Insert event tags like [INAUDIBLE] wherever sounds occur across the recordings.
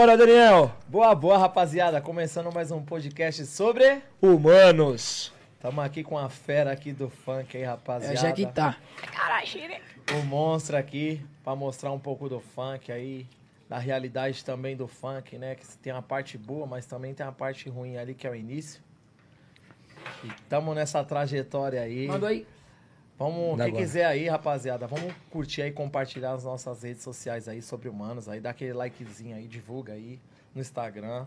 Bora, Daniel! Boa, boa, rapaziada. Começando mais um podcast sobre. Humanos. Tamo aqui com a fera aqui do funk aí, É rapaziada. o Jequitá. O monstro aqui, pra mostrar um pouco do funk aí. Da realidade também do funk, né? Que tem uma parte boa, mas também tem uma parte ruim ali, que é o início. E tamo nessa trajetória aí. Mandou aí. Vamos, quem agora. quiser aí, rapaziada, vamos curtir aí, compartilhar as nossas redes sociais aí sobre humanos aí, dá aquele likezinho aí, divulga aí no Instagram.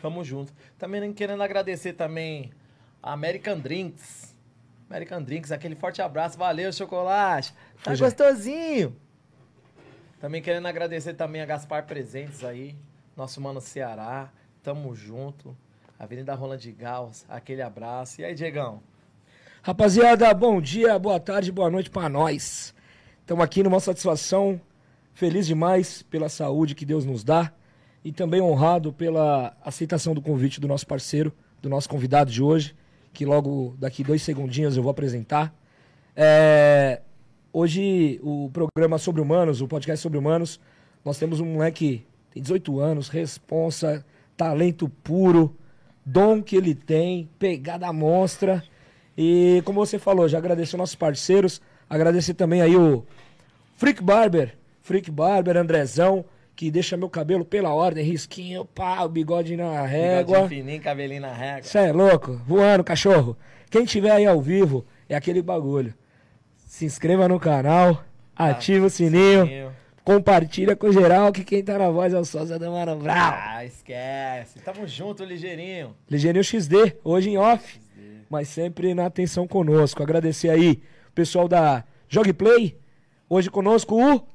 Tamo junto. Também querendo agradecer também a American Drinks. American Drinks, aquele forte abraço, valeu, chocolate. Tá é. gostosinho. Também querendo agradecer também a Gaspar Presentes aí, nosso mano Ceará. Tamo junto. Avenida Roland de Gauss, aquele abraço. E aí, Diegão? Rapaziada, bom dia, boa tarde, boa noite pra nós. Estamos aqui numa satisfação, feliz demais pela saúde que Deus nos dá e também honrado pela aceitação do convite do nosso parceiro, do nosso convidado de hoje, que logo daqui dois segundinhos eu vou apresentar. É, Hoje o programa sobre humanos, o podcast sobre humanos, nós temos um moleque tem 18 anos, responsa, talento puro, dom que ele tem, pegada monstra. E como você falou, já agradecer nossos parceiros, agradecer também aí o Freak Barber, Freak Barber, Andrezão, que deixa meu cabelo pela ordem, risquinho, pá, o bigode na régua. Bigodinho fininho, cabelinho na régua. Você é louco? Voando, cachorro. Quem tiver aí ao vivo, é aquele bagulho. Se inscreva no canal, ativa o sininho, compartilha com geral que quem tá na voz é o sósia do Mano Brau. Ah, esquece. Tamo junto, ligeirinho. Ligeirinho XD, hoje em off, mas sempre na atenção conosco. Agradecer aí o pessoal da Jogue Play, hoje conosco o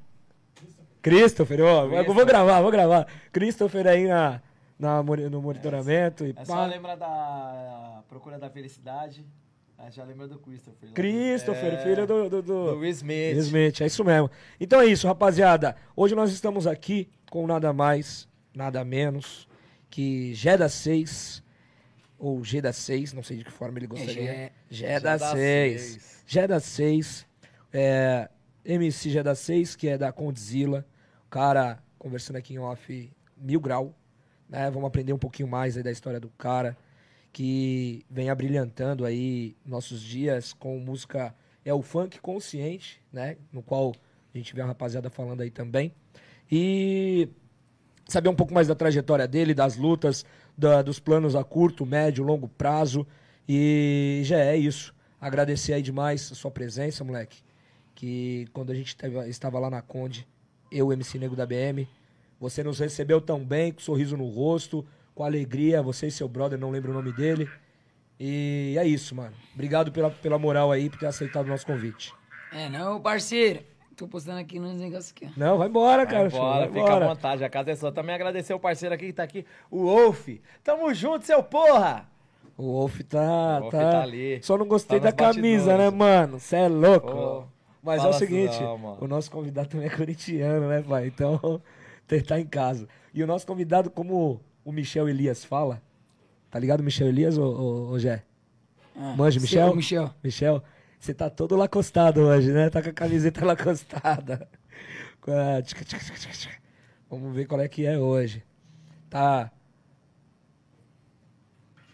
Christopher, ó, vou gravar, vou gravar. Christopher aí na, na, no monitoramento e É só lembrar da Procura da Felicidade. Ah, já lembra do Christopher. lá. Christopher, É, filho do, do, do- do Will Smith. Will Smith, é isso mesmo. Então é isso, rapaziada. Hoje nós estamos aqui com nada mais, nada menos que Geda 6, ou Geda 6, não sei de que forma ele gostaria. É, Geda Geda 6. 6. Geda 6, é, MC Geda 6, que é da Condzilla. O cara conversando aqui em off, mil grau. Né? Vamos aprender um pouquinho mais aí da história do cara que vem abrilhantando aí nossos dias com música é o funk consciente, né, no qual a gente vê a rapaziada falando aí também. E saber um pouco mais da trajetória dele, das lutas, da- dos planos a curto, médio, longo prazo. E já é isso. Agradecer aí demais a sua presença, moleque. Que quando a gente teve- estava lá na Conde, eu, MC Nego da BM, você nos recebeu tão bem, com um sorriso no rosto, com alegria, você e seu brother, não lembro o nome dele. E é isso, mano. Obrigado pela, pela moral aí, por ter aceitado o nosso convite. É, não, parceiro. Tô postando aqui nos negócios aqui. ó. Não, vai embora, cara. filho, Bora, vai fica embora. à vontade, a casa é sua. Também agradecer o parceiro aqui que tá aqui, o Wolf. Tamo junto, seu porra! O Wolf tá. O Wolf tá... tá ali. Só não gostei Tá da camisa, bastidores. né, mano? Você é louco. Pô, Mas é o seguinte: assim não, o nosso convidado também é corintiano, né, pai? Então, [LAUGHS] tem que tá em casa. E o nosso convidado, como o Michel Elias fala, tá ligado, Michel Elias, ô, ô, ô Jé? Ah, Manja, Michel? Michel. Michel, você tá todo lacostado hoje, né? Tá com a camiseta [LAUGHS] lacostada. Vamos ver qual é que é hoje. Tá.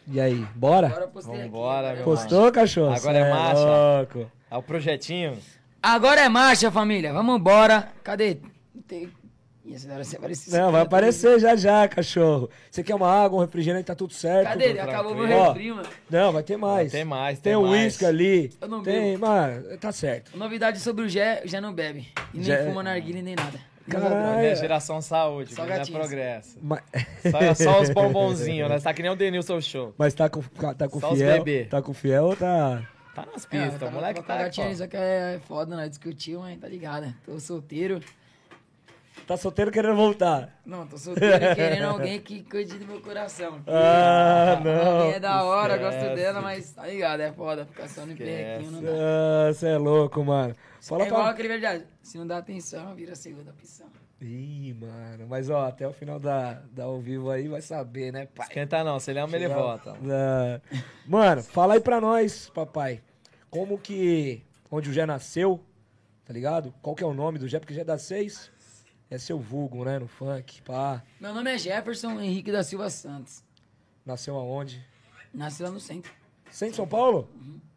E aí, bora? Agora eu postei aqui. Vambora, agora é marcha. Postou, cachorro? Agora é Cê marcha. louco. É o projetinho. Agora é marcha, família. Vamos embora. Cadê? Tem... Essa hora você apareceu. Não, vai aparecer já já, cachorro. Você quer uma água, um refrigerante, tá tudo certo. Cadê? Tudo Acabou meu refri, mano. Não, vai ter mais. Tem mais, Tem tem o mais. uísque ali. Eu não tem, mano, tá certo. Novidade sobre o Gé, o Gé não bebe. E nem fuma narguilha nem nada. Caralho. É geração saúde, Só vida é progresso. Mas, Só, só os [LAUGHS] bombonzinhos, né? Tá que nem o Denilson Show. mas tá com, tá com Só os fiel. bebê. Tá com fiel ou tá. Tá nas É, pistas, eu o moleque tá gatinha, isso aqui é foda, nós discutiu, mas tá ligado. Tô solteiro. Tá solteiro querendo voltar. Não, tô solteiro e querendo alguém que cuide do meu coração. [LAUGHS] Ah, não. Alguém é da hora, gosto esquece. dela, mas tá ligado, é foda. Ficar só no perrequinho não dá. Você é louco, mano. Fala é igual pra. aquele verdade. Se não dá atenção, vira a segunda opção. Ih, mano. Mas ó, até o final da, da ao vivo aí vai saber, né, pai? Esquenta não, se ele ama, ele vota. Ah, Mano, fala aí pra nós, papai. Como que. Onde o Gé nasceu, tá ligado? Qual que é o nome do Gé? Porque Gé dá seis. É seu vulgo, né? No funk, pá. Meu nome é Jefferson Henrique da Silva Santos. Nasceu aonde? Nasci lá no centro. Centro de São Paulo?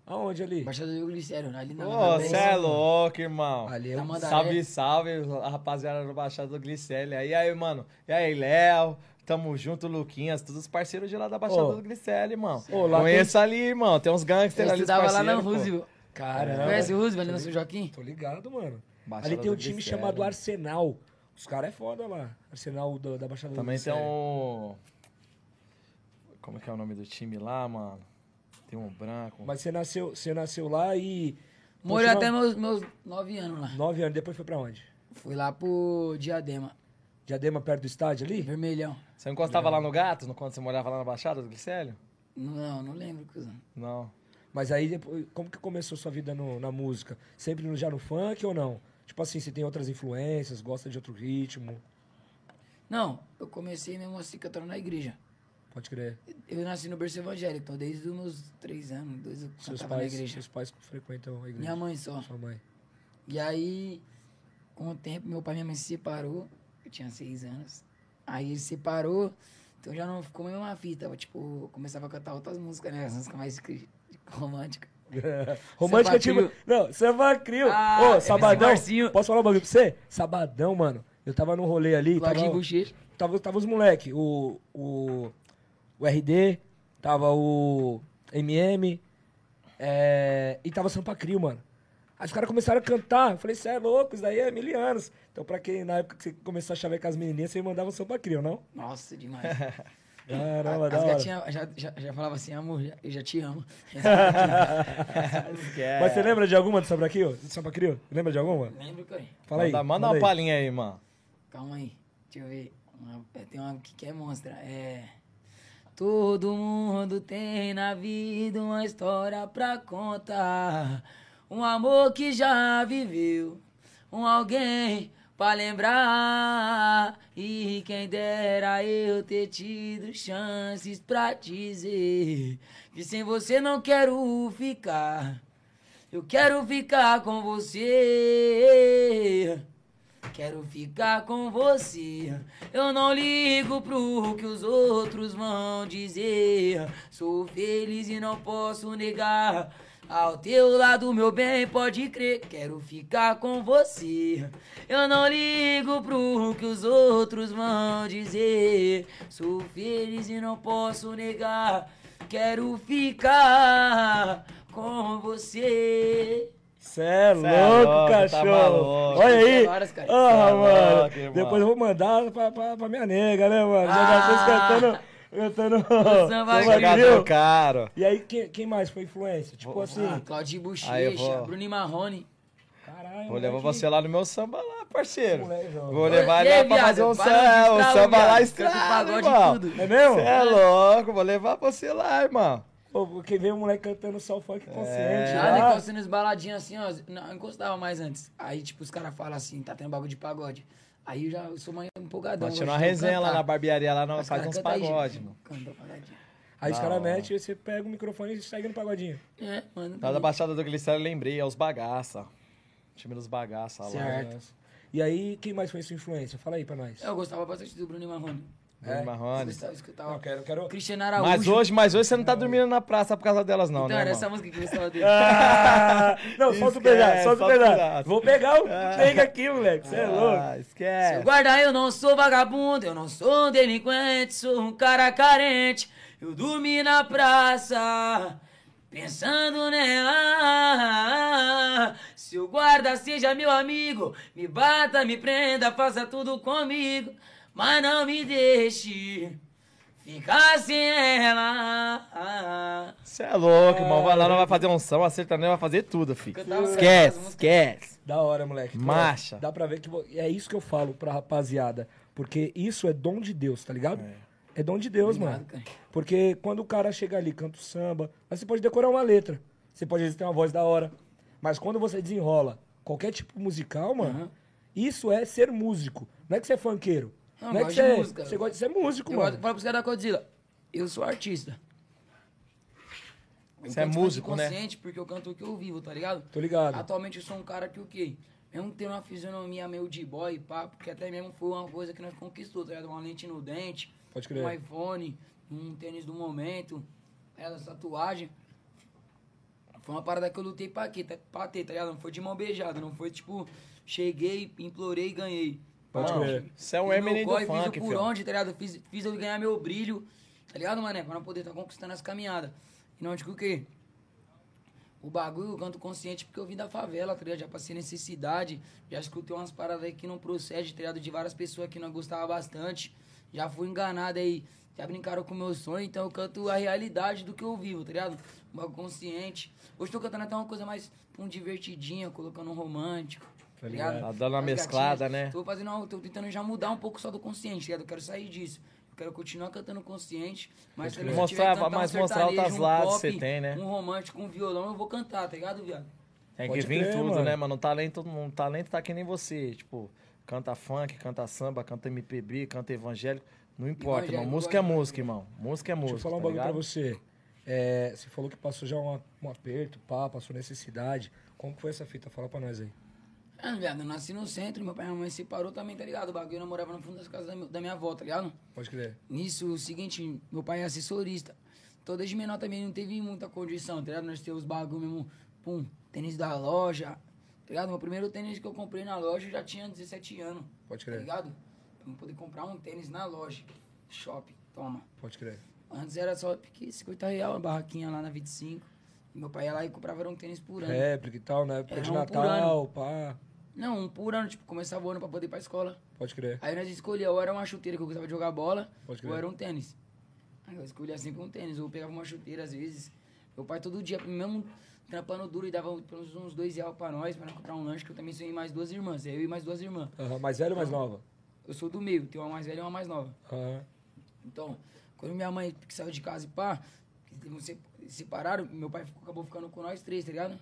Aonde ali? Baixada do Glicério, ali na Ô, Dez. é louco, irmão. Ali é um... Salve, salve, a rapaziada do Baixada do Glicélia. E aí, mano? E aí, Léo? Tamo junto, Luquinhas, todos os parceiros de lá da Baixada Ô. do Glicélia, irmão. Lá Conheço ali, irmão. Tem uns gangsters ali, estudava lá na pô. Roosevelt. Caramba. Conhece o Roosevelt ali no São Joaquim? Tô ligado, mano. Baixada ali tem um time Glicério. chamado Arsenal. Os caras é foda lá. Arsenal do- da Baixada do Também tem Glicério. um... Como é que é o nome do time lá, mano? Tem um branco. Mas você nasceu, você nasceu lá e... Morei até meus, meus nove anos lá. Nove anos, depois foi pra onde? Fui lá pro Diadema, Diadema, perto do estádio ali? Vermelhão. Você não encostava lá no Gato, no- quando você morava lá na Baixada do Glicélio? Não, não lembro, cuzão. Não. Mas aí, depois, como que começou sua vida no- na música? Sempre no- já no funk ou não? Tipo assim, você tem outras influências, gosta de outro ritmo? Não, eu comecei mesmo assim cantando na igreja. Pode crer. Eu nasci no berço evangélico, então desde os meus três anos, dois eu Seus cantava na pais, igreja. seus pais frequentam a igreja? Minha mãe só. Sua mãe. E aí, com o tempo, meu pai e minha mãe se separou. Eu tinha seis anos. Aí ele se separou, então já não ficou mesmo uma fita. Tipo, começava a cantar outras músicas, né? As músicas mais românticas. Romântica tipo. Não, Samba Crio. Ah, Ô, MC sabadão. Posso falar um bagulho pra você? Sabadão, mano. Eu tava num rolê ali. Tava, tava, tava os moleque. O, o, o RD, tava o MM. é, e tava Sampa Crio, mano. Aí os caras começaram a cantar. Eu falei, cê é louco, isso daí é mil anos. Então, pra quem na época que você começou a chavecar as menininhas, você mandava Sampa Crio, não? Nossa, demais. [LAUGHS] Caramba, da As hora. gatinhas já, já, já falavam assim, amor, já- eu já te amo. [LAUGHS] Esquece. Mas você lembra de alguma do Sampa Crio? Lembra de alguma? Lembra, cara? Fala aí. Manda, manda aí. uma palhinha aí, mano. Calma aí, deixa eu ver. É, tem uma que que é monstra. É. Todo mundo tem na vida uma história pra contar. Um amor que já viveu. Um alguém pra lembrar. E quem dera eu ter tido chances pra dizer que sem você não quero ficar. Eu quero ficar com você. Quero ficar com você. Eu não ligo pro que os outros vão dizer. Sou feliz e não posso negar. Ao teu lado, meu bem, pode crer. Quero ficar com você. Eu não ligo pro que os outros vão dizer. Sou feliz e não posso negar. Quero ficar com você. Cê é Cê louco, é louco, tá cachorro. maluco. Olha aí. Cara. Ah, Cê é mano. louco, irmão. Depois eu vou mandar pra, pra, pra minha nega, né, mano? Ah. já cantando. cantando samba. Jogador caro. E aí, quem, quem mais foi influência? Tipo assim. Ah, Claudinho Bochecha, vou- Bruno Marrone. Caralho. Vou levar você lá no meu samba lá, parceiro. Moleque. Vou levar ele lá pra fazer um samba, um samba lá estrada, irmão. É mesmo? Você é louco, vou levar você lá, irmão. Pô, porque veio um moleque cantando só o funk consciente. Nada lá. encostando as baladinhas assim, ó. Não, encostava mais antes. Aí, tipo, os caras falam assim, tá tendo bagulho de pagode. Aí eu já eu sou mais empolgadão. Tinha uma de resenha lá na barbearia, lá nós Os faz uns pagodes, mano. Canta pagodinho. Aí os caras metem, você pega o microfone e segue no pagodinho. É, mano. Lá da Baixada do Glicério, eu lembrei, é os bagaça. Time dos bagaça lá. Certo. E aí, quem mais foi sua influência? Fala aí pra nós. Eu gostava bastante do Bruno Marrone. Bruno É. Marrone. Escutava. Não, quero, quero. Cristiano Araújo. Mas hoje, mas hoje você não tá dormindo na praça por causa delas, não, Então, né, era irmão? essa música que eu gostava dele. Ah, não, solta o Esquece, pedaço, solta o pedaço. pedaço. Vou pegar o pega aqui, moleque. Você é louco. Ah, Seu esquece. guarda, eu não sou vagabundo, eu não sou um delinquente, sou um cara carente. Eu dormi na praça, pensando nela. Se o guarda seja meu amigo, me bata, me prenda, faça tudo comigo, mas não me deixe ficar sem ela. Você é louco, irmão. Vai lá, não vai fazer um samba, sertanejo, vai fazer tudo, filho. Esquece, esquece. Da hora, moleque. Marcha. Dá pra ver que é isso que eu falo pra rapaziada. Porque isso é dom de Deus, tá ligado? É, dom de Deus, Obrigado, mano. cara. Porque quando o cara chega ali, canta o samba, mas você pode decorar uma letra. Você pode às vezes ter uma voz da hora. Mas quando você desenrola qualquer tipo musical, mano, Aham. isso é ser músico. Não é que você é funkeiro. Não, Não, é que de você, música. você gosta de ser músico, Eu mano. falo pros caras da Godzilla, eu sou artista. Eu Você é músico, né? consciente porque eu canto o que eu vivo, tá ligado? Tô ligado. Atualmente eu sou um cara que o quê? Mesmo tendo uma fisionomia meio de boy, pá, porque até mesmo foi uma coisa que nós conquistou, tá ligado? Uma lente no dente, Pode crer. um iPhone, um tênis do momento, ela tatuagem. Foi uma parada que eu lutei pra quê? Pra ter, tá ligado? Não foi de mão beijada, não foi tipo, cheguei, implorei e ganhei. Pode crer. Você é o Fiz Eminem do corre, funk, fiz o por filho. onde, tá ligado? Fiz, fiz eu ganhar meu brilho, tá ligado, mané? Pra não poder estar conquistando as caminhadas. E não digo o quê? O bagulho eu canto consciente porque eu vim da favela, tá ligado? Já passei necessidade, já escutei umas paradas aí que não procede, tá ligado? De várias pessoas que não gostavam bastante. Já fui enganado aí, já brincaram com o meu sonho, então eu canto a realidade do que eu vivo, tá ligado? Um bagulho consciente. Hoje tô cantando até uma coisa mais um divertidinha, colocando um romântico. Tá ligado? Tá dando uma As mesclada, gatinhas. né? Tô fazendo, uma- tô tentando já mudar um pouco só do consciente, tá ligado? Eu quero sair disso. Eu quero continuar cantando consciente, mas também tiver Mostrar- cantar mas um mostrar outros um lados pop, que você tem, né? Um romântico, um violão, eu vou cantar, tá ligado, viado? Tem Pode que vir crer, tudo, mano. né, mano? Talento, um talento tá que nem você. Tipo, canta funk, canta samba, canta MPB, canta evangélico. Não importa, irmão. Evangélico, Música é música, irmão. Música é música. Deixa eu falar um tá bagulho pra você. É, você falou que passou já um, um aperto, pá, passou necessidade. Como que foi essa fita? Fala pra nós aí. Ah, viado, eu nasci no centro, meu pai e minha mãe se separou também, tá ligado? O bagulho eu morava no fundo das casas da, meu- da minha avó, tá ligado? Pode crer. Nisso, o seguinte, meu pai é assessorista. Então, desde menor também não teve muita condição, tá ligado? Nós temos bagulho mesmo, pum, tênis da loja, tá ligado? Meu primeiro tênis que eu comprei na loja eu já tinha 17 anos, Pode tá crer. ligado? Pra poder comprar um tênis na loja, shopping, toma. Pode crer. Antes era só porque 50 real, uma barraquinha lá na 25. E meu pai ia lá e comprava um tênis por ano. Réplica e tal, né? Época Era de um Natal, pá. Não, um por ano, tipo, começava o ano pra poder ir pra escola. Pode crer. Aí nós escolhia, ou era uma chuteira que eu gostava de jogar bola, ou era um tênis. Aí eu escolhia sempre um tênis, ou pegava uma chuteira às vezes. Meu pai todo dia, mesmo trampando duro, e dava pelo menos uns dois reais pra nós, pra nós comprar um lanche, que eu também sonhei mais duas irmãs, eu e mais duas irmãs. Aham, Mais velho ou mais nova? Eu sou do meio, tenho uma mais velha e uma mais nova. Aham. Então, quando minha mãe saiu de casa e pá, se separaram, meu pai acabou ficando com nós três, tá ligado?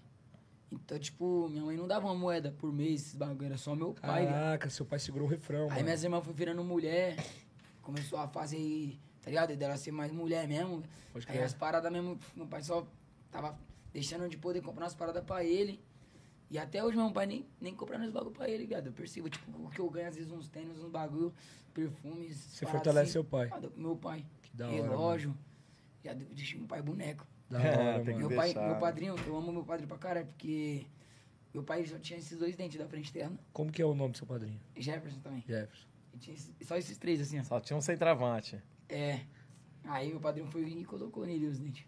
Então, tipo, minha mãe não dava uma moeda por mês, esses bagulho, era só meu pai. Caraca, seu pai segurou o refrão, Aí mano. minhas irmãs foram virando mulher, começou a fase aí, tá ligado? Dela ser mais mulher mesmo. Pode Aí as paradas mesmo, meu pai só tava deixando de poder comprar umas paradas pra ele. E até hoje meu pai nem, nem comprando os bagulho pra ele, ligado? Eu percebo, tipo, o que eu ganho, às vezes, uns tênis, uns bagulho, perfumes. Você fortalece assim. seu pai. Ah, do Meu pai. Que da hora, Relógio. Já de- deixei meu pai boneco. Da É, hora, tem que mano. Meu pai, deixar. meu padrinho, eu amo meu padrinho pra caralho, porque meu pai só tinha esses dois dentes da frente externa. Como que é o nome do seu padrinho? Jefferson também. Jefferson. E tinha esses- só esses três, assim, ó. Só tinha um centroavante. É. Aí meu padrinho foi e colocou nele os dentes.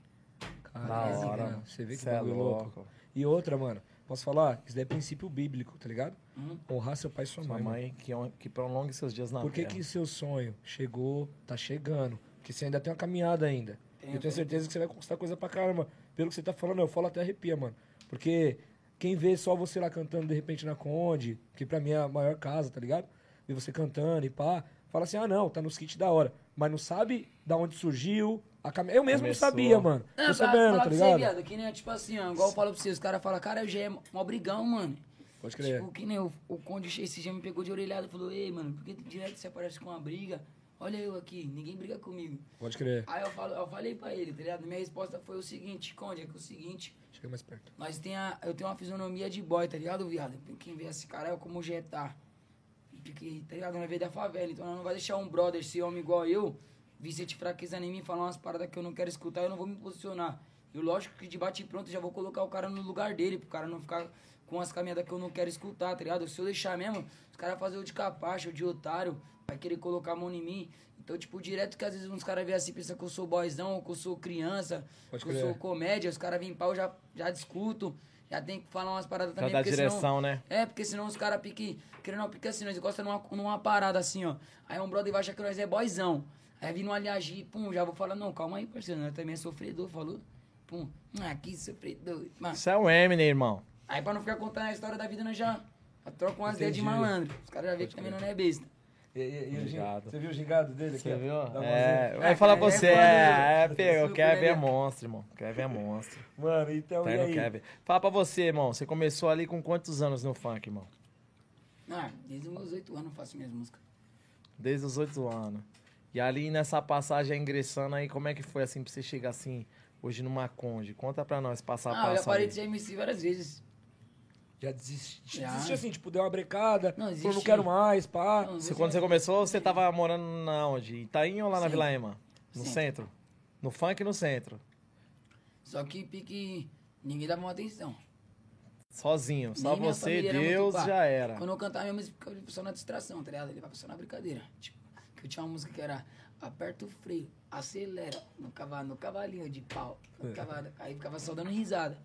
Caralho, Da hora. mano. Você vê que Cê é bagulho louco. louco. E outra, mano. Posso falar? Isso daí é princípio bíblico, tá ligado? Hum. Honrar seu pai e sua Sua mãe. mano. mãe que, que prolongue seus dias na Por que terra. que seu sonho chegou, tá chegando? Porque você ainda tem uma caminhada ainda. Tem, eu tenho tem. certeza que você vai conquistar coisa pra caramba. Pelo que você tá falando, eu falo até arrepia, mano. Porque quem vê só você lá cantando de repente na Conde, que pra mim é a maior casa, tá ligado? Vê você cantando e pá, fala assim, ah não, tá nos kits da hora. Mas não sabe da onde surgiu a caminhada. Eu mesmo Começou. não sabia, mano. Não, Tô sabendo, tá pra ligado? Você, viado, que nem, tipo assim, ó, igual eu falo pra você, os caras falam, cara, eu já é mó brigão, mano. Pode crer. Tipo, que nem o, o Conde esse já me pegou de orelhada e falou, ei, mano, por que direto você aparece com uma briga? Olha eu aqui, ninguém briga comigo. Pode crer. Aí eu, falo, eu falei pra ele, tá ligado? Minha resposta foi o seguinte, Conde, é que é o seguinte, Chega mais perto. nós tem a, eu tenho uma fisionomia de boy, tá ligado, viado? Quem vê esse cara é como jetar. Porque, tá ligado? Nós veio da favela, então nós não vai deixar um brother, esse homem igual eu, vir ser de fraqueza em mim, falar umas paradas que eu não quero escutar, eu não vou me posicionar. Eu, lógico que de bate e pronto, já vou colocar o cara no lugar dele, pro cara não ficar com as caminhadas que eu não quero escutar, tá ligado? Se eu deixar mesmo, os caras fazer o de capacho, o de otário, vai querer colocar a mão em mim. Então, tipo, direto que às vezes uns caras vêm assim, pensam que eu sou boyzão, ou que eu sou criança, Pode que eu crer. sou comédia, os caras vêm pau, já, já discuto, já tem que falar umas paradas Já também. dá porque direção, senão, né? É, porque senão os caras piquem, querendo não, pique assim, nós gostam numa, numa parada assim, ó. Aí um brother vai achar que nós é boyzão. Aí vindo ali agir, pum, já vou falar, não, calma aí, parceiro, nós também é sofredor, falou? Pum, ah, aqui sofredor. Mano, Isso é o Eminem, irmão. aí pra não ficar contando a história da vida, nós já, já trocam umas ideias de malandro. Os caras já veem que também não é besta. E, e- e Gingado. você viu o gingado dele aqui? Você viu? É, vai Ah, falar pra é você. foda, É, né? é, pega, o Kevin é legal. monstro, irmão. Kevin é monstro. [LAUGHS] Mano, então, Tá e aí? Kevin. Fala pra você, irmão. Você começou ali com quantos anos no funk, irmão? Ah, desde os meus oito anos eu faço minhas músicas. Desde os oito anos. E ali nessa passagem ingressando aí, como é que foi assim pra você chegar assim hoje numa Conde? Conta pra nós, passar a Ah, eu já passo parei aí. de ser MC várias vezes. Já desisti. Já. Desistiu assim, tipo, deu uma brecada. Não, falou, não desisti. quero mais, pá. Não, Você, quando você começou, você tava morando na onde? Em Itaim ou lá na Centro. Vila Ema? No Centro. centro? No funk no centro. Só que pique, ninguém dava uma atenção. Sozinho. Só Nem você, era Deus, já era. Quando eu cantava minha música, eu só na distração, tá ligado? Ele vai só na brincadeira. Tipo, que eu tinha uma música que era aperta o freio, acelera, no, cavalo, no cavalinho de pau. no cavalo. Aí ficava só dando risada.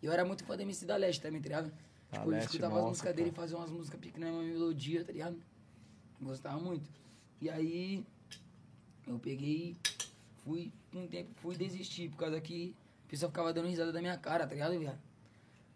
E eu era muito fã da MC da Leste também, tá ligado? Tipo, eu escutava as nossa, músicas dele e cara. fazia umas músicas pequenas, uma melodia, tá ligado? Gostava muito. E aí, eu peguei, fui, um tempo, fui desistir, por causa que o pessoal ficava dando risada da minha cara, tá ligado, viado?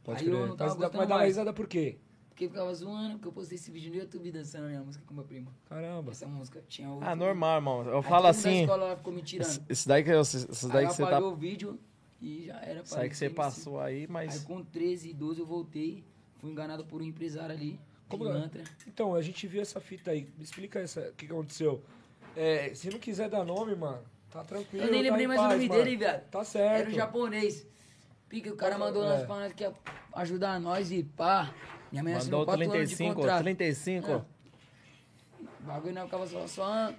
Pode aí crer. eu não tava Mas mas dá uma mais. risada por quê? Porque ficava zoando, porque eu postei esse vídeo no YouTube dançando a minha música com meu primo. Caramba. Essa música tinha outro. Ah, normal, irmão. Eu Aí falo assim. escola lá ficou me tirando. Isso daí que, eu, isso daí aí que eu você tá. o vídeo e já era. Isso aí de que você MC. passou aí, Aí mas. com 13, 12 eu voltei, fui enganado por um empresário ali, Como Como é? pilantra. Então, a gente viu essa fita aí. Me explica essa, o que, que aconteceu. É, se não quiser dar nome, mano, tá tranquilo. Eu nem tá lembrei em mais o paz, nome mano. dele, viado. Tá certo. Era um japonês. Pique, o cara Qual mandou foi? nós É. pra nós que ia ajudar nós e pá. Minha mãe assinou Mandou 4 anos de 35, contrato. 35. É. O bagulho não ficava só, só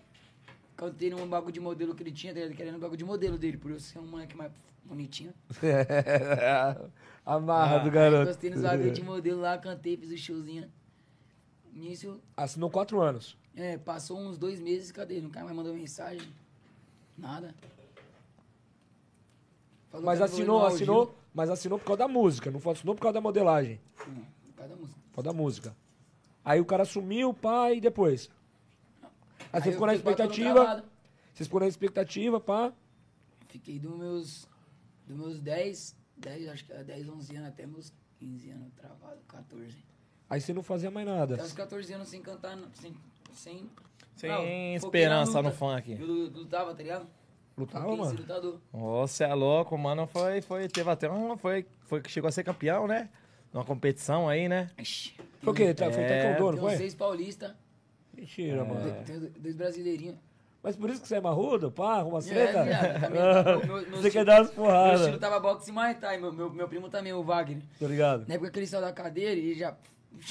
cantei num bagulho de modelo que ele tinha, tá ligado? querendo um bagulho de modelo dele, por eu ser um moleque mais bonitinho. [LAUGHS] Amarra do Aí garoto. Gostei nos bagulho de modelo lá, cantei, fiz o showzinho. Nisso, Assinou quatro anos. é, passou uns dois meses, cadê? Nunca mais mandou mensagem. Nada. Falou Mas assinou, assinou, mas assinou por causa da música, não foi- assinou por causa da modelagem. Não, por causa da música. por causa da música. Aí o cara sumiu, pá, e depois? Aí, você eu ficou na expectativa, você ficou na expectativa, pá. Fiquei dos meus, dos meus 10, 10, acho que era 10, 11 anos até meus 15 anos travado, 14. Aí você não fazia mais nada. Até os 14 anos sem cantar, não- sem. Sem, Sem foquei esperança no funk. Eu lu- lutava, tá ligado? Lutava, ser mano? lutador. Você é louco, mano. Foi, foi, teve até um. Foi, foi que chegou a ser campeão, né? Numa competição aí, né? Ixi, Foi o quê? Tá- Foi É, taekwondo, não Tem foi? seis paulistas, Mentira, mano. tem dois brasileirinhos. Mas por isso que você é marrudo, pá, arruma É, treta? viado, [LAUGHS] também, meu- meu- meu Você quer dar umas Meu porradas, estilo tava boxe e Muay Thai, meu, meu, meu primo também, o Wagner. tá ligado? Na época que ele saiu da cadeira, ele já,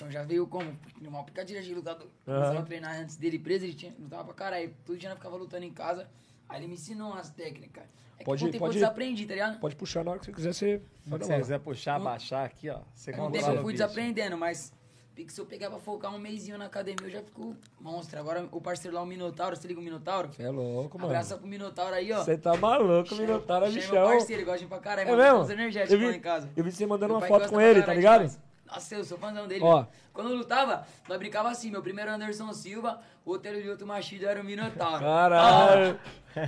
já veio como? Uma picadilha de lutador. Aham. Começava a treinar antes dele preso, ele tinha, lutava pra caralho. Todo dia nós ficava lutando em casa. Aí ele me ensinou umas técnicas. É Pode- que com o tempo pode- eu desaprendi, tá ligado? Pode puxar na hora que você quiser, você Se você quiser puxar, baixar aqui, ó. Você Com o tempo eu fui bicho. desaprendendo, mas pique, se eu pegar pra focar um mêsinho na academia, eu já fico monstro. Agora o parceiro lá, o Minotauro, você liga o Minotauro? Você é louco, mano. Abraça pro Minotauro aí, ó. Você tá maluco, Minotauro é bichão. meu parceiro, ele gosta de ir pra caralho, É mano. mesmo? Uns energéticos Eu vi- lá em casa. Eu vi você mandando Meu uma foto com ele, tá ligado? Nossa, eu sou fãzão dele. Ó. Quando eu lutava, nós brincava assim. Meu primeiro Anderson Silva, o outro era o outro Machido era o Minotauro. Caralho.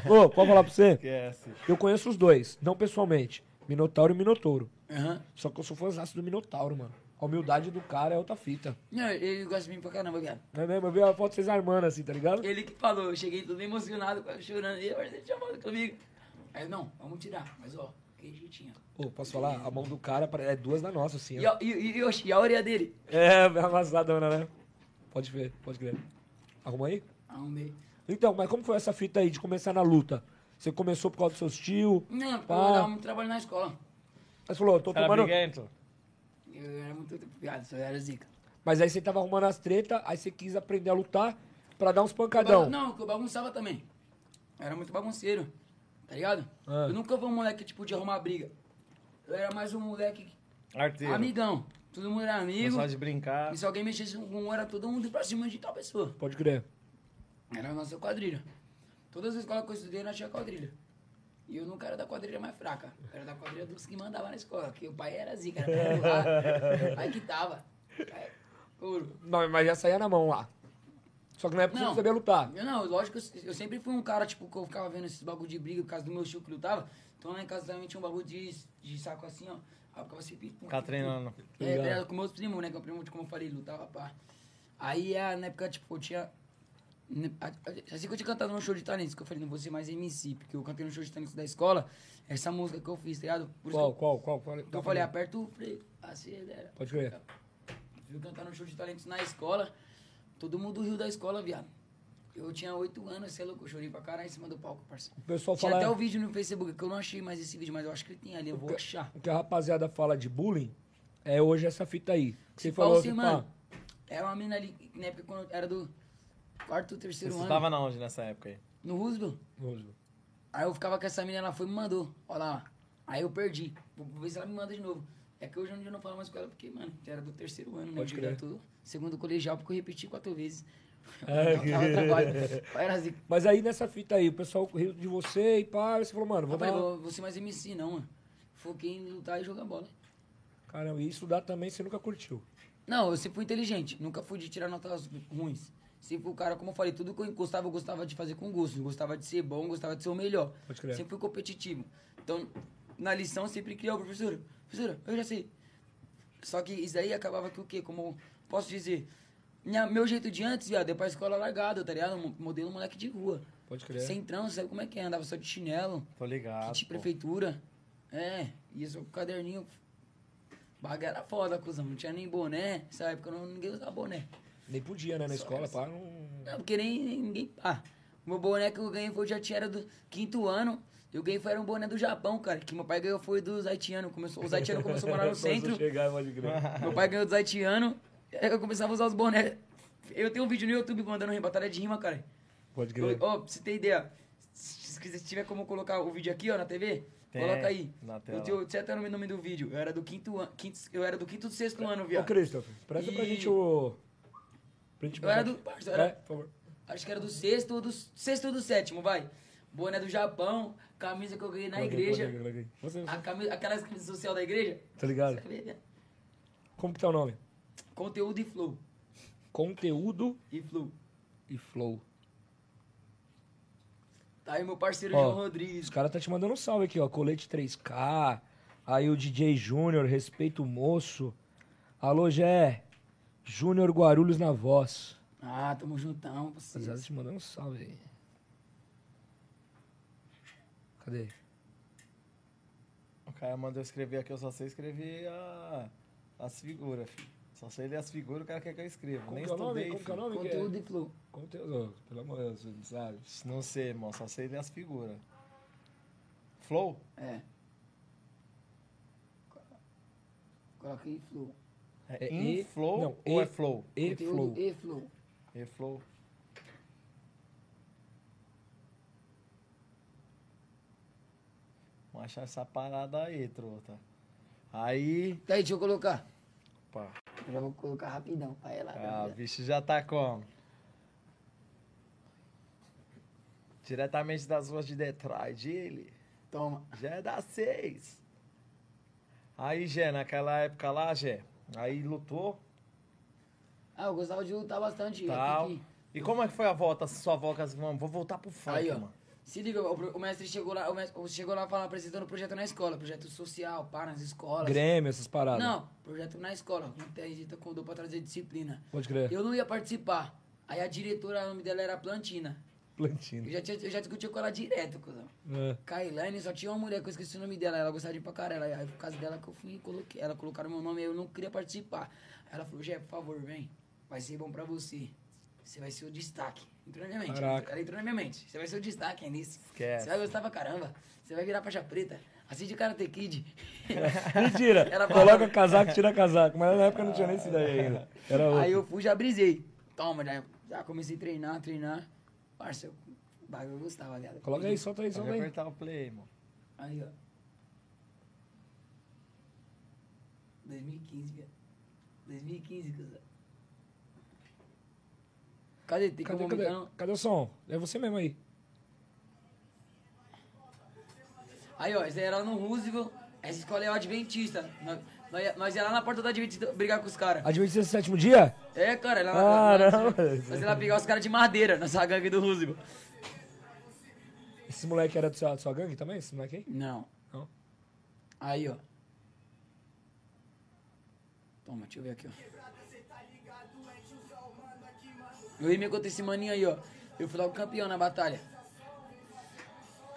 Ô, pode falar pra você? Esquece. Eu conheço os dois, não pessoalmente. Minotauro e Minotouro. Aham. Só que eu sou fãzaço do Minotauro, mano. A humildade do cara é outra fita. Não, ele gosta de mim pra caramba, viado. Não é mesmo? Eu vi a foto de vocês armando assim, tá ligado? Ele que falou, eu cheguei todo emocionado, chorando. E eu, você chamando comigo. Aí, não, vamos tirar. Mas, ó, que jeitinho. Ô, posso falar? A mão do cara é duas da nossa, assim. E, ó. e, e, e, oxi, e a orelha dele? É, amassadona, né? Pode ver, pode crer. Arruma aí? Arrumei. Então, mas como foi essa fita aí de começar na luta? Você começou por causa do seu tio? Não, porque Pá. eu dava muito trabalho na escola. Você falou, tô Era tomando. briguento? Eu era muito viado, eu era zica. Mas aí você tava arrumando as tretas, aí você quis aprender a lutar pra dar uns pancadão. Não, que eu bagunçava também. Eu era muito bagunceiro, tá ligado? Ah. Eu nunca fui um moleque, tipo, de arrumar briga. Eu era mais um moleque Arteiro. amigão. Todo mundo era amigo. Só de brincar. E se alguém mexesse com um, era todo mundo pra cima de tal pessoa. Pode crer. Era a nossa quadrilha. Todas as escolas que eu estudei, nós tinha quadrilha. E eu nunca era da quadrilha mais fraca. Eu era da quadrilha dos que mandava na escola. Porque o pai era zica, era pra pai [LAUGHS] que tava. Ouro. Não, mas já saía na mão lá. Só que na época você não Não. sabia lutar. Eu não, lógico, eu, eu sempre fui um cara, tipo, que eu ficava vendo esses bagulho de briga por causa do meu tio que lutava. Então lá em casa também tinha um bagulho de, de saco assim, ó. Aí eu ficava sempre. Ficar pum, treinando. É, treinando com meus primos, né? Que é o primo, como eu falei, lutava, pá. Aí é, na época, tipo, eu tinha. Assim que eu tinha cantado no show de talentos, que eu falei, não vou ser mais MC, porque eu cantei no show de talentos da escola, essa música que eu fiz, tá ligado? Por Qual, que qual, qual? qual que eu falei, aperta o freio, acelera. Pode crer. Fui cantar no show de talentos na escola, todo mundo riu da escola, viado. Eu tinha 8 anos, você é louco, eu chorei pra caralho em cima do palco, parceiro. O pessoal Tinha fala. até o vídeo no Facebook, que eu não achei mais esse vídeo, mas eu acho que ele tem ali, eu vou achar. O que a rapaziada fala de bullying é hoje essa fita aí. Que você Se falou que, mano, era uma mina ali, na época quando era do quarto, terceiro Você ano. tava na onde nessa época aí? No Roosevelt. Roosevelt. Aí eu ficava com essa menina, ela foi e me mandou. Olha lá. Aí eu perdi. Vou ver se ela me manda de novo. É que hoje em dia eu não falo mais com ela, porque, mano, já era do terceiro ano, né? Pode crer. tô segundo colegial, porque eu repeti quatro vezes. [LAUGHS] É, assim. Mas aí nessa fita aí, o pessoal riu de você e pá, você falou, mano, vou dar. ser mais MC, não, mano. Foquei em lutar e jogar bola. Caramba, e estudar também você nunca curtiu. Não, eu sempre fui inteligente. Nunca fui de tirar notas ruins. Sempre o cara, como eu falei, tudo que eu gostava, eu gostava de fazer com gosto. Gostava de ser bom, gostava de ser o melhor. Pode crer. Sempre fui competitivo. Então, na lição, sempre criava, professora, professora, eu já sei. Só que isso daí acabava que o quê? Como posso dizer? Minha, meu jeito de antes, viado, eu pra escola largado, tá ligado? Mo- Modelo moleque de rua. Pode crer. Centrão, sabe como é que é? Andava só de chinelo, Tô ligado. kit prefeitura. É, isso com o caderninho. Baga era foda, cuzão. Não tinha nem boné. Nessa época não, ninguém usava boné. Nem podia, né? Na Só escola, pá, não. Não, porque nem, nem- ninguém. Ah, o meu boné que eu ganhei foi, eu já tinha era do quinto ano. Eu ganhei foi era um boné do Japão, cara. Que meu pai ganhou foi dos haitianos. Começou, os haitianos [LAUGHS] começaram a morar no centro. chegar, crer. Meu pai ganhou dos haitianos. aí Eu começava a usar os bonés. Eu tenho um vídeo no YouTube mandando batalha de rima, cara. Pode Ó, crer. pra você ter ideia. Se, tiver como colocar o vídeo aqui, ó, na TV, Tem, coloca aí. na Eu tela. tenho, você até o nome do vídeo. Eu era do quinto ano. Eu era do quinto do sexto ano, Ô, viado. Christopher, presta pra E- gente o. Pra gente Eu era do. era- É. Acho que era do sexto ou do sexto ou do sétimo, vai. Boné do Japão, camisa que eu ganhei na Coloca aí, igreja. coloca aí. Você, A camisa, aquelas camisas social da igreja. Tá ligado? Como que tá o nome? Conteúdo e flow. Conteúdo E flow. e flow. Tá aí meu parceiro Ó, João Rodrigues. Os caras tá te mandando um salve aqui, ó. Colete 3K. Aí o DJ Júnior, respeito o moço. Alô, Gé. Júnior Guarulhos na voz. Ah, tamo juntão, Rapaziada, parceiro. te mandando um salve aí. Cadê? O cara mandou eu escrever aqui, eu só sei escrever a, as figuras, filho. Só sei ler as figuras, o cara quer que eu escreva. Como Nem que é nome? estudei, Como é nome? é? Conteúdo e flow. Conteúdo. Pelo amor de Deus, não sabe. Não sei, irmão, só sei ler as figuras. Flow? É. Coloca aí flow. É, É in e- flow não, ou e- é flow? E flow. e flow. E flow. Vamos achar essa parada aí, trota. Aí. Tá aí, deixa eu colocar. Opa. Eu já vou colocar rapidão pra ela. Ah, o bicho já tá como? Diretamente das ruas de Detroit, ele Toma. já é das seis. Aí, Gé, naquela época lá, Gé, aí lutou, Ah, eu gostava de lutar bastante. tal. aqui E como é que foi a volta, sua volta, assim, mano, vou voltar pro funk, Aí, ó. mano. Se liga, o, mestre chegou lá, o mestre chegou lá falando, apresentando o projeto na escola, projeto social, para nas escolas. Grêmio, essas paradas. Não, projeto na escola, não tem gente condou pra trazer disciplina. Pode crer. Eu não ia participar. Aí a diretora, o nome dela era Plantina. Plantina. Eu já, tinha, eu já discutia com ela direto, cuzão. É. Kailane, só tinha uma mulher que eu esqueci o nome dela, ela gostava de ir pra caralho. Aí por causa dela que eu fui e coloquei. Ela colocaram meu nome e eu não queria participar. Aí ela falou, Jé, por favor, vem. Vai ser bom pra você. Você vai ser o destaque. Entrou na minha mente. Caraca. Ela entrou na minha mente. Você vai ser o destaque, é nisso. Esquece. Você vai gostar pra caramba. Você vai virar faixa preta. Assim de Karate Kid. [LAUGHS] Mentira. [LAUGHS] Ela Coloca falava- casaco, tira casaco. Mas na época não tinha nem isso daí ainda. Era outro. Aí eu fui já brisei. Toma, já, já comecei a treinar, treinar. Parça, o bagulho eu gostava, viado. Coloca aí, solta aí, solta aí. apertar o play, mano. Aí, ó. 2015, viado. 2015, cuzão. Cadê? Tem Cadê, como cadê? não? Cadê o som? É você mesmo aí. Aí, ó, esse aí era lá no Roosevelt. Essa escola é o Adventista. Nós, ia- nós ia lá na porta do Adventista brigar com os caras. Adventista do sétimo dia? É, cara, lá, Caramba. lá, nós ia lá pegar os caras de madeira nessa gangue do Roosevelt. Esse moleque era da sua, da sua gangue também? Esse moleque aí? Não. Não. Aí, ó. Toma, deixa eu ver aqui, ó. Eu rimei contra esse maninho aí, ó. Eu fui logo campeão na batalha.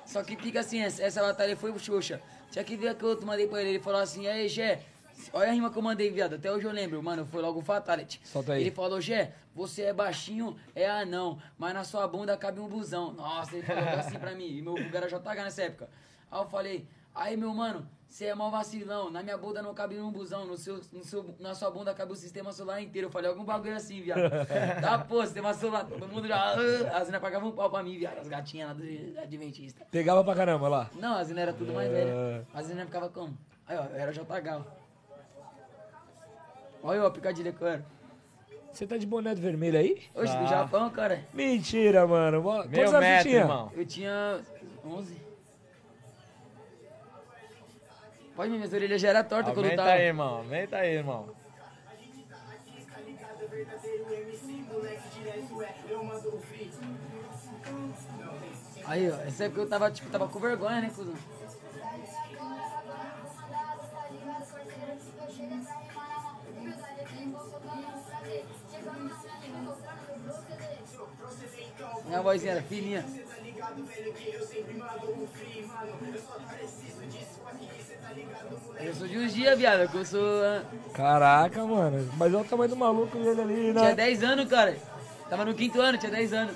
Só que fica assim, essa, essa batalha foi o Xuxa. Tinha que ver que eu mandei pra ele. Ele falou assim, aí, Gé, Olha a rima que eu mandei, viado. Até hoje eu lembro, mano. Foi logo o Fatality. Solta aí. Ele falou, Gé, você é baixinho, é anão, mas na sua bunda cabe um busão. Nossa, ele falou assim pra mim. E meu vulgar era JH nessa época. Aí eu falei, aí meu mano, você é mó vacilão. Na minha bunda não cabe um busão. No seu, no seu, na sua bunda cabe o sistema solar inteiro. Eu falei, algum bagulho assim, viado. [LAUGHS] tá, pô, sistema solar. Todo mundo já. ah, As meninas pagavam um pau pra mim, viado. As gatinhas lá do Adventista. Pegava pra caramba lá. Não, as meninas eram tudo mais velhas. As meninas ficavam como? Aí, ó, eu era JH. ó. Olha ó, a picadilha que eu era. Você tá de boné vermelho aí? Oxe, do Tá. Japão, cara. Mentira, mano. Quantos anos você metro, tinha? irmão. Eu tinha 11. Pode ver, minhas orelhas já eram tortas quando eu Aumenta tava. aí, irmão. Aumenta aí, irmão. Aí, ó, essa época eu tava, tipo, tava com vergonha, né, cuzão? Minha vozinha era fininha. Eu sou de uns dias, viado, que eu sou... ah, Caraca, mano. Mas olha o tamanho do maluco dele ali, né? Tinha 10 anos, cara. Tava no quinto ano, tinha 10 anos.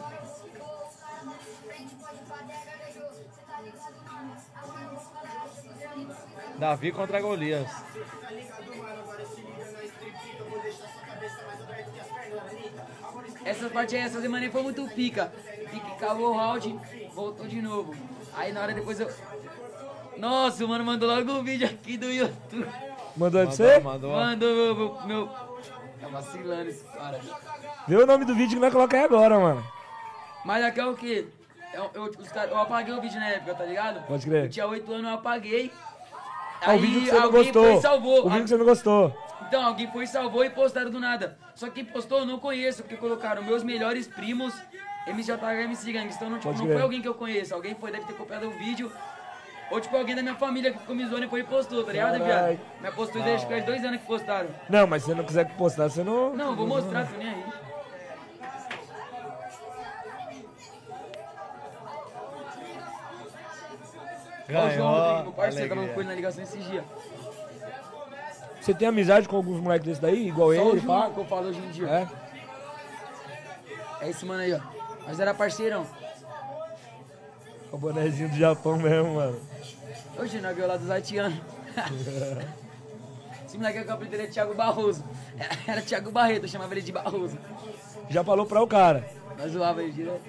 Davi contra Golias. Essa parte aí, essa semana foi muito pica. Pique, acabou o round, voltou de novo. Aí na hora depois eu. Nossa, o mano mandou logo um vídeo aqui do YouTube. Mandou de você? mandou. Mandou meu. meu, meu... Tá vacilando esse cara. Vê o nome do vídeo que nós coloca aí agora, mano. Mas aqui é o quê? Eu, eu, os cara, eu apaguei o vídeo na época, tá ligado? Pode crer. Eu tinha 8 anos, eu apaguei. Ah, o vídeo que você não alguém gostou. foi e salvou. O vídeo que você não gostou. Então, alguém foi e salvou e postaram do nada. Só que quem postou eu não conheço, porque colocaram meus melhores primos, MJH MC Gangs. Então, não, tipo, Pode não foi alguém que eu conheço. Alguém foi, deve ter copiado o vídeo. Ou, tipo, alguém da minha família que ficou me zoando e foi e postou, tá ligado, viado? Mas postou desde faz dois anos que postaram. Não, mas se você não quiser postar, você não. Não, eu vou mostrar, tô nem aí. Ó, o João Rodrigo, meu parceiro, tava com ele na ligação esses dias. Você tem amizade com alguns moleques desses daí, igual Só o ele, João pá? que eu falo hoje em dia. É? É esse mano aí, ó. Mas era parceirão. O bonezinho do Japão mesmo, mano. Hoje nós viu lá dos haitianos. [LAUGHS] Esse moleque que eu apelido dele é Thiago Barroso. [LAUGHS] Era Thiago Barreto, eu chamava ele de Barroso. Já falou pra o cara. Nós zoava ele direto.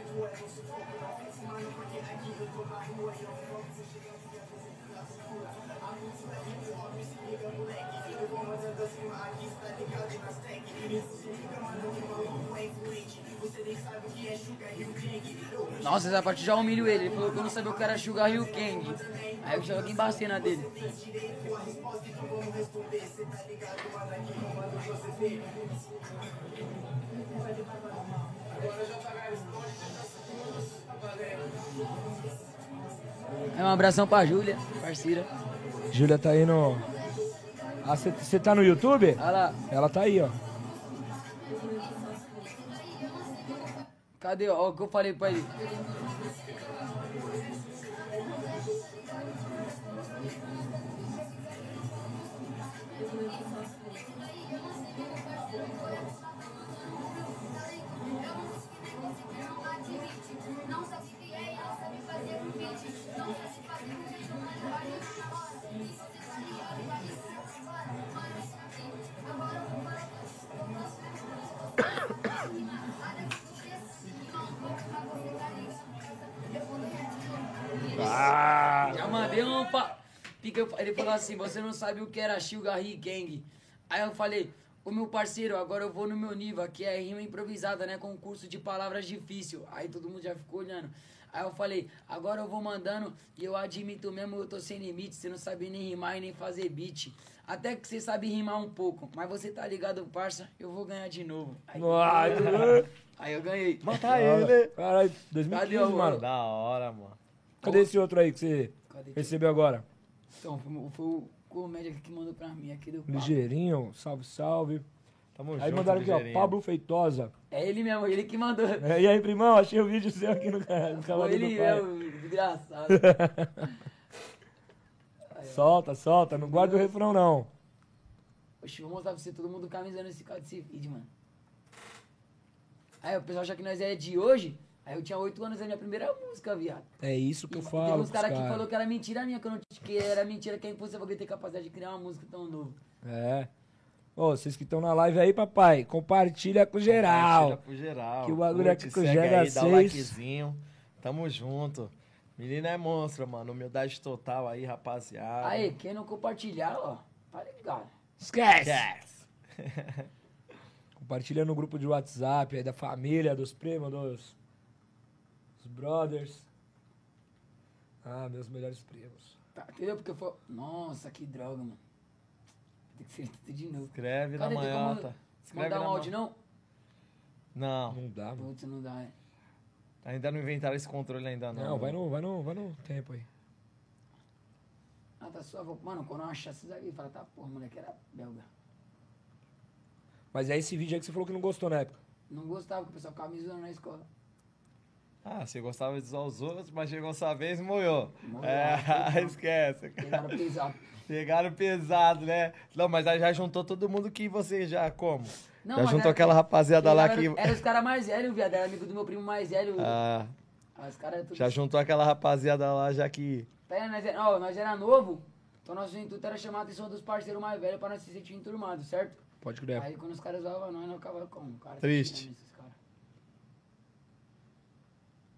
Nossa, essa parte já humilho ele. Ele falou que eu não sabia o que era Sugar Hill Kang. Aí eu joguei embacei na dele. É um abração pra Júlia, parceira. Júlia tá aí no. Ah, você tá no YouTube? Olha lá. Ela tá aí, ó. Cadê? Ó, o que eu falei pra ele. Pica, eu- Ele falou assim, você não sabe o que era Sugar Gang. Aí eu falei, o meu parceiro, agora eu vou no meu nível, aqui é rima improvisada, né? Concurso de palavras difícil. Aí todo mundo já ficou olhando. Aí eu falei, agora eu vou mandando e eu admito mesmo, eu tô sem limite, você não sabe nem rimar e nem fazer beat. Até que você sabe rimar um pouco, mas você tá ligado, parça, eu vou ganhar de novo. Aí, [LAUGHS] aí eu ganhei. Mata ele. Caralho, Cadê 2015, o- mano. Da hora, mano. Cadê esse outro aí que você Cadê? recebeu agora? Então, foi, o- comédia que mandou pra mim aqui do. Ligeirinho, salve, salve. Tamo Aí junto, mandaram aqui, ó. Pablo Feitosa. É ele mesmo, ele que mandou. É, e aí, primão, achei o vídeo seu aqui no, ca- no ele mesmo, desgraçado. [LAUGHS] Solta, solta, não guarda o refrão não. Oxi, vou mostrar pra você todo mundo camisando esse cara desse vídeo, mano. Aí o pessoal acha que nós é de hoje. Aí eu tinha 8 anos, é a minha primeira música, viado. É isso que eu E falo. Teve uns caras que cara. falou que era mentira minha, que, eu não, que era mentira que é impossível alguém ter capacidade de criar uma música tão novo. É. Ô, vocês que estão na live aí, papai, compartilha com geral. Compartilha pro geral. Que o bagulho aqui com o segue Gega aí, dá o 6. likezinho. Tamo junto. Menina é monstro, mano. Humildade total aí, rapaziada. Aí, quem não compartilhar, ó, tá ligado. Esquece! Yes. [LAUGHS] Compartilha no grupo de WhatsApp aí da família, dos primos, dos brothers. Ah, meus melhores primos. Tá, entendeu? Porque foi. Nossa, que droga, mano. Tem que ser [LAUGHS] tudo de novo. Escreve Cadê? na Tem manhota. como Escreve mandar um áudio, não? Não, Não dá, mano. Putz, não dá, é. ainda não inventaram esse controle ainda não. Não, vai no, vai no, vai no tempo aí. Ah, tá suave. Mano, quando eu achar esses aqui, fala, tá, porra, moleque, era belga. Mas é esse vídeo aí que você falou que não gostou na época. Não gostava, porque o pessoal ficava me zoando na escola. Ah, você gostava de zoar os outros, mas chegou sua vez e moiou. É, [LAUGHS] esquece. Pegaram pesado. Pegaram pesado, né? Não, mas aí já juntou todo mundo que você já como? Não, já mas juntou era- aquela rapaziada lá era, que... Era os caras mais velhos, viado. Era amigo do meu primo mais velho. Ah, Ah, os caras tudo. já juntou aquela rapaziada lá já que... Tá, nós, era, ó, nós era novo, então nosso intuito era chamar a atenção dos parceiros mais velhos pra nós se sentir enturmados, certo? Pode crer. Aí quando os caras zoavam nós, nós ficava como? Cara, tá Triste. xingando esses caras.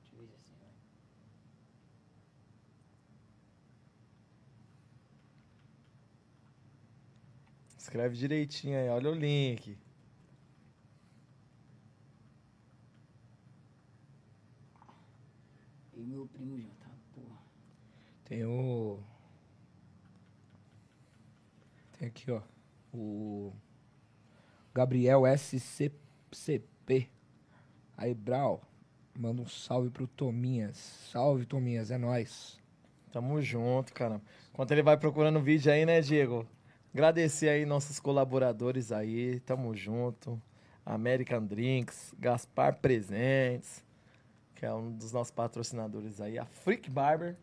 Deixa eu ver assim, vai. Escreve direitinho aí, olha o link. E meu primo já tá, porra. Tem o. Tem aqui, ó. O. Gabriel SCP. Aí, Brau. Manda um salve pro Tominhas. Salve, Tominhas, é nóis. Tamo junto, cara. Enquanto ele vai procurando vídeo aí, né, Diego? Agradecer aí nossos colaboradores aí, tamo junto. American Drinks, Gaspar Presentes, que é um dos nossos patrocinadores aí, a Freak Barber.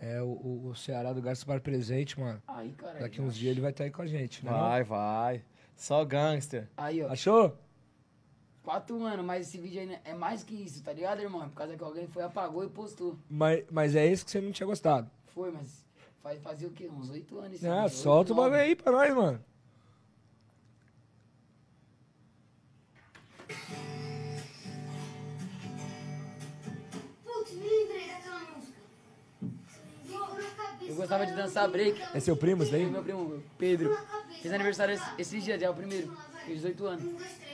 É o, o, o Ceará do Gaspar presente, mano. Aí, cara. Daqui uns dias ele vai estar aí com a gente, né? Vai, vai. Só gangster. Aí, ó. Achou? Quatro anos, mas esse vídeo aí é mais que isso, tá ligado, irmão? É Por causa que alguém foi, apagou e postou. Mas, mas é esse que você não tinha gostado. Foi, mas faz, fazia o quê? Uns oito anos. esse Ah, solta o bagulho aí pra nós, mano. Putz, me lembrei daquela música. Ficou na cabeça. Eu gostava de dançar break. É seu primo, isso daí? meu primo, Pedro. Fez aniversário esse, esses dias, já é o primeiro. Fez 18 anos. Um, dois, três,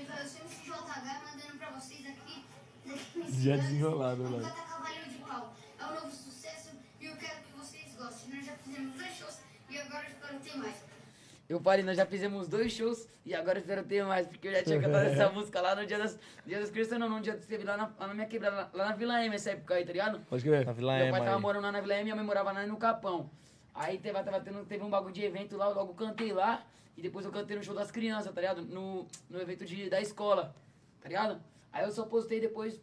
fizemos dois shows e agora eu espero ter mais. Eu parei, nós já fizemos dois shows e agora eu espero ter mais, porque eu já tinha cantado essa [LAUGHS] música lá no dia das, dia das crianças, não, no dia que esteve lá na, lá na minha quebrada, lá, lá na Vila M, essa época aí, tá ligado? Pode crer. Na Vila Meu pai tava aí. morando lá na Vila M e minha mãe morava lá no Capão. Aí teve, tava tendo, teve um bagulho de evento lá, eu logo cantei lá e depois eu cantei no show das crianças, tá ligado? No, no evento de, da escola, tá ligado? Aí eu só postei depois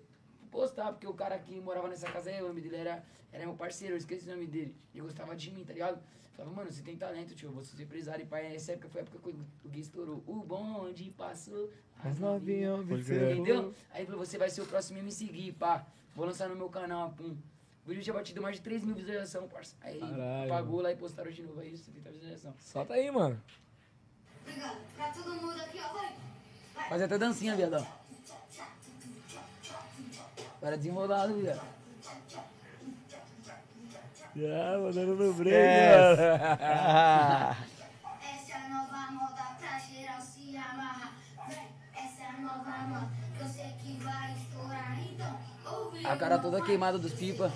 postar, porque o cara que morava nessa casa aí, o nome dele era, era meu parceiro, eu esqueci o nome dele. Ele gostava de mim, tá ligado? Falava, mano, você tem talento, tio, você ser empresário. E pai, essa época foi a época que o Gui estourou. O bonde passou, As novinhas. Entendeu? Aí falou, você vai ser o próximo a me seguir, pá. Vou lançar no meu canal, pum. O vídeo tinha batido mais de 3 mil visualizações, parça. Aí Caralho. apagou lá e postaram de novo. Aí você tem visualização. Solta aí, mano. Obrigado. Pra todo mundo aqui, ó. Vai. Vai. Faz até dancinha, viadão. Para desenrolado, viado. Já, mandando no break, mano. Ah, Essa é a nova moda pra geral se amarrar. Vem, essa é a nova moda que eu sei que vai estourar. Então, ouve A cara toda queimada dos pipa.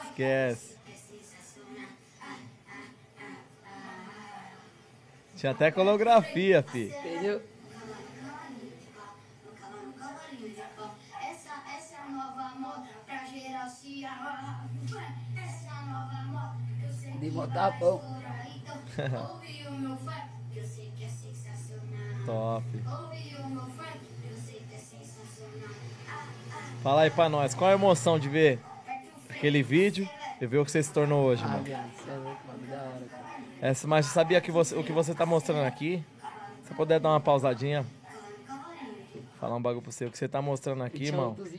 Esquece. Tinha até coreografia, fi. Entendeu? De botar pão. [LAUGHS] Top. Fala aí pra nós, qual a emoção de ver aquele vídeo e ver o que você se tornou hoje, Ah, mano? viado, você é louco, mano, da hora, cara. É, mas sabia que você, o que você tá mostrando aqui? Se você puder dar uma pausadinha, falar um bagulho pra você. O que você tá mostrando aqui, irmão? época.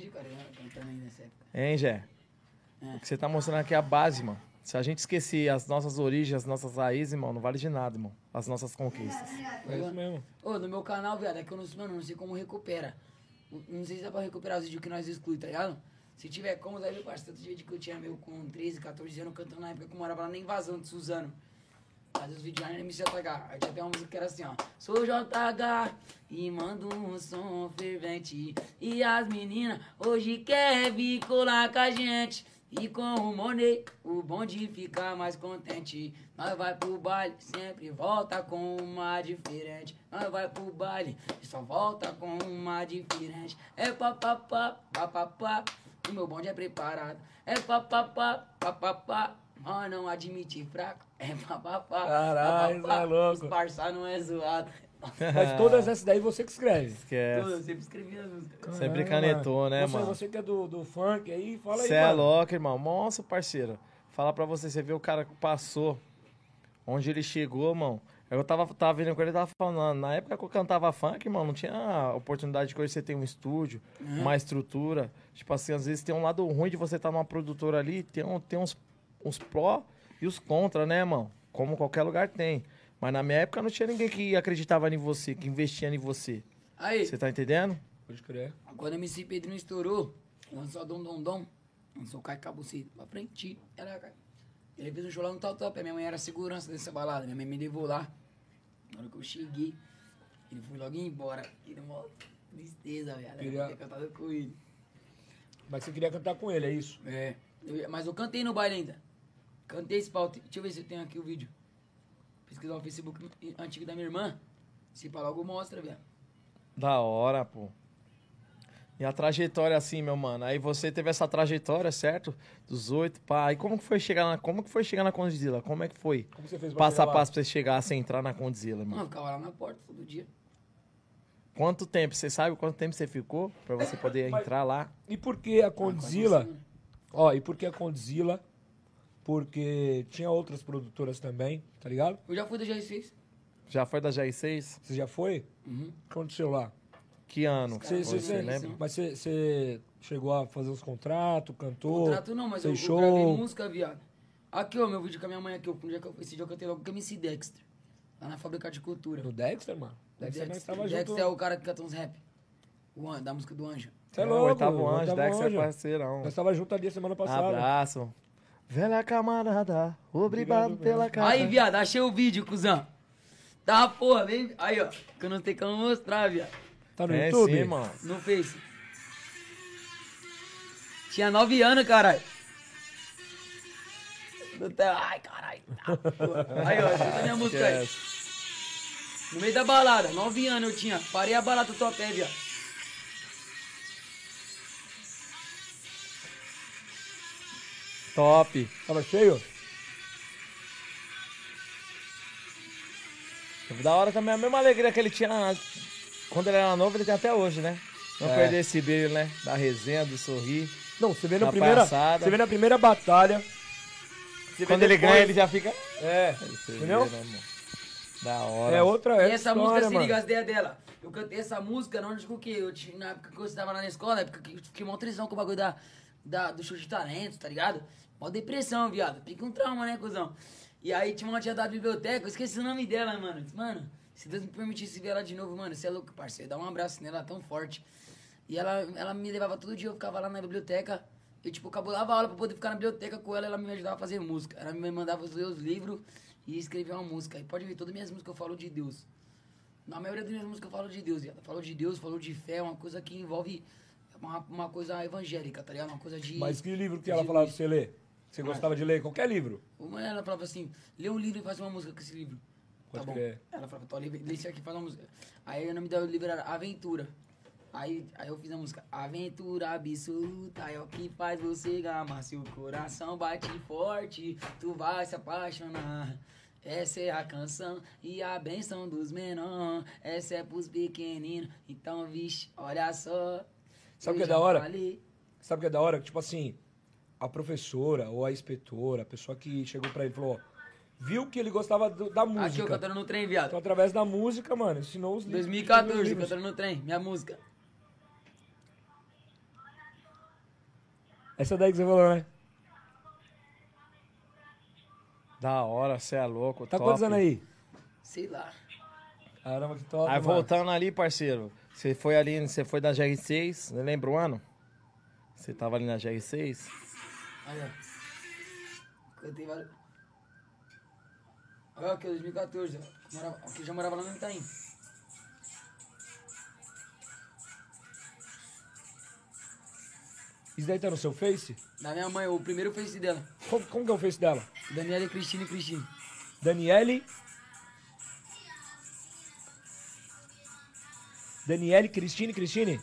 Hein, Jé? É. O que você tá mostrando aqui é a base, mano. Se a gente esquecer as nossas origens, as nossas raízes, irmão, não vale de nada, irmão. As nossas conquistas. É isso mesmo. Ô, no meu canal, viado, é que eu não, mano, não sei como recupera. Não sei se dá pra recuperar os vídeos que nós exclui, tá ligado? Se tiver como, vai ver, parceiro. Tanto vídeo que eu tinha meu com 13, 14 anos cantando na época que eu morava lá na invasão de Suzano. Fazia os vídeos lá na MCJH. Aí tinha até uma música que era assim, ó. Sou JH e mando um som fervente. E as meninas hoje quer vir colar com a gente. E com o Monet, o bonde fica mais contente. Nós vai pro baile, sempre volta com uma diferente. Nós vai pro baile e só volta com uma diferente. É papapá, papapá, o meu bonde é preparado. É papapá, papapá, mas não admite fraco. É papapá, Caralho, papapá, é louco. Os parça não é zoado. [LAUGHS] Mas todas essas daí você que escreve. Eu Esquece. sempre escrevi as músicas. Sempre canetou, né, você, mano? Você que é do, do funk aí, fala aí, Você é mano. louco, irmão. Nossa, parceiro. Falar pra você, você vê o cara que passou, onde ele chegou, irmão. Eu tava, tava vendo com ele, ele tava falando, na época que eu cantava funk, irmão, não tinha oportunidade hoje você tem um estúdio, uma estrutura. Tipo assim, às vezes tem um lado ruim de você estar numa produtora ali, tem, um, tem uns, uns pró e os contra, né, irmão? Como qualquer lugar tem. Mas na minha época não tinha ninguém que acreditava em você, que investia em você. Aí, Você tá entendendo? Pode crer. quando o MC Pedrinho estourou, lançou a Dom Dom Dom, lançou o Caio Cabucito pra frente. Era. Ele fez um show lá no Tal Top, a minha mãe era segurança dessa balada, minha mãe me levou lá. Na hora que eu cheguei, ele foi logo embora. Ele mó tristeza, velho. Queria- Eu ter cantado com ele. Mas você queria cantar com ele, é isso? É. Eu- mas eu cantei no baile ainda. Cantei esse pau. Deixa eu ver se eu tenho aqui o vídeo. Pesquisar o Facebook antigo da minha irmã. Se pra logo mostra, velho. Da hora, pô. E a trajetória assim, meu mano. Aí você teve essa trajetória, certo? Dos oito, pá. E como que foi chegar na, como que foi chegar na Condzilla? Como é que foi? Como você fez pra Passo a lá? passo pra você chegar, você entrar na Condzilla, Mano, eu ficava lá na porta todo dia. Quanto tempo? Você sabe quanto tempo você ficou pra você poder [LAUGHS] Mas- entrar lá? E por que a Ah, Condzilla? semana. Ó, e por que a Condzilla? Porque tinha outras produtoras também, tá ligado? Eu já fui da GR6. Já foi da GR6? Você já foi? Uhum. O que aconteceu lá? Que ano? Você, caras você, lembra? Mas você, chegou a fazer os contratos, cantou? Contrato não, mas eu, eu gravei show? música, viado. Aqui, ó, meu vídeo com a minha mãe aqui. ó, No dia que eu, esse dia eu cantei logo com o MC Dexter. Lá na Fábrica de Cultura. No Dexter, mano? Dexter, nós tava junto. Dexter é o cara que canta uns rap. O An- da música do Anjo. Você é o louco, oitavo o anjo, oitavo Dex é anjo. parceirão. Nós tava junto ali semana passada. Abraço. Velha camarada, obrigado Obrigado pela cara. Aí, viado, achei o vídeo, cuzão. Tá, porra, vem. Aí, ó. Que eu não tenho como mostrar, viado. Tá no É YouTube? sim, mano. No Face. Tinha nove anos, caralho. Ai, caralho. Tá, porra. Aí, ó, escuta a minha música aí. No meio da balada, nove anos eu tinha. Parei a balada do Topé, viado. Top. Tava cheio? Da hora também, a mesma alegria que ele tinha quando ele era novo, ele tem até hoje, né? Não É. perder esse brilho, né? Da resenha, do sorrir. Não, você vê na Na primeira. palhaçada. Você vê na primeira batalha. Quando ele ganha, ele já fica. É. Você vê, Entendeu? né? Da hora. É outra. É E essa história, música, se mano. liga, as ideias dela. Eu cantei essa música não digo que eu tinha, na época que eu estava lá na escola, na época que eu fiquei mó trisão com o bagulho da, da, do show de talentos, tá ligado? Mó depressão, viado. Fica um trauma, né, cuzão? E aí tinha uma tia da biblioteca, eu esqueci o nome dela, mano. Mano, se Deus me permitisse ver ela de novo, mano, você é louco, parceiro. Dá um abraço nela, ela é tão forte. E ela, ela me levava todo dia, eu ficava lá na biblioteca. Eu, tipo, cabulava a aula pra poder ficar na biblioteca com ela, ela me ajudava a fazer música. Ela me mandava ler os livros e escrever uma música. E pode ver, todas as minhas músicas eu falo de Deus. Na maioria das minhas músicas eu falo de Deus, viado. Eu falo de Deus, falo de fé, uma coisa que envolve uma, uma coisa evangélica, tá ligado? Uma coisa de. Mas que livro que de ela falava pra você ler? Você gostava de ler qualquer livro? Ela falava assim, lê um livro e faz uma música com esse livro. Pode tá bom. crer. Ela falava, tô, lê esse aqui faz uma música. Aí o nome do livro era Aventura. Aí, aí eu fiz a música Aventura absoluta é o que faz você gamar Seu coração bate forte, tu vai se apaixonar essa é a canção e a benção dos menores. Essa é pros pequeninos. Então, vixe, olha só. Sabe o que é da hora? falei. Sabe o que é da hora? Tipo assim, a professora ou a inspetora, a pessoa que chegou pra ele e falou, ó, viu que ele gostava do- da Aqui eu música. cantando no trem, viado. Então, através da música, mano, ensinou os livros. 2014, os livros. cantando no trem, minha música. Essa daí que você falou, né? Da hora, você é louco. Tá top. quantos anos aí? Sei lá. Caramba, que top, Aí mano. voltando ali, parceiro. Você foi ali, você foi da GR6, você lembra o ano? Você tava ali na GR6? Aí, ó. Cantei vários. Olha aqui, 2014, ó. Morava, aqui já morava lá no Itaim. Isso daí tá no seu Face? Da minha mãe, o primeiro face dela. Como, como que é o Face dela? Daniela, Cristina e Cristina. Daniele. Daniele, Cristine, Cristine?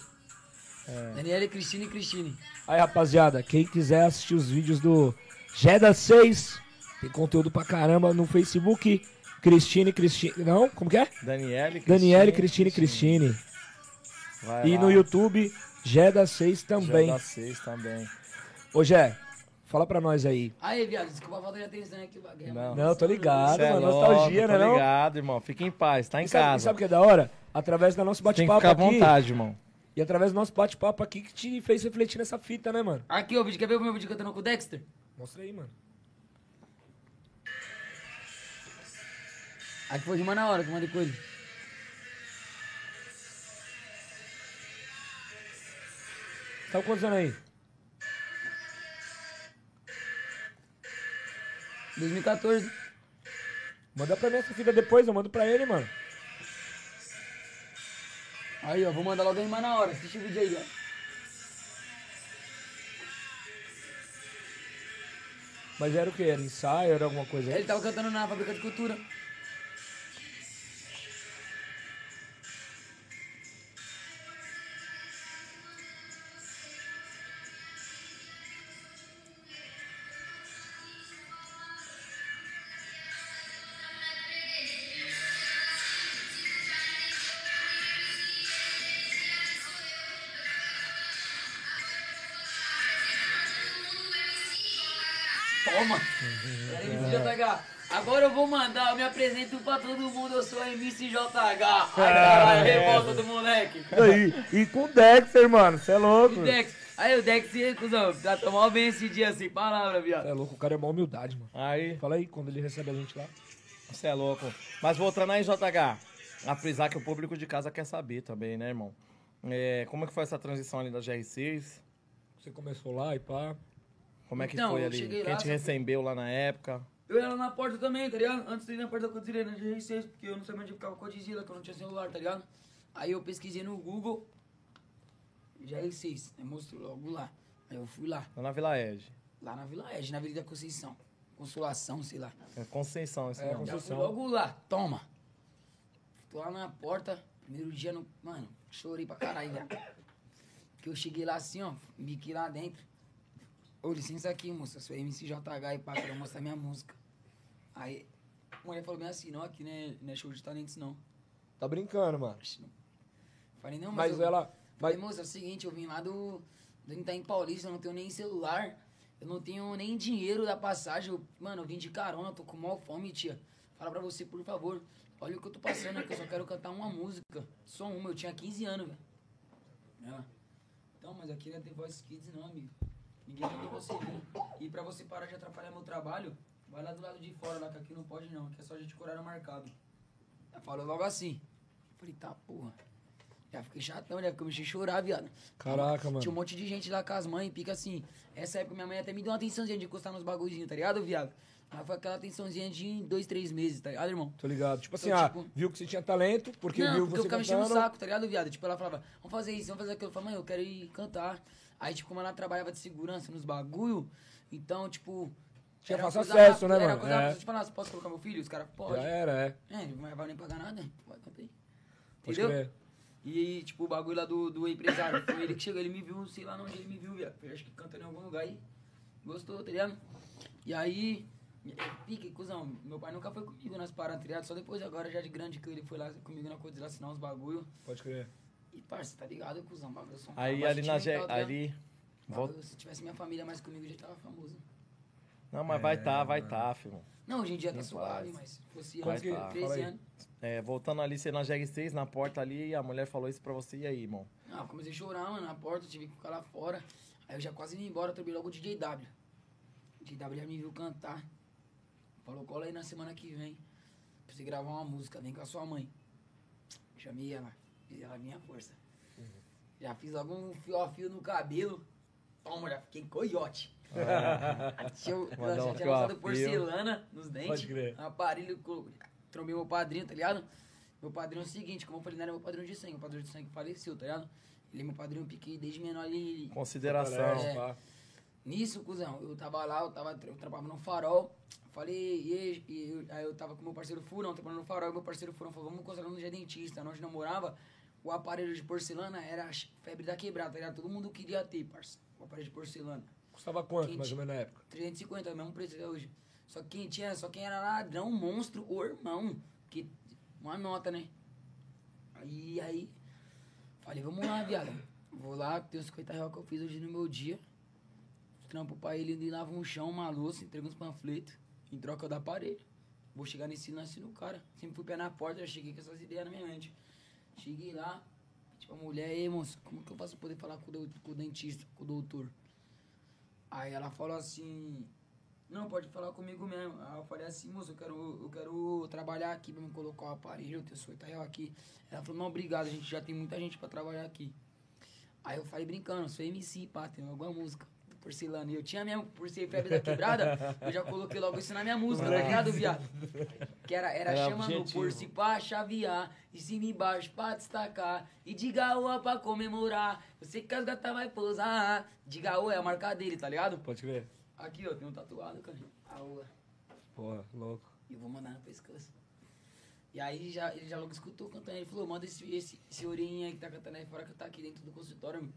Daniela, Cristina e Cristine. Aí, rapaziada, quem quiser assistir os vídeos do Jeda 6, tem conteúdo pra caramba no Facebook. Cristine, Cristine. Não? Como que é? Daniele, Daniele, Cristine, Cristine. Vai E lá. no YouTube, Jeda 6 também. GR6 também. Ô, Jé, fala pra nós aí. Aí, viado, desculpa a falta de atenção aqui. Guerra, Não. Não, tô ligado, é mano. Nostalgia, tô né? Não? ligado, irmão. Fica em paz, tá em E casa. sabe o que é da hora? Através do nosso bate-papo ficar à aqui. vontade, irmão. E através do nosso bate-papo aqui que te fez refletir nessa fita, né, mano? Aqui, ó, o vídeo. Quer ver o meu vídeo cantando com o Dexter? Mostra aí, mano. Aqui foi rima na hora que eu mandei com ele. Tá quantos anos aí? 2014. Manda pra mim essa fita depois, eu mando pra ele, mano. Aí, ó, vou mandar logo a rima na hora. Assiste o vídeo aí, ó. Mas era o quê? Era ensaio? Era alguma coisa? Ele tava cantando na fábrica de cultura. Agora eu vou mandar, eu me apresento pra todo mundo, eu sou MC JH. Ai, caralho, revolta do moleque. Aí, e com o Dexter, mano, você é louco. E Dex, aí o Dex, e aí, cuzão, tá tomando bem esse dia assim, palavra, Cê viado. é louco, o cara é mó humildade, mano. Aí, Fala aí, quando ele recebe a gente lá. você é louco. Mas voltando aí, JH, a frisar que o público de casa quer saber também, né, irmão? É, como é que foi essa transição ali da GR6? Você começou lá e pá. Como é que Então, foi ali? Quem lá, te recebeu lá na época? Eu lá na porta também, tá ligado? Antes de ir na porta da Godzilla, na GR6, porque eu não sabia onde ficava a Godzilla, que eu não tinha celular, tá ligado? Aí eu pesquisei no Google, GR6, né? mostrou logo lá. Aí eu fui lá, Lá na Vila Ege. lá na Vila Edge, na Avenida Conceição. Consolação, sei lá. É Conceição, esse É, fui Conceição. logo lá, toma. Tô lá na porta, primeiro dia, no, mano, chorei pra caralho, velho. Que eu cheguei lá assim, ó, biquei lá dentro. Ô, licença aqui, moça, sou MCJH e pá, quero mostrar minha música. Aí, a mulher falou bem assim, não, aqui não é, não é show de talentos, não. Tá brincando, mano. Falei, não, mas, Mas eu, ela. Falei, Mas, moça, é o seguinte, eu vim lá do, do Itaim Paulista, eu não tenho nem celular, eu não tenho nem dinheiro da passagem. Eu, mano, eu vim de carona, tô com maior fome, tia. Fala pra você, por favor, olha o que eu tô passando aqui, eu só quero cantar uma música. Só uma, eu tinha 15 anos, velho. Então, mas aqui não é The Voice Kids não, amigo. Ninguém mandou você vir. E pra você parar de atrapalhar meu trabalho, vai lá do lado de fora, lá que aqui não pode não, aqui é só gente com horário marcado. Ela falou logo assim. Falei, tá, porra. Já fiquei chatão, né? Porque eu me a chorar, viado. Caraca, mano. Tinha um monte de gente lá com as mães, pica assim. Essa época minha mãe até me deu uma atençãozinha de encostar nos bagulhozinhos, tá ligado, viado? Mas foi aquela atençãozinha de dois, três meses, tá ligado, irmão? tô ligado. Tipo assim, Então, ah, tipo- viu que você tinha talento, porque não, viu porque você eu ficava enchendo o cantando. saco, tá ligado, viado? Tipo, ela falava, vamos fazer isso, vamos fazer aquilo. Eu falava, mãe, eu quero ir cantar. Aí, tipo, como ela trabalhava de segurança nos bagulho, então, tipo... Tinha era fácil acesso, né, era mano? coisa É. rápida. Tipo, ah, posso colocar meu filho? Os caras, pode. Já era, é. É, não vai nem pagar nada. Pode, canta aí. Pode Entendeu? E, tipo, o bagulho lá do, do empresário. Foi ele que chegou, ele me viu, sei lá onde ele me viu, viado. Eu acho que cantando em algum lugar aí. Gostou, tá ligado? E aí, pique, cuzão, meu pai nunca foi comigo nas paradas, tá ligado? Só depois agora, já de grande, que ele foi lá comigo na coisa assinar uns bagulho. Pode crer. E, parça, tá ligado, cuzão? Bagulho, eu sou um Aí ali na. tá? Ali. Volta. Se tivesse minha família mais comigo, já tava famoso. Não, mas vai tá, vai tá, filho. Não, hoje em dia tá suave, mas Vai antes, tá. Fala 13 aí. anos. É, voltando ali, você na Jeg 6, na porta ali, a mulher falou isso pra você. E aí, irmão? Não, eu comecei a chorar, mano, na porta, tive que ficar lá fora. Aí eu já quase ia embora, trombei logo o DJ W. O DJ W já me viu cantar. Falou, cola aí na semana que vem. Pra você gravar uma música, vem com a sua mãe. Chamei ela, fiz ela minha força. Já fiz algum fio a fio no cabelo. Toma, já fiquei coiote. [LAUGHS] Tinha, eu, Mandar já um tinha a usado porcelana nos dentes. Pode crer. Aparelho, trombei meu padrinho, tá ligado? Meu padrinho é o seguinte, como eu falei, não era meu padrinho de sangue, meu padrinho de sangue faleceu, tá ligado? Ele é meu padrinho, piquei desde menor ali. Consideração. É. pá. Nisso, cuzão, eu tava lá, eu, tava, eu trabalhava no farol. Falei, e, aí- e eu- aí eu tava com meu parceiro Furão, trabalhando no farol, e meu parceiro Furão falou, vamos encostar no dia dentista. Onde não morava, o aparelho de porcelana era a febre da quebrada, tá ligado? Todo mundo queria ter, parça, o aparelho de porcelana. Custava quanto, Quem mais ou menos na época? 350, mesmo preço até hoje. Só quem tinha, só quem era ladrão, monstro ou irmão. Que, uma nota, né? Aí, aí, falei, vamos lá, viado. Vou lá, tem uns 50 reais que eu fiz hoje no meu dia. Trampo pra ele, ele lava um chão, uma louça, entrega uns panfletos, em troca do aparelho. Vou chegar nesse lance no cara. Sempre fui pé na porta, já cheguei com essas ideias na minha mente. Cheguei lá, tipo, a mulher, ei, moço, como que eu posso poder falar com o, com o dentista, com o doutor? Aí ela falou assim, não, pode falar comigo mesmo. Aí eu falei assim, moço, eu quero, eu quero trabalhar aqui pra me colocar o aparelho, eu tenho 50 reais aqui. Ela falou, não, obrigado, a gente já tem muita gente pra trabalhar aqui. Aí eu falei brincando, sou MC, pá, tem alguma música. Porcelana. E eu tinha mesmo, por ser febre da quebrada, eu já coloquei logo isso na minha música, tá ligado, viado? Que era, era, Era chama no objetivo. por se pá, chavear, de cima e embaixo pra destacar, e de gaoa pra comemorar. Eu sei que as gatas vai pousar. De gaoa é a marca dele, tá ligado? Pode crer. Aqui, ó, tem um tatuado, cara. Aoa. Porra, louco. E eu vou mandar no pescoço. E aí já, ele já logo escutou cantando. Ele falou, manda esse, esse, esse orelhinho aí que tá cantando aí fora que tá aqui dentro do consultório.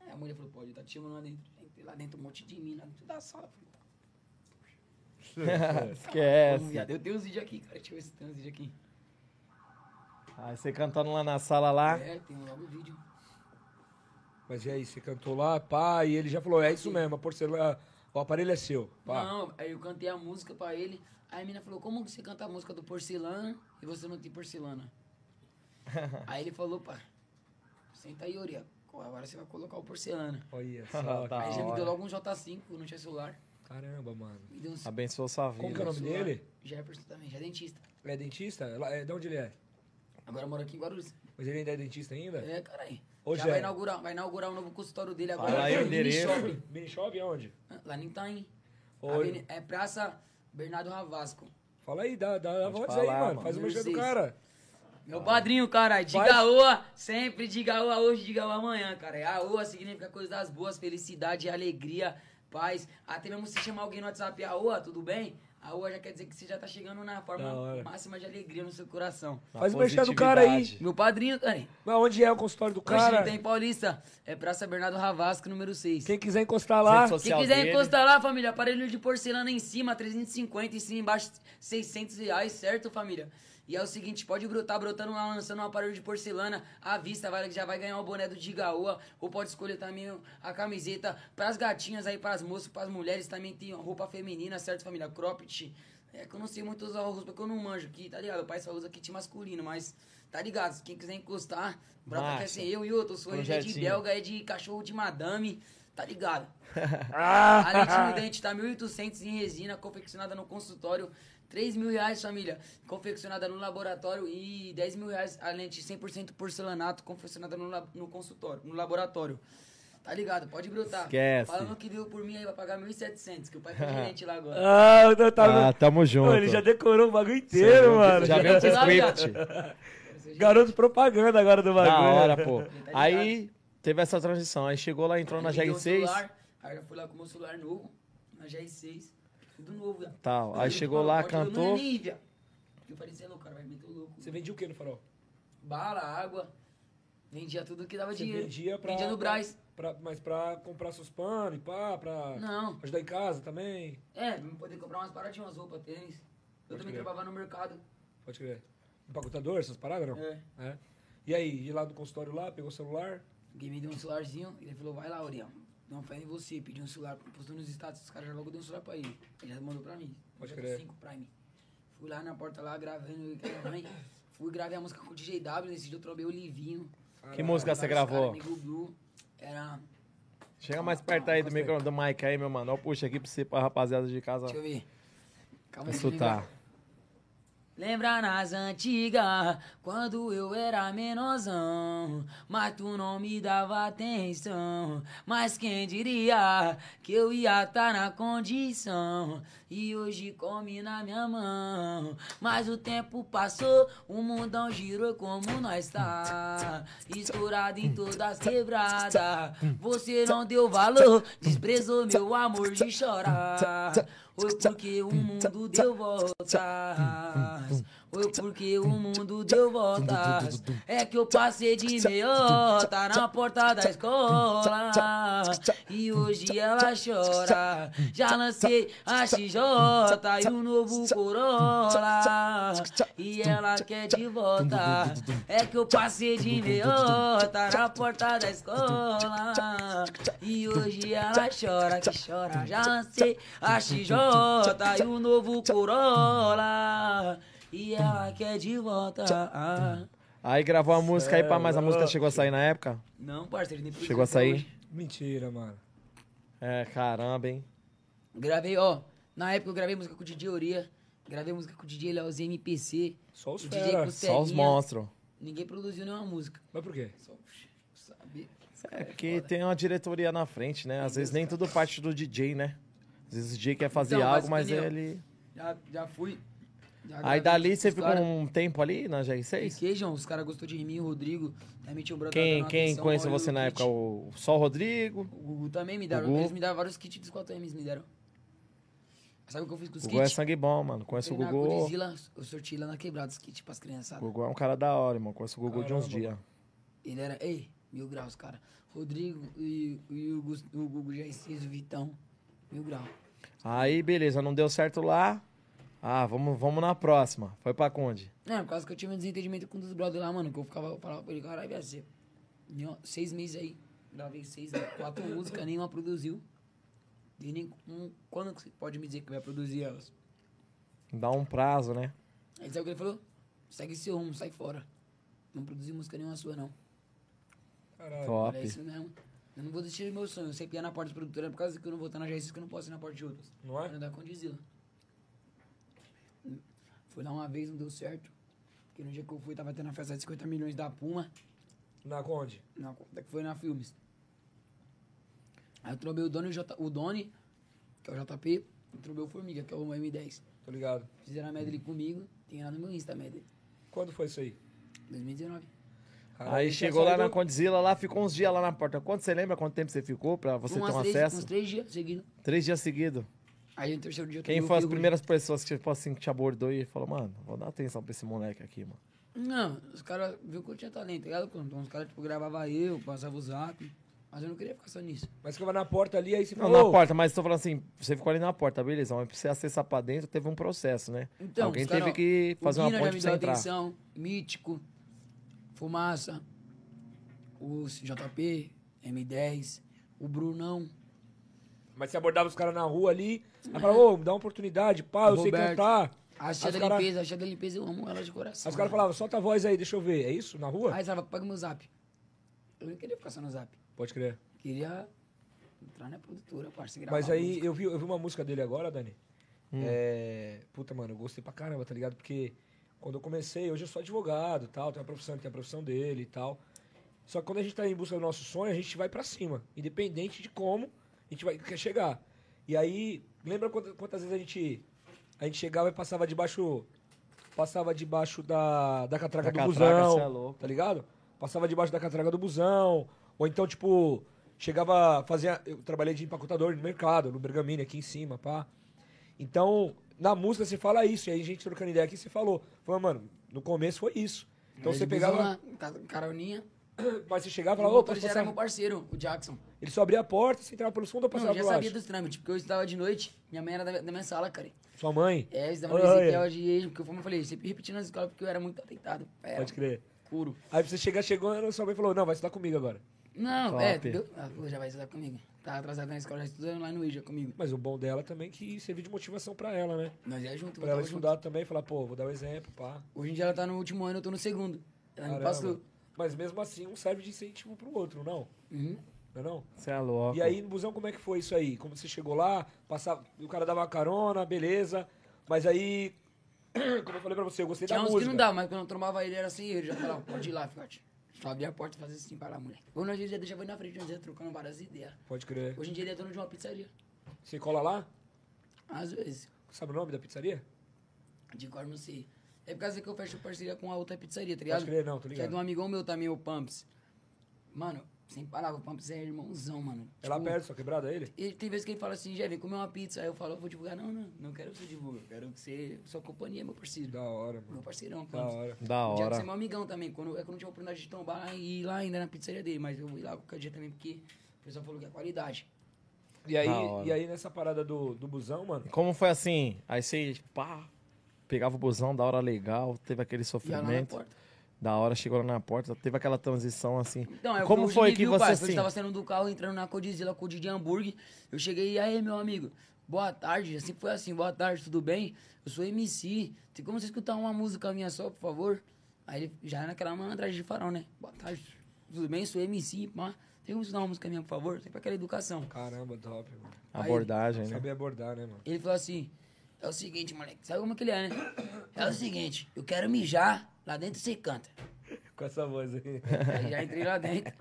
Aí a mulher falou, pode, tá te chamando lá dentro. Entrei lá dentro um monte de mina, dentro da sala. Falei, Vamos, [LAUGHS] Esquece. viado. Eu tenho uns vídeos aqui, cara. Deixa eu ver se tem uns vídeos aqui. Aí você cantando lá na sala lá. É, tem logo o vídeo. Mas e aí, você cantou lá, pá, e ele já falou, é isso mesmo, a porcelana, o aparelho é seu, pá. Não, aí eu cantei a música pra ele. Aí a mina falou, como que você canta a música do porcelana e você não tem porcelana? [LAUGHS] aí ele falou, pá, senta aí, Ori, agora você vai colocar o porcelana. Olha [LAUGHS] só, Da aí já me deu logo um J5, não tinha celular. caramba, mano. Me deu uns Abençoou sua vida. Como que é o nome celular. dele? Jefferson também, já é dentista. É dentista? É, de onde ele é? Agora mora aqui em Guarulhos. Mas ele ainda é dentista ainda? É, caralho. Ô, Já Jé. vai inaugurar, vai inaugurar um novo consultório dele agora. Fala aí o endereço. Shopping. Mini Shop aonde? Lá em Itaim. Oi. Aveni- É Praça Bernardo Ravasco. Fala aí, dá, dá a voz aí, mano. mano. Faz o mexer do cara. Meu padrinho, caralho, diga Faz- oa, sempre diga oa hoje, diga oa amanhã, cara. É A oa significa coisas das boas, felicidade, alegria, paz. Até mesmo se chamar alguém no WhatsApp, a oa, tudo bem? A oa já quer dizer que você já tá chegando na forma máxima de alegria no seu coração. Na Faz o mexer do cara aí. Meu padrinho, cara. Mas onde é o consultório do Hoje cara? tem Paulista, é Praça Bernardo Ravasco, número 6. Quem quiser encostar lá, Quem quiser dele. encostar lá, família, aparelho de porcelana em cima, 350, em cima, embaixo, 600 reais, certo, família? E é o seguinte, pode brotar brotando lá, lançando um aparelho de porcelana à vista, vai, já vai ganhar o boné do Digaoa, ou pode escolher também a camiseta pras gatinhas aí, pras moças, pras mulheres, também tem roupa feminina, certo, família? Cropped. É que eu não sei muito usar roupa, porque eu não manjo aqui, tá ligado? O pai só usa kit masculino, mas tá ligado? Quem quiser encostar, brota que é sem eu e outro, sou é de belga, é de cachorro de madame, tá ligado? A lente no dente tá 1.800 em resina, confeccionada no consultório. 3 mil reais, família. Confeccionada no laboratório. E 10 mil reais a lente 100% porcelanato, confeccionada no, no consultório, no laboratório. Tá ligado? Pode brotar. Esquece. Falando que veio por mim aí, vai pagar 1.700, que o pai foi [LAUGHS] gerente lá agora. Ah, não, tá Ah, tamo junto. Pô, ele já decorou o bagulho inteiro, mano. Já veio o lá, script. Garoto propaganda agora do bagulho. Da hora, pô. Tá? Aí teve essa transição. Aí chegou lá, entrou na Aí me deu Jeg um 6. celular, Aí eu fui lá com o meu celular novo, na GR6. Tudo novo. Tal. Aí chegou lá, pode- eu Não cantou. é nem, viado. Eu falei, você é louco, cara, vai meter o louco. Você vendia o que no farol? bala, água. Vendia tudo que dava Você dinheiro. vendia pra... Vendia no Braz. Pra, mas pra comprar seus panos e pá, pra Não. ajudar em casa também. É, pra poder comprar umas paradinhas, umas roupas, tênis. Eu Pode também crer. trabalhava no mercado. Pode crer. Empacotador, essas paradas, não? É. É. E aí, ir lá no consultório lá, pegou o celular? Alguém me deu um celularzinho e ele falou, vai lá, Orião. Dá uma fé em você, pediu um celular, postou nos status, os caras já logo deu um celular pra ele. Ele já mandou pra mim. Pode crer. Cinco Prime. Fui lá na porta lá, gravando com a minha mãe. Fui gravei a música com o DJ W, nesse dia eu trombei o Livinho. Que música você gravou? Amigo Blue. Era. Chega mais perto aí do micro do mic aí, meu mano. Eu puxo aqui pra você, pra rapaziada de casa Deixa eu ver. Calma aí. Lembra nas antigas, quando eu era menorzão, mas tu não me dava atenção. Mas quem diria que eu ia tá na condição e hoje come na minha mão. Mas o tempo passou, o mundão girou como nós tá, estourado em todas as quebradas. Você não deu valor, desprezou meu amor de chorar. Foi porque o mundo deu voltas. Foi porque o mundo deu voltas. É que eu passei de meiota na porta da escola. E hoje ela chora. Já lancei a XJ e o novo Corolla. E ela quer de volta. É que eu passei de meiota na porta da escola. E hoje ela chora, que chora. Já lancei a XJ e o novo Corolla. E ela quer de volta. Ah. Aí gravou a música aí, pá, mas a música chegou a sair na época? Não, parceiro, nem Chegou a sair? hoje. Mentira, mano. É, caramba, hein? Gravei, ó. Na época eu gravei música com o DJ Oria. Gravei música com o DJ Leozinho MPC. Só os fera. Só os monstros. Ninguém produziu nenhuma música. Mas por quê? Só, sabe? É porque tem uma diretoria na frente, né? Às vezes nem tudo parte do DJ, né? Às vezes o DJ quer fazer Então, algo, mas mas que ele. Já, já fui. Aí dali você ficou um tempo ali na GR6? Fiquei, João. Os caras gostou de mim, o Rodrigo. Tinha o brother Quem, quem conheceu você na época? O, só o Rodrigo? O Gugu também me deram. Eles me deram vários kits dos 4Ms, me deram. Sabe o que eu fiz com os O Gugu é kits? sangue bom, mano. Conheço o Gugu. Godzilla, eu sorti lá na quebrada os kits pras criançadas. O Gugu é um cara da hora, irmão. Conheço o Gugu de uns Caramba, dias. Ele era, ei, mil graus, cara. Rodrigo e, e o, o Gugu já o Vitão, mil graus. Aí, beleza, não deu certo lá. Ah, vamos, vamos na próxima. Foi pra Conde. Não, por causa que eu tive um desentendimento com um dos brothers lá, mano, que eu ficava, eu falava pra ele, caralho, vai ser. Seis meses aí, gravei seis, quatro [LAUGHS] músicas, nenhuma produziu. E nem, um, quando que você pode me dizer que vai produzir elas? Dá um prazo, né? Aí sabe o que ele falou? Segue seu rumo, sai fora. Não produzi música nenhuma sua, não. Caralho. Top. É isso mesmo. Eu não vou desistir do meu sonho. Eu sempre ia na porta da produtora por causa que eu não vou estar na agência que eu não posso ir na porta de outras. Não é? Não dar condizila. Fui lá uma vez, não deu certo. Porque no dia que eu fui, tava tendo a festa de 50 milhões da Puma. Na Conde. Na conta que foi na Filmes. Aí eu trobei o Doni, o J- o Doni, que é o JP, e trobei o Formiga, que é o M10. Tô ligado. Fizeram a medley comigo, tem lá no meu Insta a medley. Quando foi isso aí? 2019. Caralho, Aí tinha chegou lá na Condzilla, lá ficou uns dias lá na porta. Quanto você lembra quanto tempo você ficou pra você ter um três, acesso? Uns três dias seguindo. Três dias seguidos. Aí no terceiro dia eu Quem foi as primeiras pessoas que, tipo assim, que te abordou e falou, mano, vou dar atenção pra esse moleque aqui, mano. Não, os caras viu que eu tinha talento, tá ligado? Então os caras, tipo, gravavam eu, passava o zap. Mas eu não queria ficar só nisso. Mas ficava na porta ali, aí você Não, falou. na porta, mas tô falando assim, você ficou ali na porta, beleza, mas pra você acessar pra dentro teve um processo, né? Então, Alguém cara, teve que fazer uma ponte me pra você entrar. atenção, Mítico, Fumaça, o JP, M10, o Brunão, Mas você abordava os caras na rua ali, aí falava, ô, me dá uma oportunidade, pá, eu sei Roberto. cantar. a Aí Chia os da cara- Limpeza, a Chia da Limpeza, eu amo ela de coração. Os caras falavam, solta a voz aí, deixa eu ver. É isso? Na rua? Aí eles falavam, paga meu zap. Eu não queria ficar só no zap. Pode crer. Queria entrar na produtora, parceiro. Mas aí eu vi, eu vi uma música dele agora, Dani. Hum. É, Puta, mano, eu gostei pra caramba, tá ligado? Porque quando eu comecei, hoje eu sou advogado e tal, tenho a profissão, tem a profissão dele e tal. Só que quando a gente tá em busca do nosso sonho, a gente vai pra cima. Independente de como a gente vai, quer chegar. E aí, lembra quantas, quantas vezes a gente, a gente chegava e passava debaixo. Passava debaixo da, da catraca Da do catraca, busão. é louco. Tá ligado? Passava debaixo da catraca do busão. Ou então, tipo, chegava, fazia. Eu trabalhei de empacotador no mercado, no Bergamini, aqui em cima, pá. Então, na música você fala isso. E aí a gente trocando ideia aqui, você falou. Falou, mano, no começo foi isso. Então você pegava. Lá, ca- caroninha, [COUGHS] Mas você chegava e O falava, motorista era meu parceiro, o Jackson. Ele só abria a porta, você entrava pelo fundo ou Não, passava eu já sabia dos trâmites, porque eu estava de noite, minha mãe era da, da minha sala, cara. Sua mãe? É, davam Olha. no Ezequiel de ex, porque eu eu falei, sempre repetindo nas escolas porque eu era muito atentado. Era Pode crer. puro. Aí você chega, chegou, sua mãe falou, não, vai estudar comigo agora. Não, Top. é, entendeu? Ah, já vai estudar comigo. Tá atrasado na escola, já estudando lá no IJA comigo. Mas o bom dela também é que serviu de motivação pra ela, né? Nós já junto, Pra ela voltava junto. estudar também, falar, pô, vou dar um exemplo, pá. Hoje em dia ela tá no último ano, eu tô no segundo. Ela me Caramba. passou. Mas mesmo assim, um serve de incentivo pro outro, não? Uhum. Não é não? Você é louco. E aí, no busão, como é que foi isso aí? Como você chegou lá, passava, o cara dava uma carona, beleza. Mas aí, [CLEARS THROAT] como eu falei pra você, eu gostei Tinha da uns música. que não dava, mas quando eu trombava ele era assim, ele já falava, pode ir lá, filhote. Só abrir a porta e fazer assim para lá, moleque. Ou nós já deixava ele na frente, nós ia trocando várias ideias. Pode crer. Hoje em dia ele é dono de uma pizzaria. Você cola lá? Às vezes. Sabe o nome da pizzaria? De cor não sei. É por causa que eu fecho parceria com a outra pizzaria, tá ligado? Pode crer, não, tô Que é ligado. de um amigão meu também, o Pumps. Mano, sem palavra, o Pumps é irmãozão, mano. É lá Tipo, perto, sua quebrada, ele? Ele, tem vezes que ele fala assim, já vem comer uma pizza. Aí eu falo, eu vou divulgar. Não, não, não quero que você divulgue. Eu quero que você. Sua companhia, meu parceiro. Da hora, Meu mano. parceirão, Da Pumps. hora. Da O Jackson hora. é meu amigão também. Quando, é quando eu tive a oportunidade de tombar e ir lá ainda na pizzaria dele. Mas eu vou ir lá qualquer dia também, porque o pessoal falou que é qualidade. E aí, Da hora. e aí nessa parada do, do busão, mano, Como foi assim? Aí você, pá, pegava o busão, da hora legal, teve aquele sofrimento. porta. Da hora, chegou lá na porta, teve aquela transição assim. Então, é o Como foi que viu, você parça. Eu assim? tava saindo do carro, entrando na Codizila, o de hambúrguer. Eu cheguei, e aí, meu amigo? Boa tarde, assim foi assim, boa tarde, tudo bem? Eu sou MC, tem como você escutar uma música minha só, por favor? Aí ele já era naquela malandragem de farol, né? Boa tarde, tudo bem? Sou MC, pá. Tem como escutar uma música minha, por favor? Sempre aquela educação. caramba, top, mano. Abordagem, né? Saber abordar, né, mano? Ele falou assim: é o seguinte, moleque, sabe como que ele é, né? É o seguinte, eu quero mijar, lá dentro você canta. Com essa voz aí. Aí já entrei lá dentro.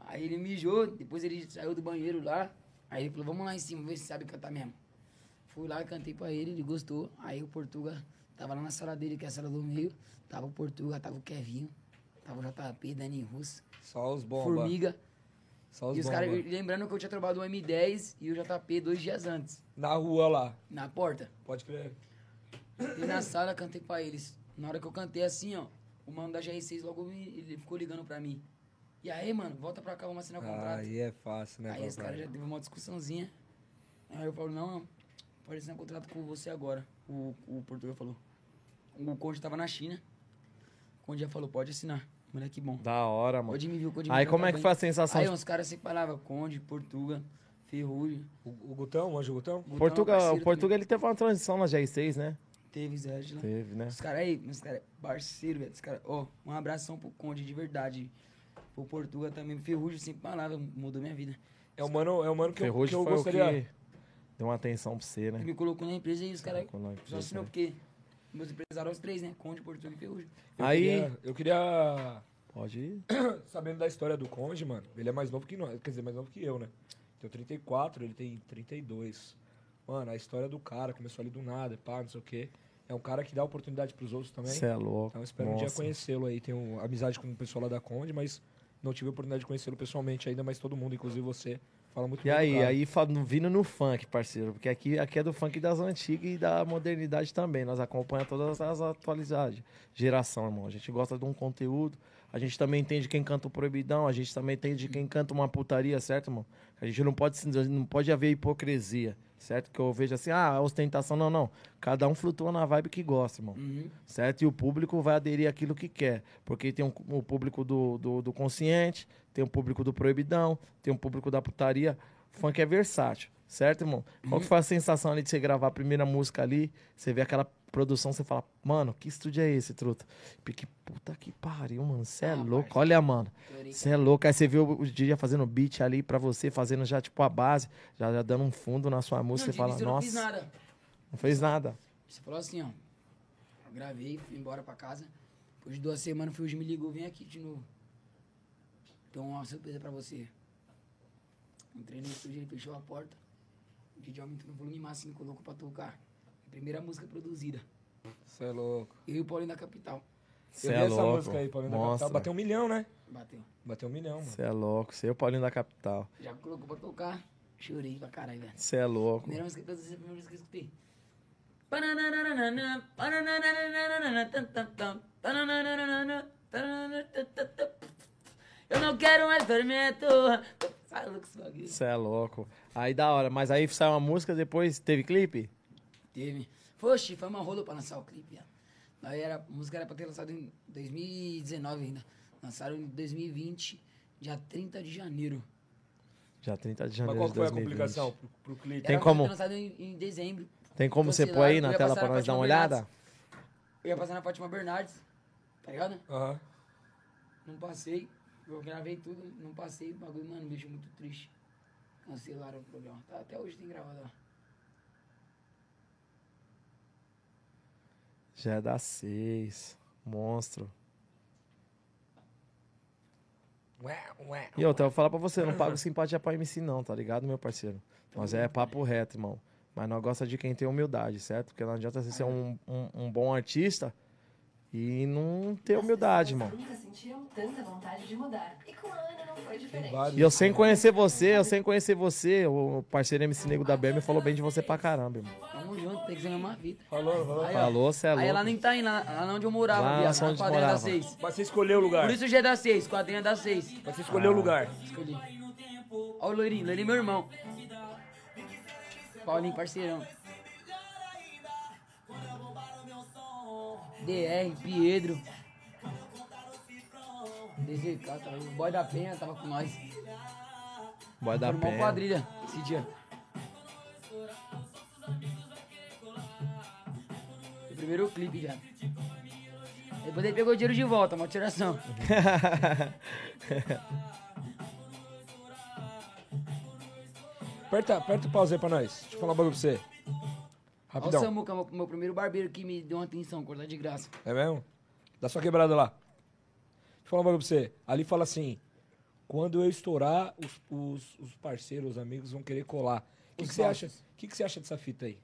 Aí ele mijou, depois ele saiu do banheiro lá. Aí ele falou, vamos lá em cima, ver se sabe cantar mesmo. Fui lá, cantei pra ele, ele gostou. Aí o Portuga tava lá na sala dele, que é a sala do meio. Tava o Portuga, tava o Kevinho, tava o JP, Dani Russo, Só os bombas. Formiga. Só os E os caras, lembrando que eu tinha trabalhado o M10 e o JP dois dias antes, Na rua lá. na porta. Pode crer. E na sala cantei pra eles. Na hora que eu cantei assim, ó, o mano da GR6 logo me- ele ficou ligando pra mim. E aí, mano, volta pra cá, vamos assinar o contrato. Aí é fácil, né, Aí os caras já teve uma discussãozinha. Aí eu falo, não, pode assinar contrato com você agora. O, o Portugal falou. O Conde tava na China. O Conde já falou, pode assinar. Moleque bom. Da hora, mano. Viu, Aí como é que foi a sensação? Aí de- uns caras se falavam, Conde, Portuga, Ferrugem. O, o Gutão, o Anjo Gutão? Gutão é Portugal, parceiro o Portugal ele teve uma transição na GR6, né? Teve Zé de lá. Teve, né? Os caras aí, os caras, parceiro, velho. Os caras, ó, um abração pro Conde de verdade. Pro Portuga também. Ferrugem, sempre palavra, mudou minha vida. É o mano, é o mano que eu, que Ferrugem eu foi gostaria. o que deu uma atenção pra você, né? Ele me colocou na empresa e os caras só assinou né? porque meus empresários, os três, né? Conde, Portuga e Ferrugem. Eu Aí, queria- eu queria pode ir. [CLEARS THROAT] sabendo da história do Conde, mano, ele é mais novo que nós, quer dizer, mais novo que eu, né? Tenho 34, ele tem 32. Mano, a história do cara começou ali do nada, pá, não sei o quê. É um cara que dá oportunidade pros outros também. Você é louco. Então espero um dia Nossa. conhecê-lo aí. Tenho amizade com o pessoal lá da Conde, mas não tive a oportunidade de conhecê-lo pessoalmente ainda, mas todo mundo, inclusive você, fala muito E bem aí, aí vindo no funk, parceiro, porque aqui, aqui é do funk das antigas e da modernidade também. Nós acompanhamos todas as atualidades. Geração, irmão. A gente gosta de um conteúdo. A gente também entende quem canta o proibidão, a gente também entende quem canta uma putaria, certo, irmão? A gente não pode, não pode haver hipocrisia, certo? Que eu vejo assim, ah, ostentação, não, não. Cada um flutua na vibe que gosta, irmão Uhum. certo? E o público vai aderir àquilo que quer. Porque tem um, o público do, do, do consciente, tem o público do proibidão, tem o público da putaria. Funk é versátil, certo, irmão? Qual que foi a sensação ali de você gravar a primeira música ali? Você vê aquela produção, você fala, mano, que estúdio é esse, truta? Porque, puta que pariu, mano. Você é Ah, louco. parça. Olha, mano. Você é louco. Aí você viu o DJ fazendo beat ali pra você, fazendo já, tipo, a base, já, já dando um fundo na sua música. Não, você fala, eu não fiz nossa, nada. não fez nada. Você falou assim, ó. Eu gravei, fui embora pra casa. Depois de duas semanas, o Fuji me ligou, vem aqui de novo. Então, uma surpresa pra você. Entrei no estúdio, ele fechou a porta. O DJ aumentou no volume máximo e colocou pra tocar. Primeira música produzida. Você é louco. Eu e o Paulinho da Capital. Você eu vi é essa louco. música aí, Paulinho da Mostra. Capital. Bateu um milhão, né? Bateu. Bateu um milhão, mano. Você é louco. Você é o Paulinho da Capital. Já colocou pra tocar. Chorei pra caralho, velho. Você é louco. Primeira música produzida, primeira música que eu escutei. Eu não quero mais tormento. Sai louco esse bagulho. Você é louco. Aí da hora. Mas aí saiu uma música, depois teve clipe? Teve. Poxa, foi uma rola pra lançar o clipe. Aí era, a música era pra ter lançado em 2019 ainda. Lançaram em 2020, dia 30 de janeiro. Já 30 de Mas janeiro qual de que foi a 2020. complicação pro, pro clipe? Tem como- lançado em, em dezembro. Tem como você Cancelaram, pôr aí na tela pra nós dar uma olhada? Bernardes. Eu ia passar na Fátima Bernardes, tá ligado? Aham. Não passei. Eu gravei tudo, não passei. O bagulho, mano, me deixou muito triste. Cancelaram o programa. Tá, até hoje tem gravado lá. Já é da 6. Monstro. Ué, ué. E eu vou falar pra você, eu não pago [LAUGHS] simpatia pra MC não, tá ligado, meu parceiro? Nós é papo reto, irmão. Mas nós gosta de quem tem humildade, certo? Porque não adianta você ser um, um, um bom artista e não ter humildade, irmão. Nunca sentiram tanta vontade de mudar. E com a Ana não foi diferente. E eu sem conhecer você, eu sem conhecer você, o parceiro MC Nego da BM falou bem de você pra caramba, irmão. Tamo junto, tem que ser a mesma vida. Falou, falou. Aí, ó. Falou, cê é Aí ela louco. nem tá indo, lá, lá onde eu morava, Lá viado, onde na quadrinha da morava. 6. Mas você escolheu o lugar. Por isso já é da 6, quadrinha da 6. Mas você escolheu o lugar. Escolhi. Ó o loirinho, loirinho meu irmão. Paulinho, parceirão. DR, Piedro. DZK, tava, o boy da Penha tava com nós. Boy da pena. quadrilha esse dia. O primeiro clipe já. Depois ele pegou o dinheiro de volta, uma tiração. [LAUGHS] Aperta, aperta o pause aí pra nós. Deixa eu falar um bagulho pra você. Olha o Rapidão. Samuca, meu, meu primeiro barbeiro que me deu uma atenção, cortar de graça. É mesmo? Dá sua quebrada lá. Deixa eu falar um bagulho pra você. Ali fala assim: quando eu estourar, os, os, os parceiros, os amigos vão querer colar. O que, Os que você acha? O que, que você acha dessa fita aí?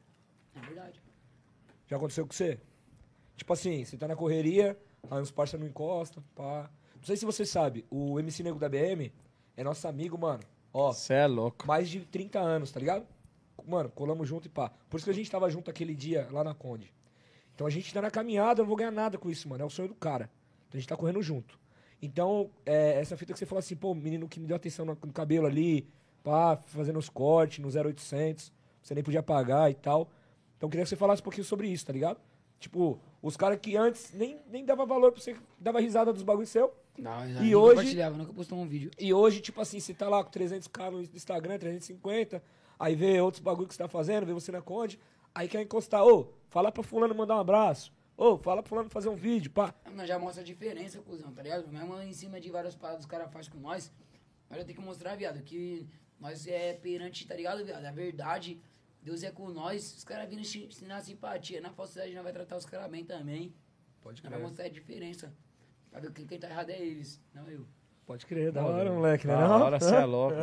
É verdade. Já aconteceu com você? Tipo assim, você tá na correria, aí uns parceiros não encostam, pá. Não sei se você sabe, o MC Nego da BM é nosso amigo, mano. Ó, Você é louco. mais de 30 anos, tá ligado? Mano, colamos junto e pá. Por isso que a gente tava junto aquele dia lá na Conde. Então a gente tá na caminhada, eu não vou ganhar nada com isso, mano. É o sonho do cara. Então a gente tá correndo junto. Então, é, essa fita que você falou assim, pô, menino que me deu atenção no, no cabelo ali, pá, fazendo os cortes no 0800, você nem podia pagar e tal. Então eu queria que você falasse um pouquinho sobre isso, tá ligado? Tipo, os caras que antes nem, nem dava valor pra você, dava risada dos bagulhos seu. Não, E nunca hoje- compartilhava, nunca postou um vídeo. E hoje, tipo assim, você tá lá com 300k no Instagram, 350, aí vê outros bagulho que você tá fazendo, vê você na Conde, aí quer encostar, ô, fala pra fulano mandar um abraço, ô, fala pra fulano fazer um vídeo, pá. Nós já mostra a diferença, cuzão, tá ligado? Mesmo em cima de várias paradas que os caras fazem com nós, nós já tem que mostrar, viado, que nós é perante, tá ligado, viado? A verdade, Deus é com nós, os caras vindo ensi- ensinar simpatia. Na falsidade nós vai tratar os caras bem também. Pode Nós vai mostrar a diferença. Pra ver que quem tá errado é eles, não eu. Pode crer, da hora, moleque, né? Da não? hora, você é [LAUGHS] louco.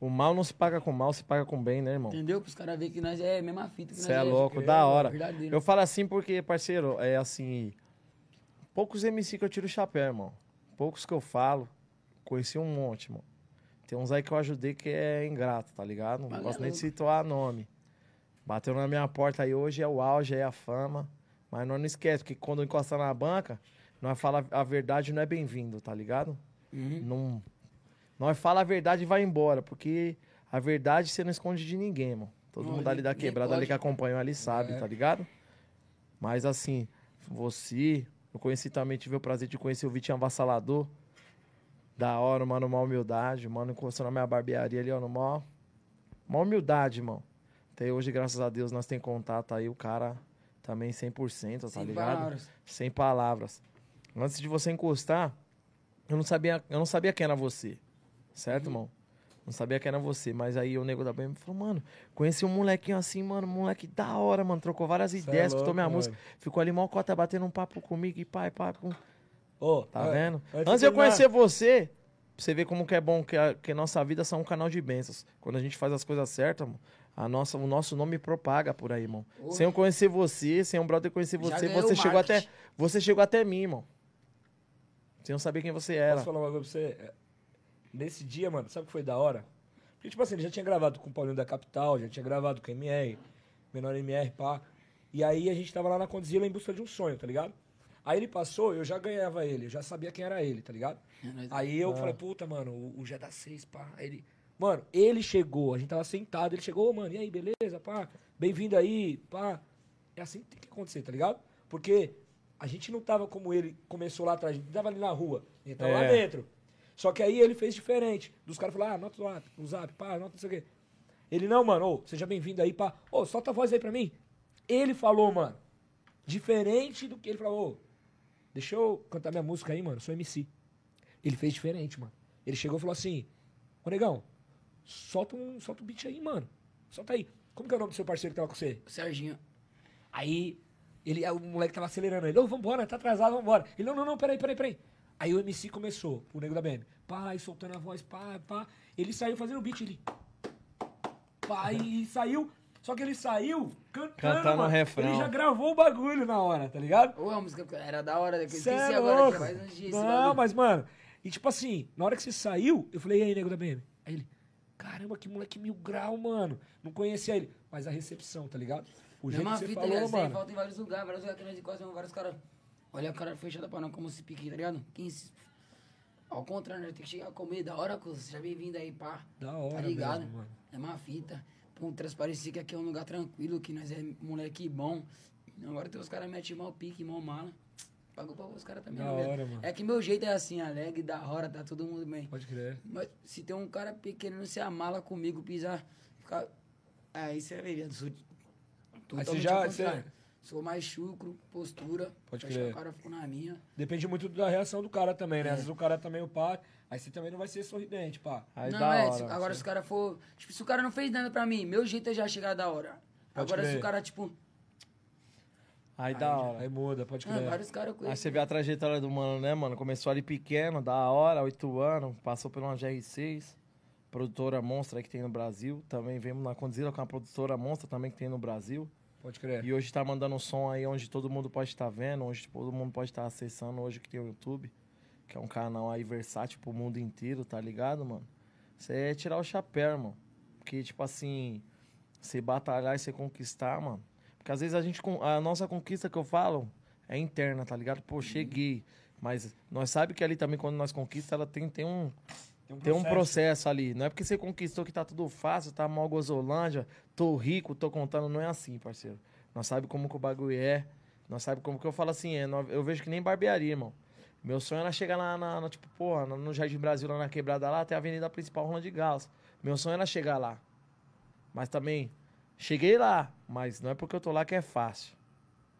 O mal não se paga com mal, se paga com bem, né, irmão? Entendeu? Pros caras verem que nós é a mesma fita que Você nós é louco, da hora. verdadeiro. Eu falo assim porque, parceiro, é assim. Poucos MC que eu tiro o chapéu, irmão. Poucos que eu falo. Conheci um monte, irmão. Tem uns aí que eu ajudei que é ingrato, tá ligado? Não Mas gosto é nem de situar nome. Bateu na minha porta aí hoje, é o auge, é a fama. Mas nós não esquece, porque quando encostar na banca, nós fala a verdade não é bem-vindo, tá ligado? Uhum. Não. Nós fala a verdade e vai embora, porque a verdade você não esconde de ninguém, mano. Todo Não, mundo ali da quebrada ali que acompanhou ali sabe, É. tá ligado? Mas assim, você, eu conheci também, tive o prazer de conhecer o Vitinho Avassalador. Da hora, mano, uma humildade. Mano, encostou na minha barbearia ali, ó, no mó. Uma humildade, irmão. Até hoje, graças a Deus, nós tem contato aí, o cara também 100%, tá Sem ligado? palavras. Sem palavras. Antes de você encostar, eu não sabia, eu não sabia quem era você. Certo, Uhum. irmão? Não sabia quem era você. Mas aí o nego da BM falou, mano, conheci um molequinho assim, mano, moleque da hora, mano. Trocou várias é ideias, escutou louco, minha mano. música. Ficou ali mal cota batendo um papo comigo e pai, com... Ô, Tá é, vendo? Antes de eu conhecer você, pra você ver como que é bom que a, que a nossa vida são um canal de bênçãos. Quando a gente faz as coisas certas, mano, a nossa, o nosso nome propaga por aí, irmão. Sem eu conhecer você, sem um brother conhecer você, você chegou até. Você chegou até mim, irmão. Sem eu saber quem você era. Posso falar uma coisa pra você? É, Nesse dia, mano, sabe o que foi da hora? Porque, tipo assim, ele já tinha gravado com o Paulinho da Capital, já tinha gravado com o MR, Menor MR, pá. E aí a gente tava lá na Condzilla em busca de um sonho, tá ligado? Aí ele passou, eu já ganhava ele, eu já sabia quem era ele, tá ligado? nós- Aí eu falei, puta, mano, o, o G da 6, pá. Aí ele. Mano, ele chegou, a gente tava sentado, ele chegou, "Ô, mano, e aí, beleza, pá? Bem-vindo aí, pá. É assim que tem que acontecer, tá ligado? Porque a gente não tava como ele começou lá atrás, a gente tava ali na rua, a gente tava lá É. dentro. Só que aí ele fez diferente. Dos caras falaram, ah, anota o zap, o zap, pá, anota não sei o quê. Ele, não, mano, ô, seja bem-vindo aí, pá. Ô, solta a voz aí pra mim. Ele falou, mano, diferente do que ele falou, ô, deixa eu cantar minha música aí, mano, sou MC. Ele fez diferente, mano. Ele chegou e falou assim, ô, negão, solta um, solta um beat aí, mano. Solta aí. Como que é o nome do seu parceiro que tava com você? Serginho. Aí, ele, o moleque tava acelerando ele. Ô, vambora, tá atrasado, vambora. Ele, não, não, não, peraí, peraí, peraí. Aí o MC começou, o nego da BM. E soltando a voz, pá, pá. Ele saiu fazendo o beat, ele... Pá, e saiu... Só que ele saiu cantando, Cantando mano. o refrão. Ele já gravou o bagulho na hora, tá ligado? Ô, a música era da hora, que eu Cê esqueci é agora, que faz uns dias Não, mas, mano... E tipo assim, na hora que você saiu, eu falei, e aí, nego da BM? Aí ele... Caramba, que moleque mil grau, mano. Não conhecia ele. Mas a recepção, tá ligado? O jeito Mesma que você fita, falou, ligado? Aí mano. falta em vários lugares, vários lugares que nós encostamos, vários caras. Olha a cara fechada pra não, como se pique, tá ligado? 15. Ao contrário, nós tem que chegar a comer da hora, cuz. Seja bem-vindo aí, pá. Da hora Tá ligado? mesmo. É uma fita. Pô, transparecer que aqui é um lugar tranquilo, que nós é moleque bom. Agora tem os caras metem mal pique, mal mala. Pagou pra os caras também. Da né, velho? hora, mano. É que meu jeito é assim, alegre, da hora, tá todo mundo bem. Pode crer. Mas se tem um cara querendo se amala comigo, pisar, ficar. Aí você vê, viado. Sou totalmente já- você- Sou mais chucro, postura. Pode deixa crer. O cara ficou na minha. Depende muito da reação do cara também, É. né? Às vezes o cara também o pá, aí você também não vai ser sorridente, pá. Aí não, é, hora. se- agora assim. se o cara for. Tipo, se o cara não fez nada pra mim, meu jeito é já chegar da hora. Pode agora se crer. o cara, tipo. Aí da hora. Aí muda, pode Ah, crer. vários caras Aí você vê a trajetória do mano, né, mano? Começou ali pequeno, da hora, 8 anos, passou por uma GR6, produtora monstra que tem no Brasil. Também vemos na Condzilla com a produtora monstra também que tem no Brasil. Pode crer. E hoje tá mandando um som aí onde todo mundo pode estar vendo, onde todo mundo pode estar acessando hoje que tem o YouTube, que é um canal aí versátil pro mundo inteiro, tá ligado, mano? Você é tirar o chapéu, irmão. Porque, tipo assim, você batalhar e você conquistar, mano. Porque às vezes a gente, a nossa conquista que eu falo é interna, tá ligado? Pô, cheguei. Mas nós sabe que ali também, quando nós conquista, ela tem, tem um, tem um processo ali. Não é porque você conquistou que tá tudo fácil, tá mal gozolândia, tô rico, tô contando. Não é assim, parceiro. Nós sabe como que o bagulho é. Nós sabe como que eu falo assim, é, eu vejo que nem barbearia, irmão. Meu sonho era chegar lá na, na, tipo, porra, no Jardim Brasil, lá na quebrada lá, até a avenida principal Rolando de Gauss. Meu sonho era chegar lá. Mas também, cheguei lá, mas não é porque eu tô lá que é fácil.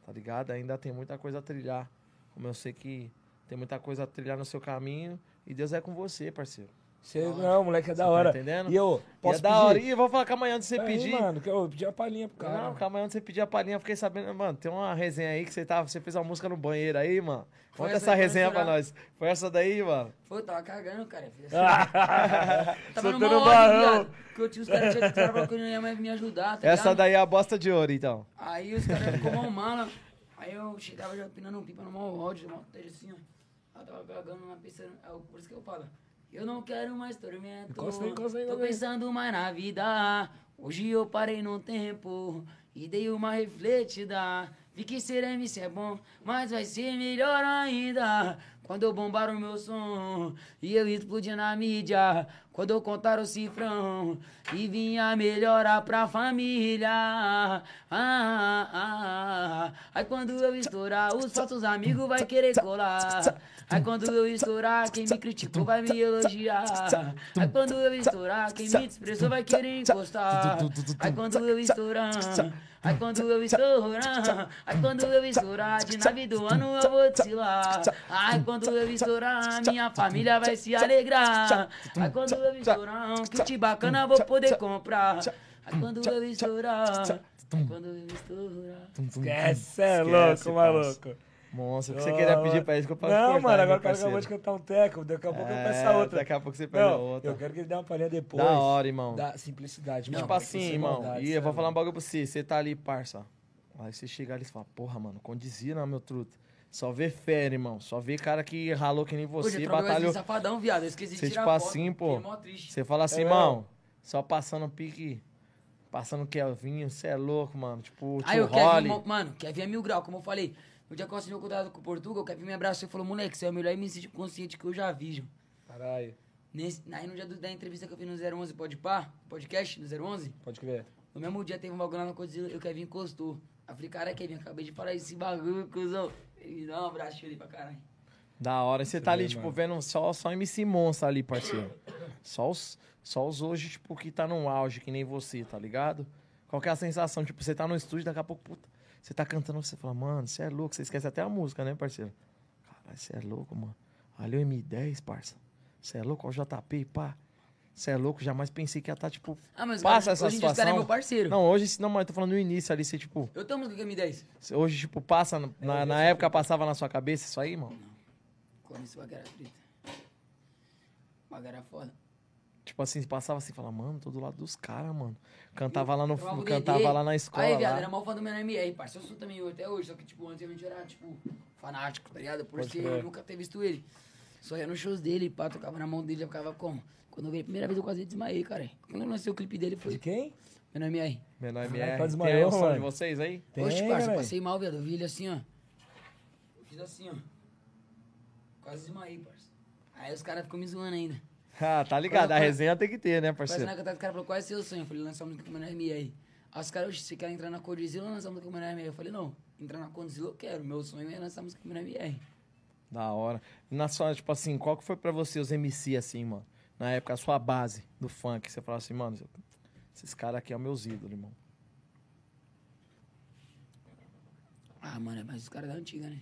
Tá ligado? Ainda tem muita coisa a trilhar. Como eu sei que tem muita coisa a trilhar no seu caminho. E Deus é com você, parceiro. Você, não, moleque, é da tá hora. entendendo? E eu, E posso é da pedir? hora. E eu vou falar que amanhã antes de você Peraí, pedir. mano, que eu pedi a palhinha pro cara. Não, calma aí, antes de você pedir a palhinha, eu fiquei sabendo, mano, tem uma resenha aí que você, tava, você fez uma música no banheiro aí, mano. Foi Conta essa essa aí, resenha pra nós. Foi essa daí, mano? Pô, eu tava cagando, cara. [LAUGHS] Fiz assim. tava no Soltando maior barrão. viado. Porque eu tinha os caras que não ia mais me ajudar, tá essa ligado? daí é a bosta de ouro, então. Aí os caras ficou mal mala. Aí eu chegava já pinando um pipa no mau ódio, mal assim, ó. Eu tava cagando na pista. É por isso que eu falo. Eu não quero mais tormento. Aí, Tô pensando mais na vida. Hoje eu parei no tempo e dei uma refletida. Vi que ser MC é bom, mas vai ser melhor ainda. Quando eu bombar o meu som e eu explodir na mídia. Quando eu contar o cifrão e vinha melhorar pra família. Ah, ah, ah. Aí quando eu estourar, os falsos amigos vai querer colar. Aí quando eu estourar, quem me criticou vai me elogiar. Aí quando eu estourar, quem me desprezou vai querer encostar. Aí quando eu estourar, aí quando eu estourar, aí quando eu estourar, de nave do ano eu vou desfilar. Aí quando eu estourar, minha família vai se alegrar. Aí quando eu estourar, um kit bacana eu vou poder comprar. Aí quando eu estourar, aí quando eu estourar. Esquece, é louco, maluco. Monstro, o que você queria pedir pra isso que eu posso Não, mano, agora o cara acabou de cantar um teco, daqui a pouco eu É, peço a outra. daqui a pouco você pede não, a outra. Eu quero que ele dê uma palhinha depois. Da hora, irmão. Da simplicidade. Tipo mano, assim, sem irmão. maldade, E eu vou falar um bagulho pra você. Você tá ali, parça. Aí você chega ali e fala, porra, mano, condizia não, meu truta. Só vê fera, irmão. Só vê cara que ralou que nem Hoje você, eu trabalhei batalhou. safadão, viado. Eu esqueci de Você, tirar tipo foto, assim, pô. Você fala assim, É irmão, só passando pique, passando Kelvinho, você é louco, mano. Tipo, Aí o mo- mano, Kevin é mil grau, como eu falei. No dia que eu assinei o contrato com o Portugal, o Kevin me abraçou e falou, moleque, você é o melhor MC consciente que eu já vi, João. Caralho. Nesse, aí no dia do- da entrevista que eu fiz no 011 Pode Pá, podcast do 011, Pode crer. no mesmo dia teve um bagulho lá no Godzilla e o Kevin encostou. Aí eu falei, cara, Kevin, acabei de falar esse bagulho, cuzão. Ele me dá um abraço, chorei pra caralho. Da hora. E você tá ali, tipo, mano. vendo só, só MC monstro ali, parceiro. Só os, só os hoje, tipo, que tá num auge, que nem você, tá ligado? Qual que é a sensação? Tipo, você tá no estúdio, daqui a pouco, puta, você tá cantando, você fala, mano, você é louco. Você esquece até a música, né, parceiro? Caralho, você é louco, mano. Ali é o M10, parça. Você é louco, o JP, pá. Você é louco, jamais pensei que ia estar, tipo, Ah, mas passa cara, essa hoje em dia esse cara é situação. meu parceiro. Não, hoje, não, mas eu tô falando no início ali, você, tipo, Eu tenho música com M10. você- hoje, tipo, passa, na, na, na época passava na sua cabeça isso aí, mano? Quando esse bagulho era treta. Era foda. Tipo assim, passava assim, falava, mano, tô do lado dos caras, mano. Cantava lá no Eu cantava lá na escola. Aí, viado, lá. era mal fã do meu MR, parça. Eu sou também eu até hoje, só que, tipo, antigamente eu era, tipo, fanático, tá ligado? Por ser, eu nunca ter visto ele. Só ia nos shows dele, pá, tocava na mão dele, já ficava como? Quando eu vi a primeira vez eu quase desmaiei, cara. Quando eu lancei o clipe dele De foi quem? meu MR. Menor Caralho, MR. Tem aí desmaiou, o som de vocês aí? Tem, Oxe, parça, passei mal, viado. Eu vi ele assim, ó. Eu fiz assim, ó. Quase desmaiei, parça. Aí os caras ficam me zoando ainda. Ah, tá ligado. A Quando- resenha tem que ter, né, Parece parceiro? na cantada, os caras falaram, qual é seu sonho? Eu falei, lançar uma música com o meu MR. Aí os caras, "Oxe, você quer entrar na Codizila ou lançar uma música com o meu MR? Eu falei, não, entrar na Codizila eu quero. Meu sonho é lançar música com o meu MR. Da hora. Na sua, tipo assim, qual que foi pra você os MC, assim, mano? Na época, a sua base do funk. Você falava assim, mano, esses caras aqui são meus ídolos, irmão. Ah, mano, é mais os caras da antiga, né?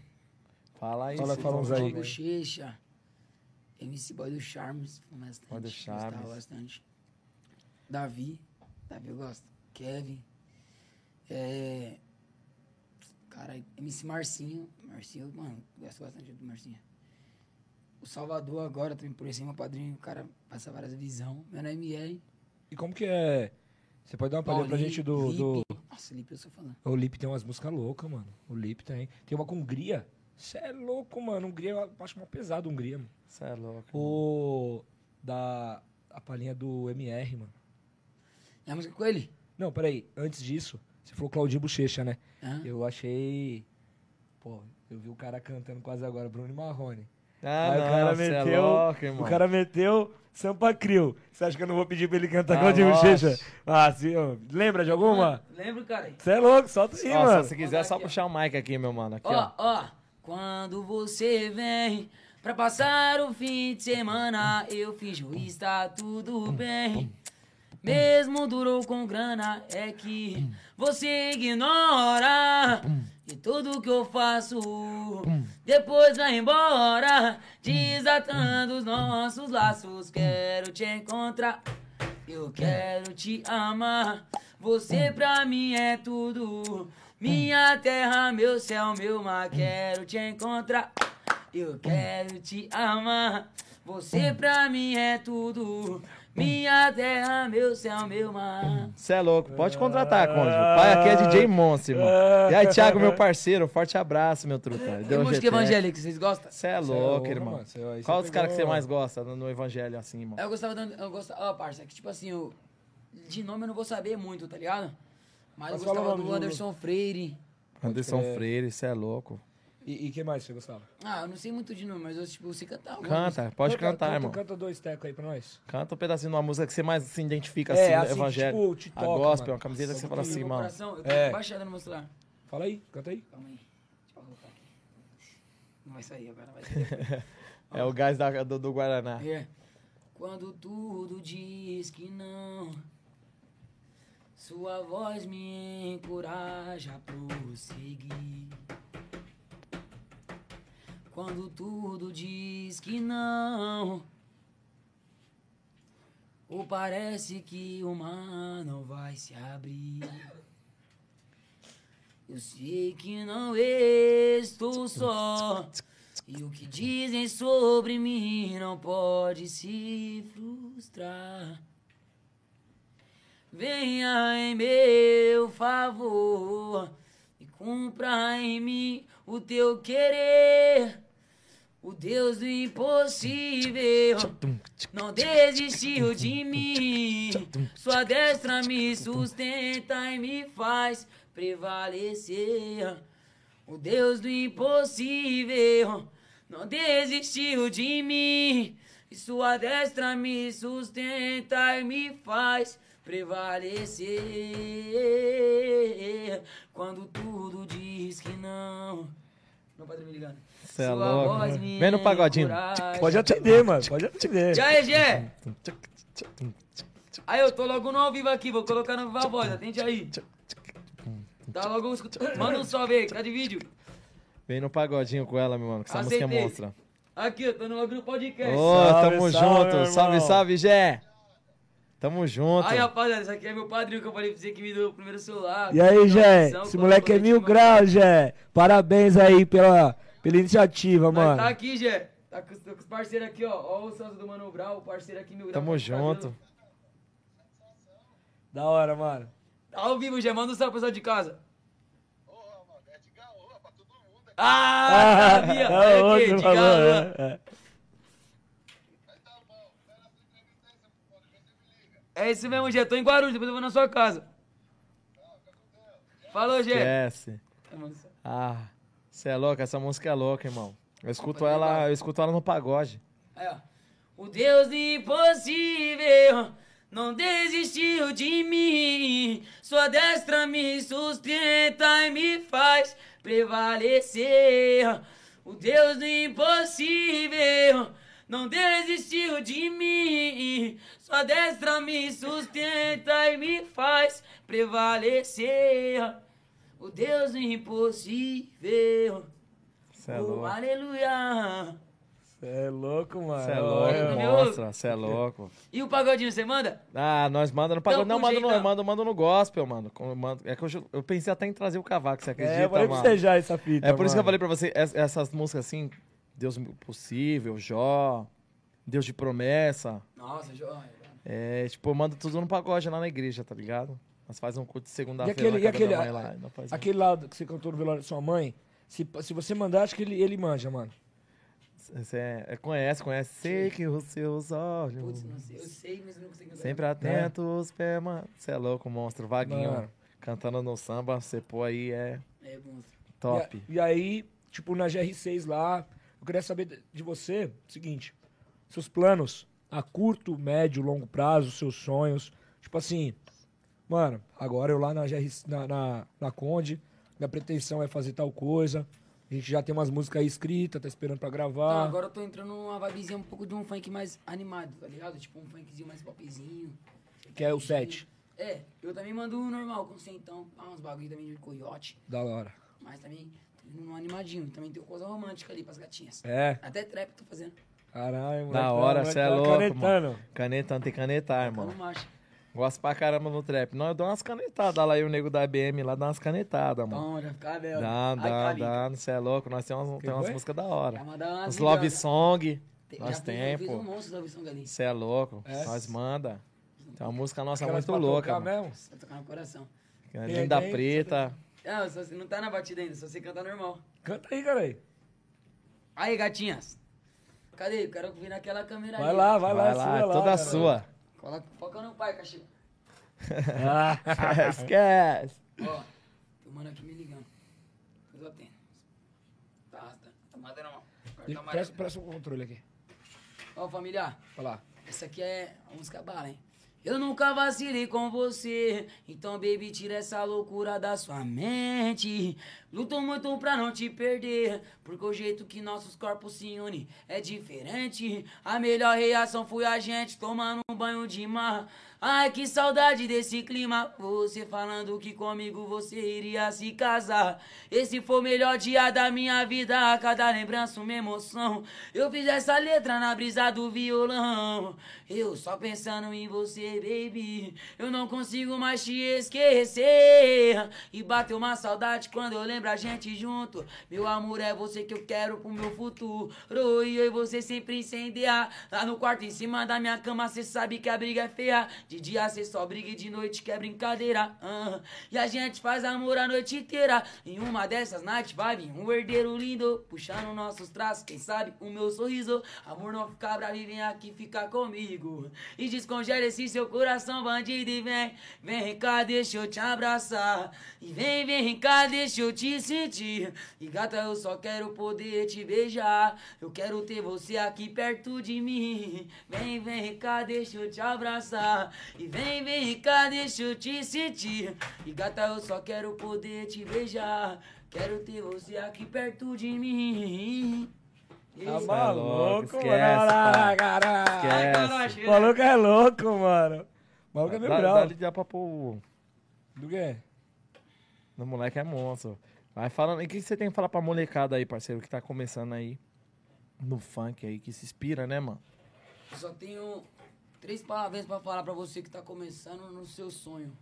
Fala aí. Fala- fala uns aí. Bochecha, MC Boy do Charmes, bastante. Boy do Charmes. Gostava bastante. Davi, Davi eu gosto. Kevin. É... Cara, MC Marcinho. Marcinho, mano, gosto bastante do Marcinho. O Salvador agora, também por esse meu padrinho, o cara passa várias visão. Meu nome é. E como que é? Você pode dar uma palhinha pra gente do. do... Lipe. Nossa, Lipe eu sou falando. O Lip tem umas músicas loucas, mano. O Lip tem. Tem uma com Hungria. Você é louco, mano. Hungria, eu acho mal pesado, Hungria, mano. Você é louco. O. Da. A palhinha do MR, mano. É a música com ele? Não, peraí. Antes disso, você falou Claudinho Bochecha, né? Hã? Eu achei. Pô, eu vi o cara cantando quase agora, Bruno e Marrone. Ah, Aí não, o cara é meteu. louco, irmão. o cara meteu Sampa Crio. Você acha que eu não vou pedir pra ele cantar Ah, Claudinho. Bochecha? Ah, sim, ó. Lembra de alguma? Lembro, cara. Você é louco, solta aí, Ó, mano. se você quiser, é só puxar o mic aqui, meu mano. Aqui, ó. Ó, ó, quando você vem pra passar o fim de semana, eu finjo está tudo bem. Mesmo durou com grana, é que você ignora. E tudo que eu faço, depois vai embora. Desatando os nossos laços, quero te encontrar. Eu quero te amar. Você pra mim é tudo. Minha terra, meu céu, meu mar. Quero te encontrar. Eu quero te amar. Você pra mim é tudo. Minha terra, meu céu, meu mar. Você é louco, pode contratar, Conde. O pai aqui é DJ Monstro, irmão. E aí, Thiago, meu parceiro, um forte abraço, meu truta. Tem Deu música evangélica, vocês gostam? Você é Cê é louco, irmão. mano. Cê- cê Qual dos caras que você mais gosta no, no evangelho, assim, irmão? Eu gostava. Eu gostava. Ó, parça, é que tipo assim, eu. De nome eu não vou saber muito, tá ligado? Mas, Mas eu gostava do Anderson Freire. Anderson. Freire, você é louco. E, e que mais você gostava? Ah, eu não sei muito de nome, mas eu, tipo, sei cantar. alguma Canta, pode Canta- cantar, canta, irmão. Canta dois tecos aí pra nós. Canta um pedacinho de uma música que você mais se identifica, É, assim, assim, evangelho. tipo, te a toca, gospel, mano. uma camiseta que você fala assim, mano. coração, eu tô É. baixada no meu celular. Fala aí, canta aí. Calma aí. Deixa eu colocar aqui. Não vai sair agora, vai sair. [LAUGHS] É o gás da- do, do Guaraná. É. Quando tudo diz que não, sua voz me encoraja a prosseguir. Quando tudo diz que não, ou parece que o mar não vai se abrir. Eu sei que não estou só. E o que dizem sobre mim não pode se frustrar. Venha em meu favor e cumpra em mim o teu querer. O Deus do impossível não desistiu de mim. Sua destra me sustenta e me faz prevalecer. O Deus do impossível não desistiu de mim. Sua destra me sustenta e me faz prevalecer. Quando tudo diz que não. Meu padre me ligando. Cê é louco. Vem no pagodinho. Pode atender, mano. Pode atender. Já é, Gé? Aí eu tô logo no ao vivo aqui, vou colocar no Viva Voz, atende aí. Tá logo escutando. Manda um salve aí, cadê vídeo? Vem no pagodinho com ela, meu mano, que essa música é Aceitei. monstra. Aqui, eu tô no logo no podcast. Ô, Salve, tamo salve, junto. Salve, salve, Gé. Tamo junto. Aí, rapaziada, esse aqui é meu padrinho que eu falei pra você que me deu o primeiro celular. E aí, Jé? Esse moleque é mil graus, Jé. Parabéns aí pela, pela iniciativa, Mas mano. tá aqui, Jé. Tá com, com os parceiros aqui, ó. Ó o Santos do Mano Brau, o parceiro aqui, graus. Tamo tá junto. Da hora, mano. Tá ao vivo, Jé. Manda um salve pro pessoal de casa. Ah, sabia. é aqui, outro de galo. é, é. É isso mesmo, Jé. Tô em Guarulhos, depois eu vou na sua casa. Falou, Jé. Esquece. Ah, você é louco, essa música é louca, irmão. Eu escuto ela, eu escuto ela no pagode. Aí, ó. O Deus do impossível não desistiu de mim. Sua destra me sustenta e me faz prevalecer. O Deus do impossível não desistiu de mim. Sua destra me sustenta e me faz prevalecer. O Deus do impossível. Você é Oh, louco. aleluia. Cê é louco, mano. Você é louco, é. monstra. Você é louco. E o pagodinho, você manda? Ah, nós manda no pagode. Então, Não, manda no, manda, manda no gospel, mano. É que eu, eu pensei até em trazer o cavaco, você acredita, É, eu falei pra mano? você já essa fita. É por isso que eu mano. falei pra você, es- essas músicas assim, Deus possível, Jó, Deus de promessa. Nossa, joia. É, tipo, eu mando tudo no pagode lá na igreja, tá ligado? Nós faz um culto de E segunda-feira aquele, e aquele, da mãe lá. um- aquele lado que você cantou no velório da sua mãe, se, se você mandar, acho que ele, ele manja, mano. Você é- é- conhece, conhece. Sei que os seus olhos Putz, não sei. Eu sei, mas eu não consigo sempre atentos, pé, mano. Você é louco, monstro. Vaguinho, Mano. cantando no samba, você pô aí é É, monstro. top. E, a- e aí, tipo, na GR6 lá, eu queria saber de- de você o seguinte: seus planos a curto, médio, longo prazo, seus sonhos. Tipo assim, mano, agora eu lá na, GR, na, na, na Conde, minha pretensão é fazer tal coisa. A gente já tem umas músicas aí escritas, tá esperando pra Então, gravar. agora eu tô entrando numa vibezinha um pouco de um funk mais animado, tá ligado? Tipo um funkzinho mais popzinho. Que é o set. É, eu também mando um normal com centão, ah, uns bagulho também de coiote. Da hora. Mas também tô indo num animadinho. Também tem coisa romântica ali pras gatinhas. É. Até trap tô fazendo. Caralho, mano. Da hora, você é louco, Canetando. mano. Canetando, tem canetar, Tá no irmão. Gosto pra caramba no trap. Não, eu dou umas canetadas lá e o nego da BM lá dá umas canetadas, mano. Já ficar velho. Dá, Ai, dá, dá. Você é louco. Nós temos, umas- tem umas músicas da hora. umas Os love song. Tem- Nós já tem, fez- eu fiz um monstro da versão ali. Você é louco. É? Nós manda. Tem uma música nossa Aquelas muito pra louca, tocar mano. mesmo? Só tocar no coração. Que é Linda aí, preta. Não, só, você não tá na batida ainda, só você canta normal. Canta aí, cara aí. Aí, gatinhas. Cadê? Eu quero vir naquela câmera Vai ali. lá, vai, Vai lá, lá, sua toda cara. sua. Coloca, foca no pai, cachorro. Ah, [LAUGHS] Esquece. Ó, tem um mano aqui me ligando. Eu atendo. Tá, tá. Tá mandando cartão amarelo. presta, presta o controle aqui. Ó, família. Vai lá. Essa aqui é a música bala, hein? Eu nunca vacilei com você, então baby tira essa loucura da sua mente. Luto muito pra não te perder, porque o jeito que nossos corpos se unem é diferente. A melhor reação foi a gente tomando um banho de mar. Ai, que saudade desse clima. Você falando que comigo você iria se casar. Esse foi o melhor dia da minha vida. Cada lembrança, uma emoção. Eu fiz essa letra na brisa do violão. Eu só pensando em você, baby. Eu não consigo mais te esquecer. E bateu uma saudade quando eu lembro a gente junto. Meu amor, é você que eu quero pro meu futuro. E eu e você sempre incendiar. Lá no quarto em cima da minha cama, cê sabe que a briga é feia. De dia cê só briga e de noite que é brincadeira. E a gente faz amor a noite inteira. Em uma dessas night vai vir um herdeiro lindo. Puxando nossos traços, quem sabe o meu sorriso. Amor não fica bravo e vem aqui ficar comigo. E descongela esse seu coração bandido e vem. Vem cá, deixa eu te abraçar. E vem, vem cá, deixa eu te sentir. E gata, eu só quero poder te beijar. Eu quero ter você aqui perto de mim. Vem, vem cá, deixa eu te abraçar. E vem, vem cá, deixa eu te sentir. E gata, eu só quero poder te beijar. Quero ter você aqui perto de mim. Tá maluco, esquece, mano. caralho. Esquece. O maluco é louco, mano. O maluco é meu Dá, grau. dá, dá pra pôr. Do quê? O moleque é monstro. Vai falando. E o que você tem que falar pra molecada aí, parceiro, que tá começando aí no funk aí, que se inspira, né, mano? Eu só tenho três palavras pra falar pra você que tá começando no seu sonho.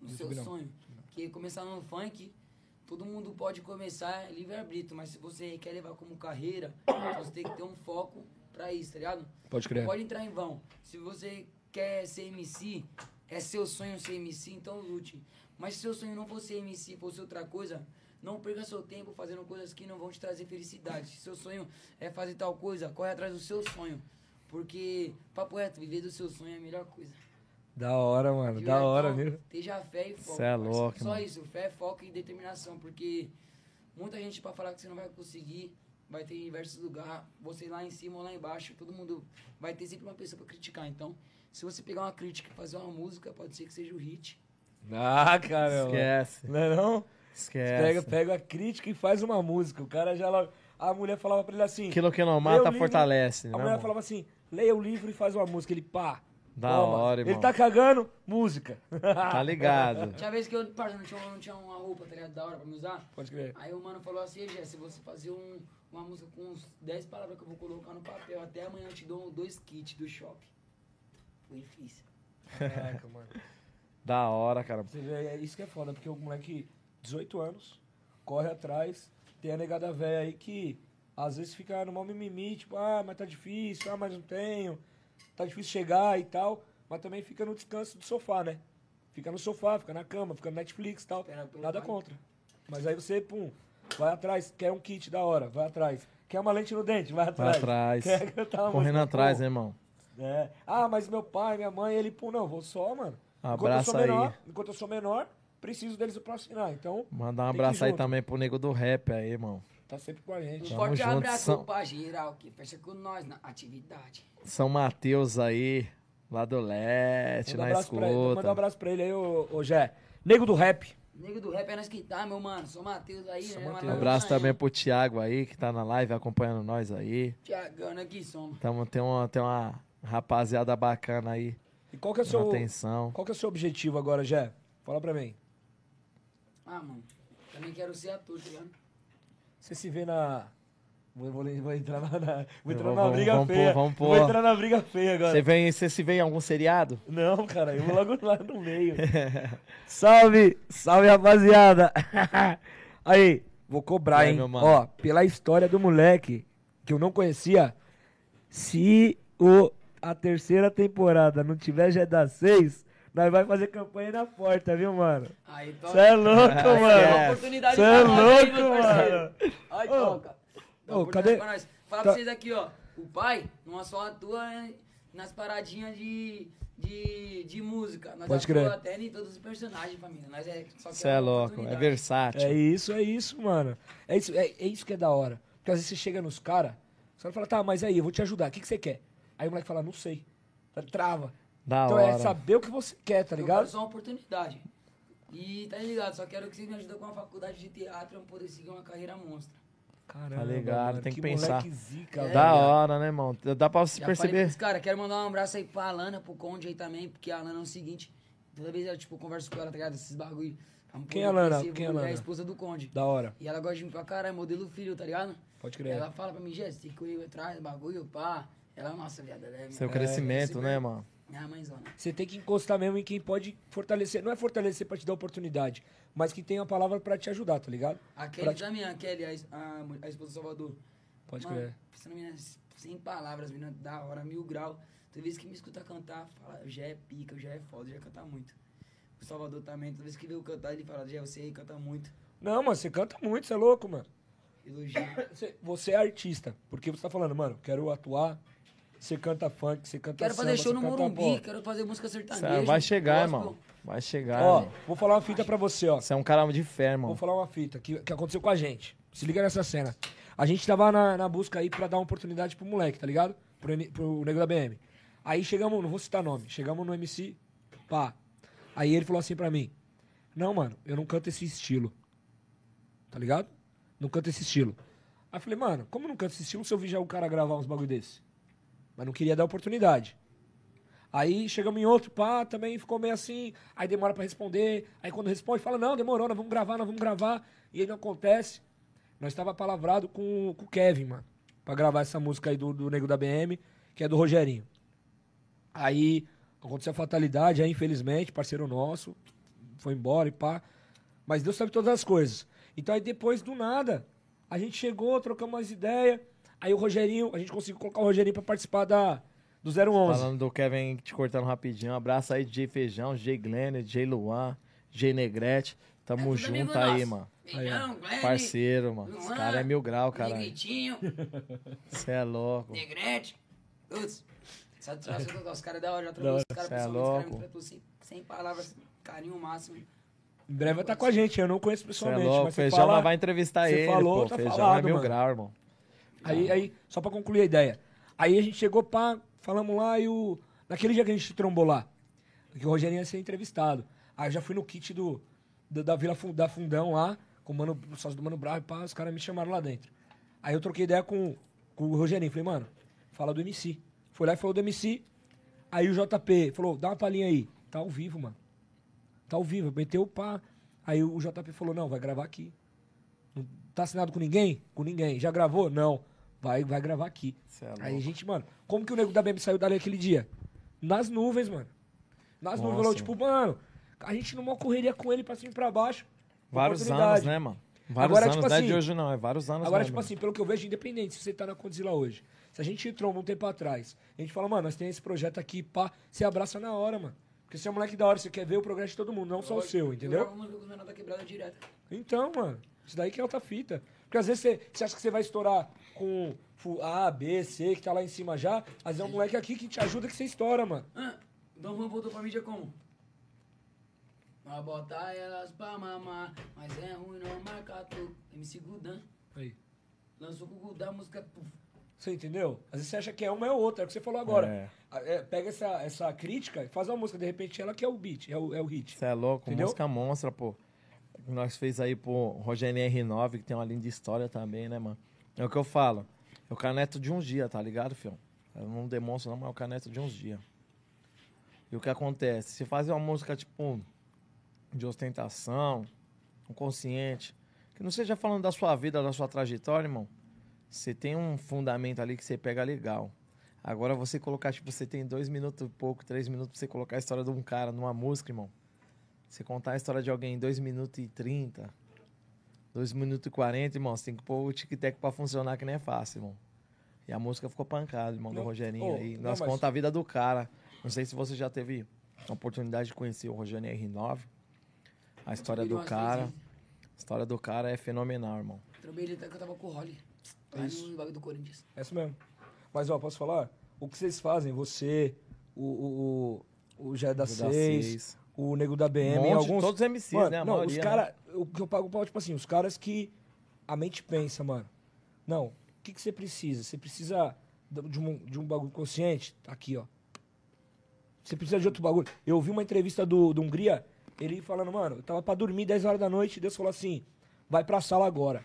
No seu não. sonho. Que começar no funk, todo mundo pode começar livre-arbítrio, mas se você quer levar como carreira, você tem que ter um foco pra isso, tá ligado? Pode Não crer. pode entrar em vão. Se você quer ser MC, é seu sonho ser MC, então lute. Mas se seu sonho não for ser MC, fosse outra coisa, não perca seu tempo fazendo coisas que não vão te trazer felicidade. Se seu sonho é fazer tal coisa, corre atrás do seu sonho. Porque, papo reto, viver do seu sonho é a melhor coisa. Da hora, mano. De Da hora, verdade, viu? Esteja fé e foco. Cê é louco, Só mano. isso, fé, foco e determinação. Porque muita gente pra falar que você não vai conseguir, vai ter em diversos lugares, você lá em cima ou lá embaixo, todo mundo vai ter sempre uma pessoa pra criticar. Então, se você pegar uma crítica e fazer uma música, pode ser que seja o hit. Ah, caramba. Esquece. Não é não? Esquece. Pega, pega a crítica e faz uma música. O cara já logo... A mulher falava pra ele assim... Aquilo que não mata, fortalece, A né? mulher mano? falava assim, leia o livro e faz uma música. Ele, pá. Da toma. hora, Ele irmão. tá cagando, música. [LAUGHS] Tá ligado. Tinha vez que eu, parça, não tinha, não tinha uma roupa, tá ligado, da hora pra me usar. Pode crer. Aí o mano falou assim, Gé, se você fazer um, uma música com uns 10 palavras que eu vou colocar no papel, até amanhã eu te dou dois kits do shopping. Foi difícil. Caraca, [LAUGHS] mano. Da hora, cara. Você vê, é isso que é foda, porque o moleque, 18 anos, corre atrás, tem a negada velha aí que às vezes fica no maior mimimi, tipo, ah, mas tá difícil, ah, mas não tenho, tá difícil chegar e tal, mas também fica no descanso do sofá, né? Fica no sofá, fica na cama, fica no Netflix e tal. Nada contra. Mas aí você, pum, vai atrás, quer um kit da hora, vai atrás. Quer uma lente no dente, vai atrás. atrás. Quer cantar uma Correndo música, atrás, né, irmão? é. Ah, mas meu pai, minha mãe, ele, pô, não, vou só, mano. enquanto eu Abraço sou aí. menor, enquanto eu sou menor, preciso deles pra assinar. Então, Mandar um abraço aí também pro nego do rap aí, irmão. Tá sempre com a gente. Um Tamo forte junto, abraço São- pra geral que fecha com nós na atividade. São Mateus aí, lá do Leste, Manda um na abraço pra ele. Manda um escuta. abraço pra ele aí, ô, ô Jé. Nego do rap. Nego do rap é nós que tá, meu mano. Sou Matheus aí, Sou né? Matheus. Um abraço também pro Thiago aí, que tá na live acompanhando nós aí. Tiagão, aqui somos. Tamo, tem, uma, tem uma rapaziada bacana aí, E qual que é o seu, atenção. qual que é o seu objetivo agora, Jé? Fala pra mim. Ah, mano. Também quero ser ator, tá ligado? Você se vê na... Vou, vou, vou entrar na, na- vou entrar Vamos- na briga vamos feia. vamos Vou entrar na briga feia agora. Você vem, você se vê em algum seriado? Não, cara, eu vou logo lá no meio. [LAUGHS] salve, salve rapaziada. [LAUGHS] Aí, vou cobrar, aí, hein? Ó, pela história do moleque, que eu não conhecia, se o, a terceira temporada não tiver já das seis, nós vai fazer campanha na porta, viu, mano? Aí, Você é louco, Aí, ó, mano. oportunidade Você é pra nós aí, louco, meu parceiro. mano. Ô, toca. Dá ô, oportunidade cadê- pra nós. Fala Tá- pra vocês aqui, ó. O pai não só atua né, nas paradinhas de, de, de música. Nós Pode atua crer. até em todos os personagens, família. Nós é só Você é louco, é versátil. É isso, é isso, mano. É isso, é, é isso que é da hora. Porque às vezes você chega nos caras, os caras falam, tá, mas aí, eu vou te ajudar, o que, que você quer? Aí o moleque fala, não sei. Trava. Da então hora. é saber o que você quer, tá Eu ligado? quero só uma oportunidade. E tá ligado, só quero que vocês me ajudem com a faculdade de teatro pra eu poder seguir uma carreira monstra. Caramba, Tá ligado, mano, tem que pensar. moleque zica, É. Da hora, né, irmão? Dá pra se Já falei perceber. pros caras, quero mandar um abraço aí pra Alana, pro Conde aí também, porque a Alana é o seguinte, toda vez eu, tipo, converso com ela, tá ligado? Esses bagulho. pra Quem é a Alana? Quem é a vou- É a Alana? esposa do Conde. Da hora. E ela gosta de mim pra caralho, modelo filho, tá ligado? Pode crer. Ela fala pra mim, Jéssica, tem que ir atrás, bagulho, pá. Ela, nossa, viada, ela é minha- Seu é, crescimento, né, mano? Minha mãezona. Você tem que encostar mesmo em quem pode fortalecer. Não é fortalecer pra te dar oportunidade, mas que tem a palavra pra te ajudar, tá ligado? A Pra Kelly te- também, a Kelly, a, a, a esposa do Salvador. Pode Mano, crer. Essa menina, sem palavras, menina da hora, mil grau. Toda vez que me escuta cantar, fala, já é pica, já é foda, já canta muito. O Salvador também, toda vez que vê eu cantar, ele fala, já você aí canta muito. Não, mano, você canta muito, você é louco, mano. Elogia. [COUGHS] Você, você é artista, porque você tá falando, mano, quero atuar. Você canta funk, você canta Quero samba, fazer show no Morumbi, quero fazer música sertaneja. Cê vai chegar, irmão. Vai chegar. Ó, irmão. vou falar uma fita pra você, ó. Você é um cara de fé, irmão. Vou falar uma fita que, que aconteceu com a gente. Se liga nessa cena. A gente tava na, na busca aí pra dar uma oportunidade pro moleque, tá ligado? Pro, pro nego da BM. Aí chegamos, não vou citar nome, chegamos no MC, pá. Aí ele falou assim pra mim: Não, mano, eu não canto esse estilo. Tá ligado? Não canto esse estilo. Aí eu falei, mano, como não canto esse estilo se eu vi já o cara gravar uns bagulho desse? Mas não queria dar oportunidade. Aí chegamos em outro, pá, também ficou meio assim. Aí demora pra responder. Aí quando responde, fala: Não, demorou, nós vamos gravar, nós vamos gravar. E aí não acontece. Nós estava palavrado com, com o Kevin, mano, pra gravar essa música aí do, do Nego da BM, que é do Rogerinho. Aí aconteceu a fatalidade, aí infelizmente, parceiro nosso, foi embora e pá. Mas Deus sabe todas as coisas. Então aí depois, do nada, a gente chegou, trocamos umas ideias. Aí o Rogerinho, a gente conseguiu colocar o Rogerinho pra participar da, do 011. Falando do Kevin te cortando rapidinho. Um abraço aí, DJ Feijão, DJ Glenn, DJ Luan, DJ Negrete. Tamo É junto aí, nosso. mano. Feijão, Glenn, Parceiro, mano. Esse Luan, cara é mil grau, cara. Negritinho, Você [LAUGHS] é louco. Negrete. Putz, satisfação total. Os caras da hora, já trouxe os caras Cê é pessoalmente, os caras me sem, sem palavras, carinho máximo. Em breve vai estar com a gente, eu não conheço é pessoalmente. louco. mas Feijão fala- vai entrevistar você ele, falou, pô. tá Feijão falado, é mil mano. grau, irmão. Aí, aí, só pra concluir a ideia. Aí a gente chegou, pá, falamos lá e o. Naquele dia que a gente trombou lá, que o Rogerinho ia ser entrevistado. Aí eu já fui no kit do, do- da Vila Fu- da Fundão lá, com o mano, o sócio do Mano Bravo e pá, os caras me chamaram lá dentro. Aí eu troquei ideia com, com o Rogerinho. Falei, mano, fala do MC. Foi lá e falou do MC. Aí o JP falou, dá uma palhinha aí. Tá ao vivo, mano. Tá ao vivo. Meteu o pá. Aí o JP falou, não, vai gravar aqui. Não tá assinado com ninguém? Com ninguém. Já gravou? Não. Vai, vai gravar aqui. É Aí, louco. gente, mano, como que o nego da BM saiu dali aquele dia? Nas nuvens, mano. Nas nuvens, falou, tipo, mano, a gente numa correria com ele pra cima e pra baixo. Vários anos, né, mano? Vários Agora, anos, tipo não é assim, de hoje não, é vários anos Agora, mesmo. tipo assim, pelo que eu vejo, independente se você tá na Condzilla hoje, se a gente tromba um tempo atrás, a gente fala, mano, nós temos esse projeto aqui, pá, você abraça na hora, mano. Porque você é um moleque da hora, você quer ver o progresso de todo mundo, não só o seu, Eu entendeu? da quebrada direto. Então, mano, isso daí que é alta fita. Porque às vezes você, você acha que você vai estourar com A, B, C, que tá lá em cima já, às vezes é um moleque aqui que te ajuda que você estoura, mano. Ah, Dom Juan voltou pra mídia como? Vai botar elas pra mamar, mas é ruim não marcar tu. MC Gudan. Aí. Lançou com o Gudan a música. Puf. Você entendeu? Às vezes você acha que é uma é outra, é o que você falou agora. É. É, pega essa, essa crítica e faz uma música, de repente ela que é o beat, é o, é o hit. Você é louco, Entendeu? música monstra, pô. Nós fez aí pro Rogério R9, que tem uma linda história também, né, mano? É o que eu falo. É o caneto de uns dias, tá ligado, filho? Eu não demonstro não, mas é o caneto de uns dias. E o que acontece? Se fazer uma música, tipo, de ostentação, consciente, que não seja falando da sua vida, da sua trajetória, irmão, você tem um fundamento ali que você pega legal. Agora você colocar, tipo, você tem dois minutos e pouco, três minutos pra você colocar a história de um cara numa música, irmão. Você contar a história de alguém em 2 minutos e 30, 2 minutos e 40, irmão, você tem que pôr o tic-tac pra funcionar, que não é fácil, irmão. E a música ficou pancada, irmão, do Rogerinho oh, aí. Nós mas- conta a vida do cara. Não sei se você já teve a oportunidade de conhecer o Rogerinho R9. A história do cara. vezes. A história do cara é fenomenal, irmão. Trombei ele até que eu tava com o Rolly. Lá Isso. no bagulho do Corinthians. É isso mesmo. Mas, ó, posso falar? O que vocês fazem, você, o, o, o, o Jé da O da 6, Seis. O Nego da BM, monte, alguns... todos os MCs, Mano, né? A não, maioria, os né? caras... O que eu pago pau, tipo assim, os caras que a mente pensa, mano. Não, o que, que você precisa? Você precisa de um, de um bagulho consciente? Aqui, ó. Você precisa de outro bagulho. Eu ouvi uma entrevista do, do Hungria, ele falando, mano, eu tava pra dormir 10 horas da noite, Deus falou assim, vai pra sala agora.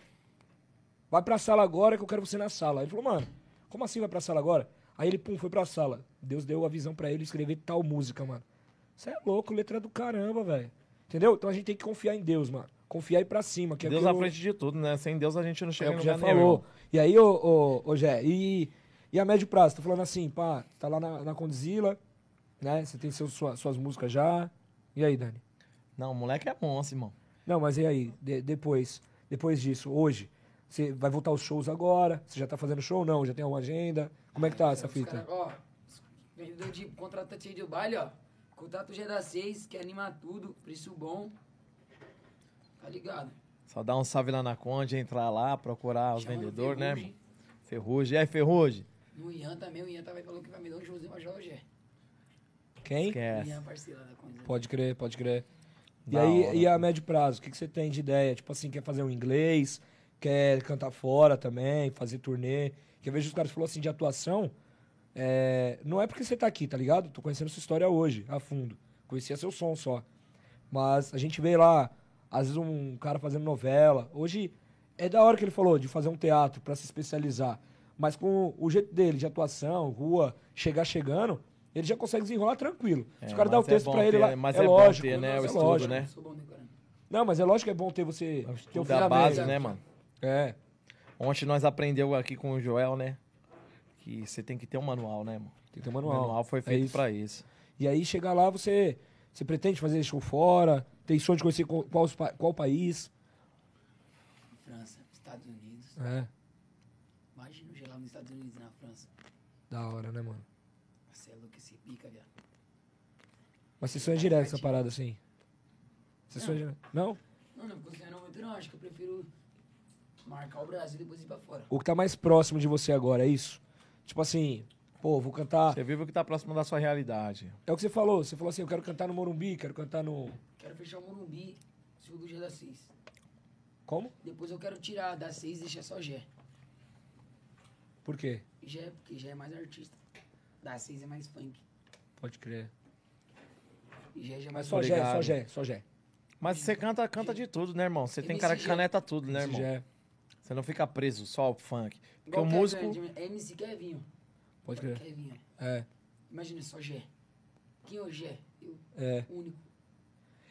Vai pra sala agora que eu quero você na sala. Ele falou, mano, como assim vai pra sala agora? Aí ele, pum, foi pra sala. Deus deu a visão pra ele escrever tal música, mano. Você é louco, letra do caramba, velho. Entendeu? Então a gente tem que confiar em Deus, mano. Confiar e ir pra cima. Que é Deus aquilo- na frente de tudo, né? Sem Deus a gente não é chega o em que já nenhum, falou. E aí, ô, ô, ô Jé, e, e a médio prazo? Tô falando assim, pá, tá lá na, na Condzilla, né? Você tem seus, sua- suas músicas já. E aí, Dani? Não, o moleque é monstro, irmão. Não, mas e aí? De- depois, depois disso, hoje, você vai voltar aos shows agora? Você já tá fazendo show ou não? Já tem alguma agenda? Como é que tá essa fita? cara, ó, vendedor de contratante de baile, ó. Contato G da 6, que anima tudo, preço bom. Tá ligado? Só dá um salve lá na Conde, entrar lá, procurar os vendedores, né, Ferrugem. É, Ferrugem. No Ian também, o Ian tava falou que vai me dar um showzinho pra Jorge. Quem? Esquece. Minha parceira da coisa. Pode crer, pode crer. E Da aí, hora, e a médio prazo, o que, que você tem de ideia? Tipo assim, quer fazer um inglês, quer cantar fora também, fazer turnê. Que eu vejo os caras falando assim de atuação. É, não é porque você tá aqui, tá ligado? Tô conhecendo sua história hoje, a fundo. Conhecia seu som só. Mas a gente vê lá, às vezes, um cara fazendo novela. Hoje é da hora que ele falou de fazer um teatro pra se especializar. Mas com o jeito dele de atuação, rua, chegar chegando, ele já consegue desenrolar tranquilo. É, Se o cara dá o é texto bom pra ele ter- lá, mas é, é bom lógico. ter, né, o é estudo, lógico. né? Não, mas é lógico que é bom ter você. Ter o da base, né, mano? É. Ontem nós aprendeu aqui com o Joel, né? Que você tem que ter um manual, né, mano? Tem que ter um O manual. manual foi É feito isso. pra isso. E aí chegar lá, você. Você pretende fazer show fora? Tem sonho de conhecer qual, qual, qual país? França, Estados Unidos. É. Imagina o gelado nos Estados Unidos e na França. Da hora, né, mano? Você é louco esse pica, viado. Mas você sonha direto essa parada assim? Você sonha direto? Não? Não, não funciona muito não. Acho que eu prefiro marcar o Brasil e depois ir pra fora. O que tá mais próximo de você agora, é isso? Tipo assim, pô, vou cantar. Você vive o que tá próximo da sua realidade. É o que você falou. Você falou assim, eu quero cantar no Morumbi, quero cantar no. Quero fechar o Morumbi, segundo dia da 6. Como? Depois eu quero tirar da 6 e deixar só Gé. Por quê? Gé, porque Gé é mais artista. Da 6 é mais funk. Pode crer. E Gé já é Mas mais só Gé, só Gé, só Gé. Mas você canta, canta de tudo, né, irmão? Você tem MC cara que caneta tudo, né, irmão? Gé. Você não fica preso só ao funk. Porque Igual o músico. É MC Kevinho. Pode crer. Kevinho. É. Imagina só Gé. Quem é o Gé? Eu, É. único.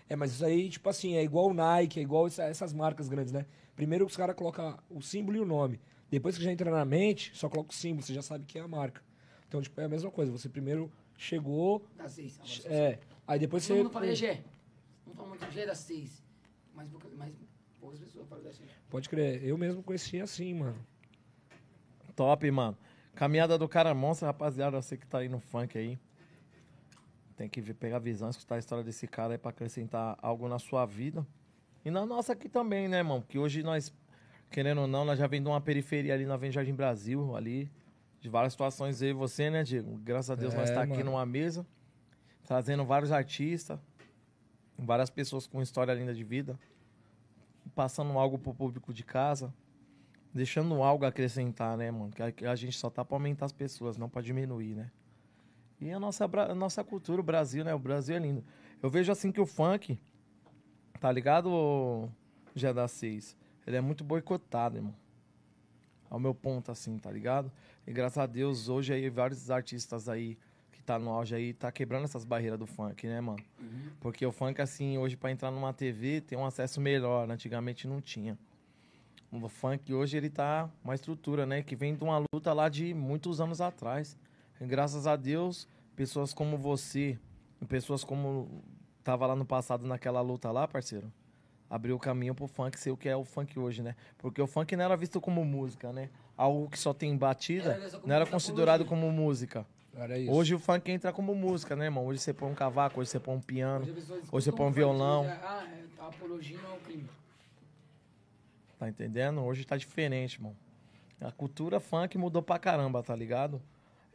É, mas isso aí, tipo assim, é igual o Nike, é igual essa- essas marcas grandes, né? Primeiro os caras colocam o símbolo e o nome. Depois que já entra na mente, só coloca o símbolo, você já sabe que é a marca. Então, tipo, é a mesma coisa. Você primeiro chegou, Da 6. Agora só é, aí depois você... mundo fala é Gé. Não fala muito Gé da 6. Mas, mas poucas pessoas falam da 6. Pode crer. Eu mesmo conheci assim, mano. Top, mano. Caminhada do cara monstro, rapaziada. Você que tá aí no funk aí. Tem que ver- pegar a visão, escutar a história desse cara aí pra acrescentar algo na sua vida. E na nossa aqui também, né, irmão? Porque hoje nós, querendo ou não, nós já vem de uma periferia ali na Vem Jardim Brasil, ali. De várias situações eu e você, né, Diego? Graças a Deus nós É, tá aqui mano. numa mesa, trazendo vários artistas, várias pessoas com história linda de vida, passando algo pro público de casa, deixando algo a acrescentar, né, mano? Que a, gente só tá pra aumentar as pessoas, não pra diminuir, né? E a nossa, a nossa cultura, o Brasil, né? O Brasil é lindo. Eu vejo assim que o funk, tá ligado, Gé da 6? Ele é muito boicotado, irmão. Ao meu ponto, assim, tá ligado? E graças a Deus, hoje aí, vários artistas aí tá no auge aí, tá quebrando essas barreiras do funk, né, mano? Porque o funk, assim, hoje pra entrar numa TV tem um acesso melhor. Antigamente não tinha. O funk hoje ele tá uma estrutura, né? Que vem de uma luta lá de muitos anos atrás. E graças a Deus, pessoas como você, pessoas como tava lá no passado naquela luta lá, parceiro, abriu o caminho pro funk ser o que é o funk hoje, né? Porque o funk não era visto como música, né? Algo que só tem batida, Era não era considerado como música. Era isso. Hoje o funk entra como música, né, irmão? Hoje você põe um cavaco, hoje você põe um piano, Hoje hoje você põe um funk, violão. já- Ah, é, tá apologia ao crime. Tá entendendo? Hoje tá diferente, irmão. A cultura funk mudou pra caramba, tá ligado?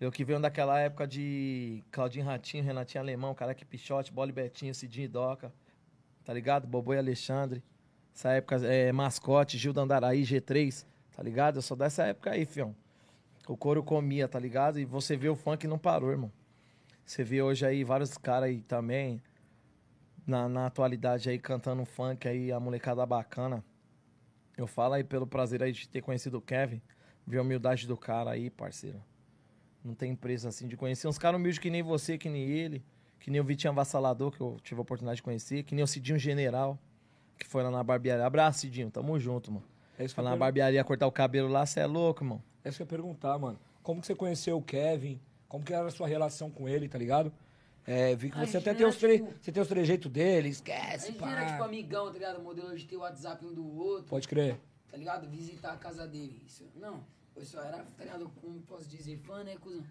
Eu que venho daquela época de Claudinho Ratinho, Renatinho Alemão, Caraca Pichote, Bola e Betinho, Cidinho e Doca, tá ligado? Bobô e Alexandre. Essa época é Mascote, Gil Dandaraí, G3, tá ligado? Eu sou dessa época aí, fião. O couro comia, tá ligado? E você vê o funk não parou, irmão. Você vê hoje aí vários caras aí também, na, na atualidade aí, cantando funk aí, a molecada bacana. Eu falo aí pelo prazer aí de ter conhecido o Kevin, ver a humildade do cara aí, parceiro. Não tem preço assim de conhecer uns caras humildes que nem você, que nem ele, que nem o Vitinho Avassalador, que eu tive a oportunidade de conhecer, que nem o Cidinho General, que foi lá na barbearia. Abraço, Cidinho, tamo junto, mano. É isso que Foi eu lá na barbearia cortar o cabelo lá, cê é louco, irmão. É isso que eu ia perguntar, mano. Como que você conheceu o Kevin? Como que era a sua relação com ele, tá ligado? É, vi que A você gente até tem os, tre... tipo- você tem os trejeitos dele, A esquece, gente pá. era tipo amigão, tá ligado? Modelo de ter o WhatsApp um do outro, Pode crer. tá ligado? Visitar a casa dele. Isso, não, eu só era, tá ligado? Como posso dizer, fã, né, cuzão?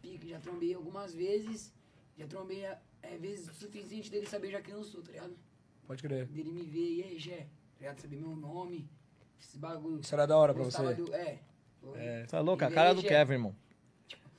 Pique, já trombei algumas vezes, já trombei é, vezes o suficiente dele saber já quem eu sou, tá ligado? Pode crer. Dele me ver, e aí, Gé, tá ligado? Saber meu nome, esse bagulho. Isso era da hora pra você. Do, é. É louco, a cara aí, do Kevin, irmão.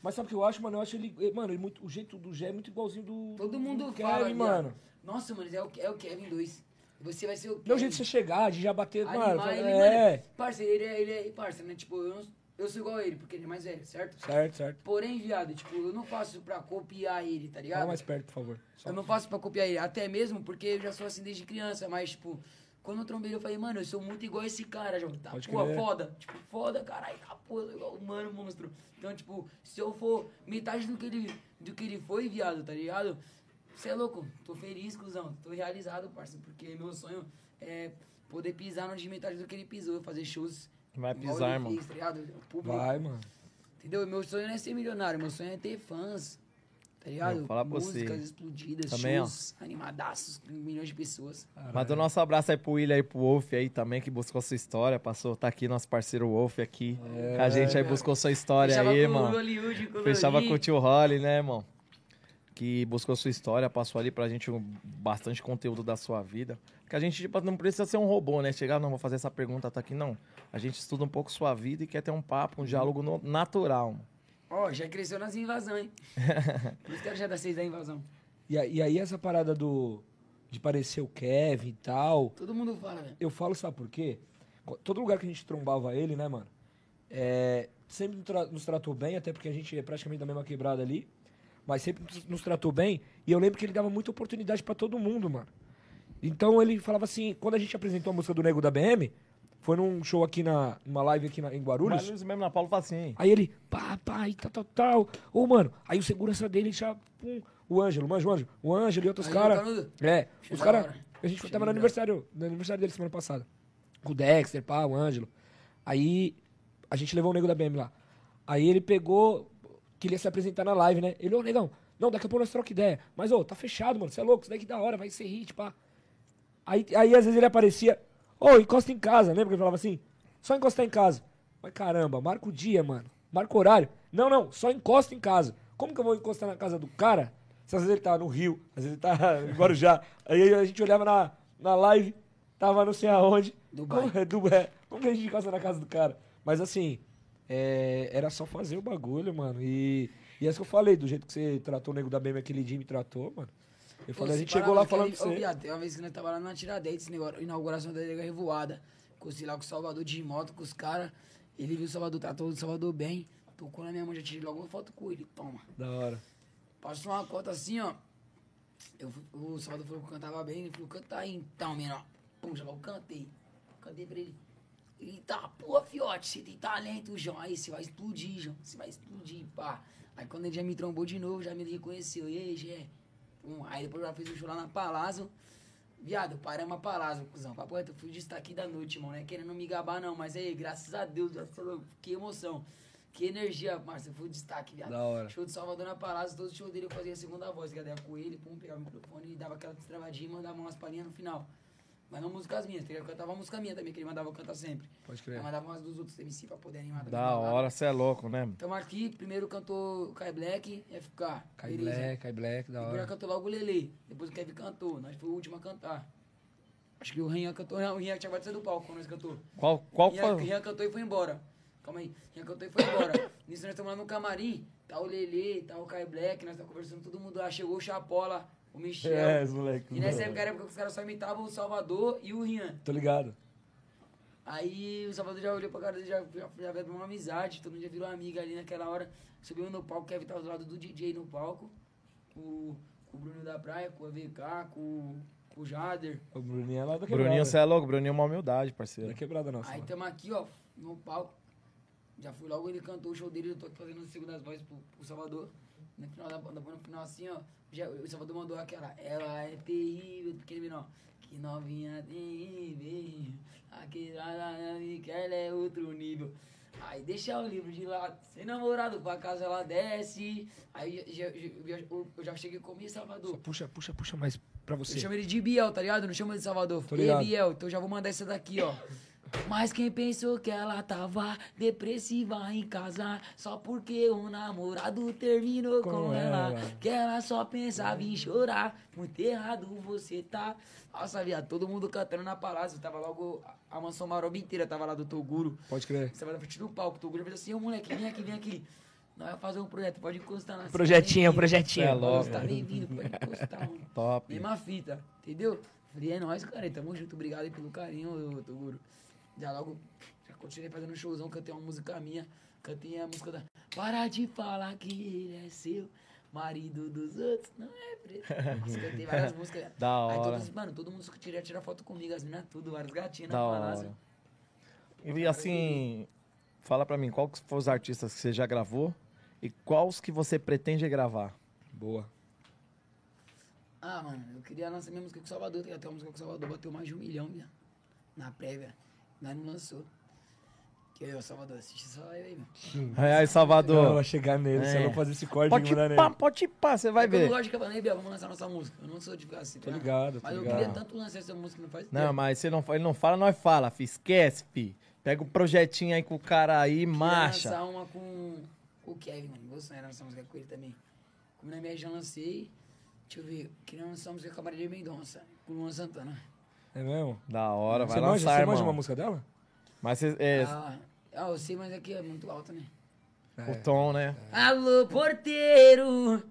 Mas sabe o que eu acho, mano? Eu acho ele. eh, Mano, ele muito, o jeito do Gé é muito igualzinho do. Todo mundo do fala, Kevin, viado. mano. Nossa, mano, é o, é o Kevin 2. Você vai ser o Kevin. Meu jeito de você chegar, de já bater, mano. Animar fala- ele, é. mano. Parceiro, ele é, ele é parceiro, né? Tipo, eu, não- eu sou igual a ele, porque ele é mais velho, certo? Certo, certo. Porém, viado, tipo, eu não faço pra copiar ele, tá ligado? Fala mais perto, por favor. Só. Eu não faço pra copiar ele, até mesmo porque eu já sou assim desde criança, mas, tipo, quando eu trombei eu falei, mano, eu sou muito igual esse cara, João. Tá, Pode pô, foda. Tipo, foda, caralho, tá, pô, igual o mano, monstro. Então, tipo, se eu for metade do que ele, do que ele foi, viado, tá ligado? Você é louco, tô feliz, cuzão. Tô realizado, parça, porque meu sonho é poder pisar no de metade do que ele pisou, fazer shows. Vai pisar, irmão. fez, tá ligado? O público Vai, mano. Entendeu? Meu sonho não é ser milionário, meu sonho é ter fãs. Tá ligado? Vou falar pra você. Músicas explodidas, Também, ó. shows animadaços, com milhões de pessoas. Manda o nosso abraço aí pro William e pro Wolf aí também, que buscou sua história. Passou, tá aqui nosso parceiro Wolf aqui. com a gente aí buscou sua história Fechava aí, mano. Hollywood, com Fechava com o tio Holly, né, irmão? Que buscou sua história, passou ali pra gente um- bastante conteúdo da sua vida. Porque a gente tipo, não precisa ser um robô, né? Chegar, não, vou fazer essa pergunta, tá aqui, não. A gente estuda um pouco sua vida e quer ter um papo, um diálogo no- natural. Ó, já cresceu nas invasões, hein? [LAUGHS] Por isso que era já da seis da invasão. E, a- e aí essa parada do. De parecer o Kevin e tal. Todo mundo fala, velho. Eu falo, sabe por quê? Todo lugar que a gente trombava ele, né, mano? É, sempre nos tra- nos tratou bem, até porque a gente é praticamente da mesma quebrada ali. Mas sempre nos- nos tratou bem. E eu lembro que ele dava muita oportunidade pra todo mundo, mano. Então ele falava assim, quando a gente apresentou a música do Nego da BM, foi num show aqui na. numa live aqui na- em Guarulhos. Mas mesmo na Paulo fala assim, Aí ele, pá, pá, e tal, tal, tal. Ô, mano, aí o segurança dele já, pum, o Ângelo, manja o Ângelo, o Ângelo e outros caras. É, os caras. A gente Achei tava no aniversário, no aniversário dele semana passada. Com o Dexter, pá, o Ângelo. Aí a gente levou o nego da BM lá. Aí ele pegou, queria se apresentar na live, né? Ele, ô, negão, não, daqui a pouco nós troca ideia. Mas, ô, tá fechado, mano, você é louco, isso daí que da hora, vai ser hit, pá. Aí, aí às vezes ele aparecia, ô, encosta em casa, lembra que ele falava assim? Só encostar em casa. Mas caramba, marca o dia, mano. Marca o horário. Não, não, só encosta em casa. Como que eu vou encostar na casa do cara? Se às vezes ele tá no Rio, às vezes ele tá em Guarujá. Aí a gente olhava na, na live, tava não sei aonde. Dubai. Como, é, Dubai. Como que a gente encosta na casa do cara? Mas assim, é, era só fazer o bagulho, mano. E, e é isso que eu falei, do jeito que você tratou o nego da BM, aquele dia me tratou, mano. Eu falei, a gente chegou lá falando Ô, você. viado, uma vez que nós tava lá na Tiradentes, negócio, inauguração da Liga Revoada. Consegui lá com o Salvador de moto, com os caras. Ele viu o Salvador, tratou o Salvador bem. Tocou na minha mão, já tirei logo uma foto com ele. Toma. Da hora. Passou uma cota assim, ó. Eu, o Salvador falou que eu cantava bem. Ele falou, canta aí então, menor. Pum, já logo cantei. Cantei pra ele. Ele tá, pô, fiote, você tem talento, João. Aí você vai explodir, João. Você vai explodir, pá. Aí quando ele já me trombou de novo, já me reconheceu. E aí, Gé? Aí depois já fez o show lá na Palazzo. Viado, paramos a Palazzo, cuzão. Papo reto, eu fui o destaque da noite, irmão. Não é querendo me gabar, não. Mas aí, graças a Deus, que emoção. Que energia, Márcio. Eu fui o destaque, viado. Da hora. Show de Salvador na Palazzo, todo show dele eu fazia a segunda voz, era com ele, pum, pegava o microfone e dava aquela destravadinha e mandava umas palhinhas no final. Mas não músicas minhas, eu cantava uma música minha também, que ele mandava eu cantar sempre. Pode crer. Aí mandava umas dos outros MC pra poder animar. da hora, você é louco, né? Tamo aqui, primeiro cantou Kai Black, FK. Kai. Black, Kai Black, da Depois hora. cantou logo o Lele. Depois o Kevin cantou, nós foi o último a cantar. Acho que o Rian cantou, não, o Rian tinha sair do palco quando nós cantou. Qual, qual Rian, foi? Rian cantou e foi embora. Calma aí. Rian cantou e foi embora. [COUGHS] Nisso nós estamos lá no camarim. Tá o Lele, tá o Kai Black, nós tá conversando todo mundo lá. Chegou o Chapola, o Michel. É, os moleque. E nessa época era época que os caras só imitavam o Salvador e o Rian. Tô ligado. Aí o Salvador já olhou pra cara dele, já, já, já veio pra uma amizade, todo mundo já virou amiga ali naquela hora. Subimos no palco, o Kevin tava do lado do DJ no palco, com, com o Bruno da Praia, com o AVK, com, com o Jader. O Bruninho é lá da quebrada. Bruninho, você é louco. Bruninho é uma humildade, Da parceiro. quebrada nossa. Aí mano. tamo aqui, ó, no palco. Já fui logo, ele cantou o show dele, eu tô aqui fazendo as segundas vozes pro, pro Salvador. No final da banda, no final assim, ó, já, o Salvador mandou aquela, ela é terrível, porque ele ó, que novinha terrível, aquela que ela é outro nível. Aí deixa o livro de lado, sem namorado, pra casa ela desce. Aí já, já- eu, eu já cheguei comigo em Só Salvador. puxa, puxa, puxa mais pra você. Eu chamo ele de Biel, tá ligado? Não chamo ele de Salvador. Tô Ei, ligado. Biel, então já vou mandar essa daqui, ó. [LAUGHS] Mas quem pensou que ela tava depressiva em casa só porque o namorado terminou com, Com ela, ela. que ela só pensava em chorar. Muito errado você tá. Nossa, viado, todo mundo cantando na palácio. Tava logo a- mansão maroba inteira, tava lá do Toguro. Pode crer. Você vai na frente do palco, o Toguro fez assim, ô moleque, vem aqui, vem aqui. Nós vamos fazer um projeto, pode encostar na Projetinho, projetinho. É Pode louco. encostar, nem vindo, pode encostar, mano. Top. Mesma fita, entendeu? Falei, é nóis, cara, tamo junto, obrigado aí pelo carinho, ô, Toguro. Já logo, já continuei fazendo um showzão, cantei uma música minha, cantei a música da... Para de falar que ele é seu, marido dos outros, não é preto. Nossa, cantei várias [LAUGHS] músicas. Da Aí hora. todos, mano, todo mundo que queria tirar foto comigo, as meninas tudo, várias gatinhas Da na palácio. hora. E assim, fala pra mim, qual que foram os artistas que você já gravou e quais que você pretende gravar? Boa. Ah, mano, eu queria lançar minha música com o Salvador, tem até uma música com o Salvador, bateu mais de um milhão, viado. Na prévia. Nós não lançou. Que aí, ô Salvador, assiste só aí, aí, mano. Aí, aí Não, Salvador. vai chegar nele, É. você não fazer esse corte Pode mandar pá, nele. pode pá, você vai É que Eu ver. não gosto de "Ei, Biel, vamos lançar nossa música. Eu não sou de ficar assim, Tô tá? ligado, tô Mas eu ligado. queria tanto lançar essa música, não faz Não, ideia. mas você não, ele não fala, nós fala, fi. Esquece, fi. Pega o projetinho aí com o cara aí, Queria marcha. lançar uma com o Kevin, mano. Meu sonho era lançar música com ele também. Como na minha já lancei, deixa eu ver, queria lançar uma música com a Marília Mendonça, com o Luan Santana. É mesmo? Da hora, vai você manja, lançar, você irmão. manja uma música dela? Mas você- é, Ah, ah, eu sei, mas aqui é muito alta, né? o tom, né? Alô, porteiro,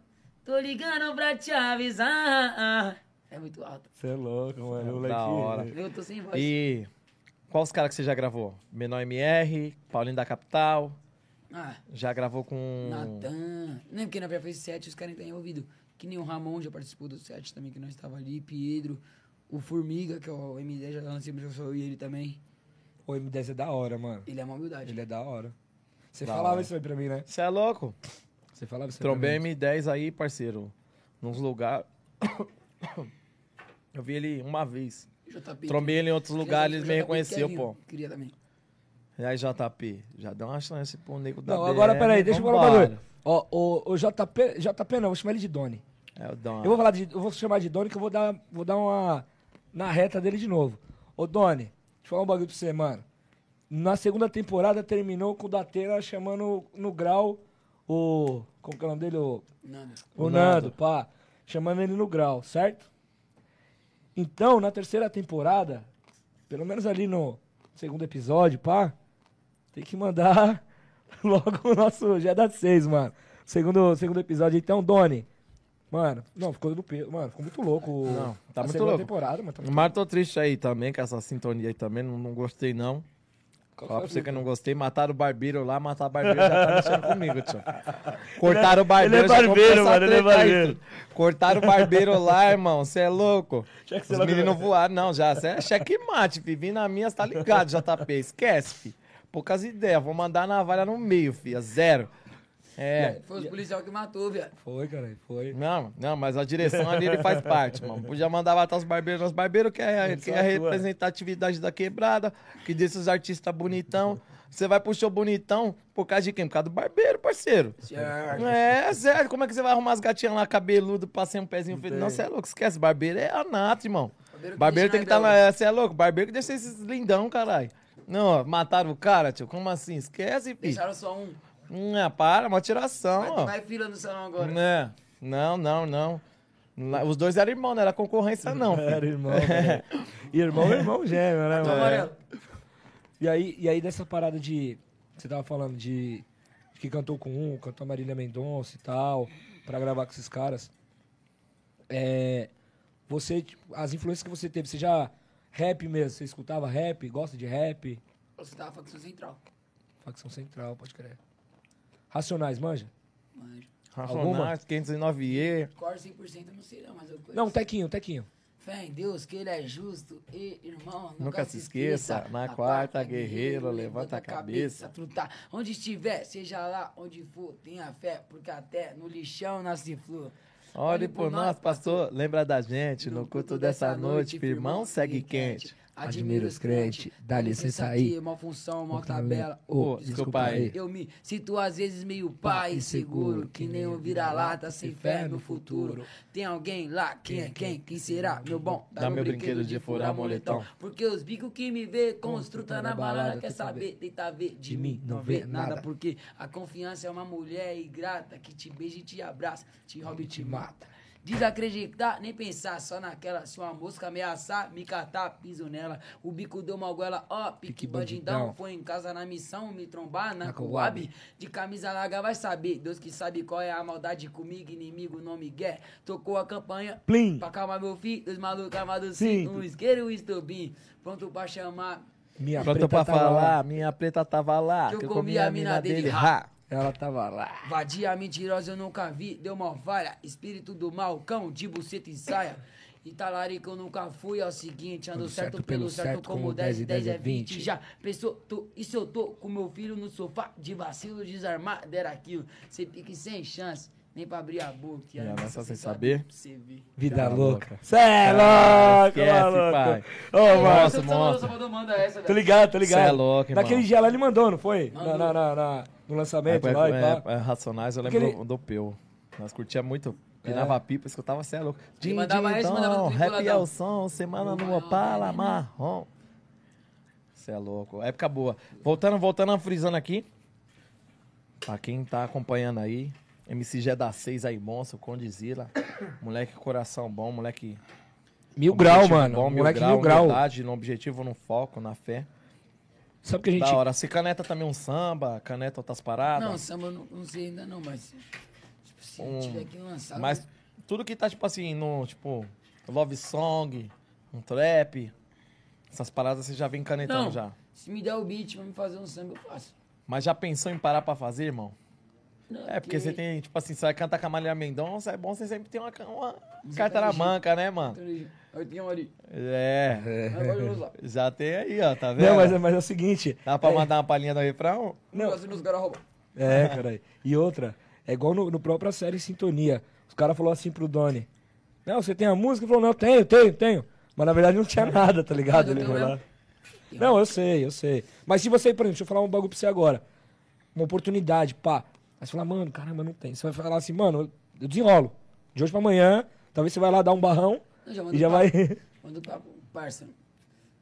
tô ligando pra te avisar. É muito alta. Você é louco, mano. o Da hora. Eu tô sem voz. E quais os caras que você já gravou? Menor MR, Paulinho da Capital. Ah, Já gravou com. Natan. Nem porque na verdade fez sete, os caras nem têm ouvido. Que nem o Ramon já participou do set também, que nós estava ali. Pedro. O Formiga, que é o M10, já lancei, mas eu sou ele também. O M10 é da hora, mano. Ele é uma humildade. Ele é da hora. Você Da falava hora. isso aí pra mim, né? Você é louco? Você falava isso aí Trombei pra mim. M10 aí, parceiro. Nos lugares. [COUGHS] Eu vi ele uma vez. JP. Trombei ele em outros lugares, ele me reconheceu, pô. Queria também. E aí, JP, já deu uma chance pro nego da Não, agora peraí, deixa eu falar um vambora. bagulho. Ó, o, o JP, JP não, vou chamar ele de Doni. É o Dom. Eu vou falar de, eu vou chamar de Doni que eu vou dar, vou dar uma na reta dele de novo. Ô Doni, deixa eu falar um bagulho pra você, mano. Na segunda temporada terminou com o Datena chamando no grau o. Como que é o nome dele? O, Nada. o O Nando, Nando. pá. Chamando ele no grau, certo? Então, na terceira temporada, pelo menos ali no segundo episódio, pá, tem que mandar [LAUGHS] logo o nosso já da 6, mano. Segundo, segundo episódio, então, Doni. Mano, não, ficou do peso. Mano, ficou muito louco. Não, tá a muito louco. temporada, mano. Tá muito Mas tô triste aí também, com essa sintonia aí também. Não, não gostei, não. Fala pra você que eu não gostei. Mataram o barbeiro lá, matar o barbeiro já tá mexendo [LAUGHS] comigo, tio. Cortaram o barbeiro. ele é barbeiro, mano, ele é barbeiro. Cortaram o barbeiro lá, irmão. Você é louco. Já que você Os meninos voaram. Não, já. Você é checkmate, fi. Vim na minha, você tá ligado, [LAUGHS] JP. Esquece, fi. Poucas ideias. Vou mandar a navalha no meio, fi. É zero. É. Foi os policiais que matou, viado. Foi, cara, foi. Não, não, mas a direção ali ele faz parte, mano. Podia mandar matar os barbeiros nos barbeiros, que é, que é a representatividade da quebrada, que desses artistas bonitão. Você vai pro show bonitão por causa de quem? Por causa do barbeiro, parceiro. Certo. É, sério, como é que você vai arrumar as gatinhas lá, cabeludo, passei um pezinho feito? Não, você é louco, esquece, barbeiro é anato, irmão. Barbeiro Barbeiro tem que estar na lá, você é louco, barbeiro que deixa esses lindão, caralho. Não, mataram o cara, tio, como assim? Esquece, filho. Deixaram só um. Hum, é, para, uma tiração, Vai ó. mais fila no salão agora. É. Não, não, não. Lá- Os dois eram irmãos, não era concorrência, não. [LAUGHS] Era irmão, velho. [LAUGHS] Irmão, irmão gêmeo, né, mano? amarelo. E aí, e aí dessa parada de. Você tava falando de. de que cantou com um, cantou a Marília Mendonça e tal, pra gravar com esses caras. É. Você, tipo, as influências que você teve, você já. Rap mesmo, você escutava rap, gosta de rap? Você tava facção central. Facção Central, pode crer. Racionais, manja? Manjo. Racionais, 509E. Cor 100% eu não sei não, mas eu conheço. Não, Tequinho, Tequinho. Fé em Deus que ele é justo e irmão, nunca, Nunca se esqueça, na quarta, guerreiro, levanta a cabeça. Truta, onde estiver, seja lá onde for, tenha fé, porque até no lixão nasce flor. Olhe por nós, pastor, lembra da gente, no culto dessa noite, firmão, segue quente. Admiro os crentes, dá licença aí, mal função, mal tabela. Ô, Ô, desculpa aí. Eu me sinto às vezes meio pai inseguro, que nem um vira-lata sem fé no futuro. Tem alguém lá, quem é quem? Quem será? Meu bom, Dá meu brinquedo de furar moletão. Porque os bicos que me vê, construta na balada, quer saber, tenta ver de mim, não vê nada. Porque a confiança é uma mulher ingrata que te beija e te abraça, te rouba e te mata. Desacreditar, nem pensar só naquela. Se uma mosca ameaçar, me catar, piso nela. O bico deu uma goela, ó, pique Pique bandidão. bandidão. Foi em casa na missão, me trombar na Na Coab. De camisa larga vai saber. Deus que sabe qual é a maldade comigo, inimigo não me quer. Tocou a campanha. Plim. Pra calmar meu filho, dois malucos armados Sim. Um isqueiro e um estobim. Pronto pra chamar. Minha Pronto preta pra tava falar, lá. minha preta tava lá. Que eu comi a mina dele, ha. Ela tava lá. Vadia mentirosa eu nunca vi, deu uma falha. Espírito do mal, cão de buceta e saia. E talarico eu nunca fui, é o seguinte, ando Ando certo, pelo certo, como 10 e 10 é 20. Já pensou, tô, e se eu tô com meu filho no sofá, de vacilo, desarmar, dera aquilo. Cê pique sem chance, nem pra abrir a boca. E nessa cê sem sabe saber? Você. Vida Tá louca. Cê é louco, esquece, maluco. pai. Ô, mano. Nossa. Salvador manda essa, Tô ligado, tô ligado. Cê é louco, irmão. Naquele dia lá ele mandou, não foi? Mandou. na, na- na- no lançamento É, lá e é, pá. é, Racionais, eu lembro Aquele- do, Peu. Nós curtia muito. Pinava pipa, escutava cê é louco. Ele mandava esse, mandava Rap é o som, semana no Opala, marrom. Cê é louco. Época boa. Voltando, voltando, frisando aqui. Pra quem tá acompanhando aí. MC G da 6 aí, monstro, Condizila. Moleque coração bom, moleque. Mil grau, mano. Bom, Moleque mil grau. humildade, no objetivo, no foco, na fé. Sabe que a gente... Da hora. Se caneta também um samba, caneta outras paradas. Não, samba eu não, não sei ainda não, mas... Tipo, se Um- tiver aqui lançado... Mas tudo que tá, tipo assim, no, tipo, love song, um trap, essas paradas você já vem canetando Não, já. se me der o beat pra me fazer um samba, eu faço. Mas já pensou em parar pra fazer, irmão? Não, É, porque você tem, tipo assim, você vai cantar com a Marília Mendonça, é bom você sempre ter uma, uma Você carta na manca, né, mano? Aí tem um ali. É, Agora eu vou [LAUGHS] usar. já tem aí, ó, tá vendo? Não, mas, é- mas é o seguinte... Dá pra é- mandar uma palhinha do refrão? Não. Assim nos caras roubam. É, caralho. E outra, é igual no, no própria série Sintonia. Os caras falaram assim pro Doni. Não, você tem a música? Ele falou, não, tenho, tenho, tenho. Mas na verdade não tinha [LAUGHS] nada, tá ligado? Ele foi lá. Não, eu sei, eu sei. Mas se você, por exemplo, deixa eu falar um bagulho pra você agora. Uma oportunidade, pá. Aí você fala, mano, caramba, não tem. Você vai falar assim, mano, eu desenrolo. De hoje pra amanhã, talvez você vai lá dar um barrão Eu já e já vai. [LAUGHS] Manda pra parça.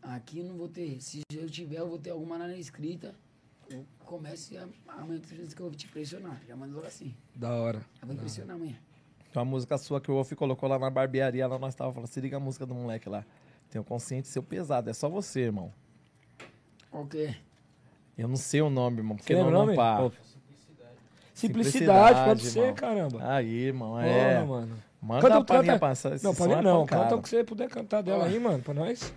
Aqui eu não vou ter. Se eu tiver, eu vou ter alguma na escrita. Eu comece a, amanhã que eu vou te impressionar. Já manda logo assim. da hora. Eu vou impressionar amanhã. Tem uma música sua que o Wolf colocou lá na barbearia, lá nós tava falando, se liga a música do moleque lá. Tem o consciente seu pesado, é só você, irmão. Qual que é? Eu não sei o nome, irmão, porque não, o não nome? pá. Simplicidade, Simplicidade, pode ser, irmão. caramba. Aí, irmão, Porra, é. mano. Manda Canta, uma palhinha esse Não, palhinha é não. pancada. Canta o que você puder cantar dela aí, mano, pra nós.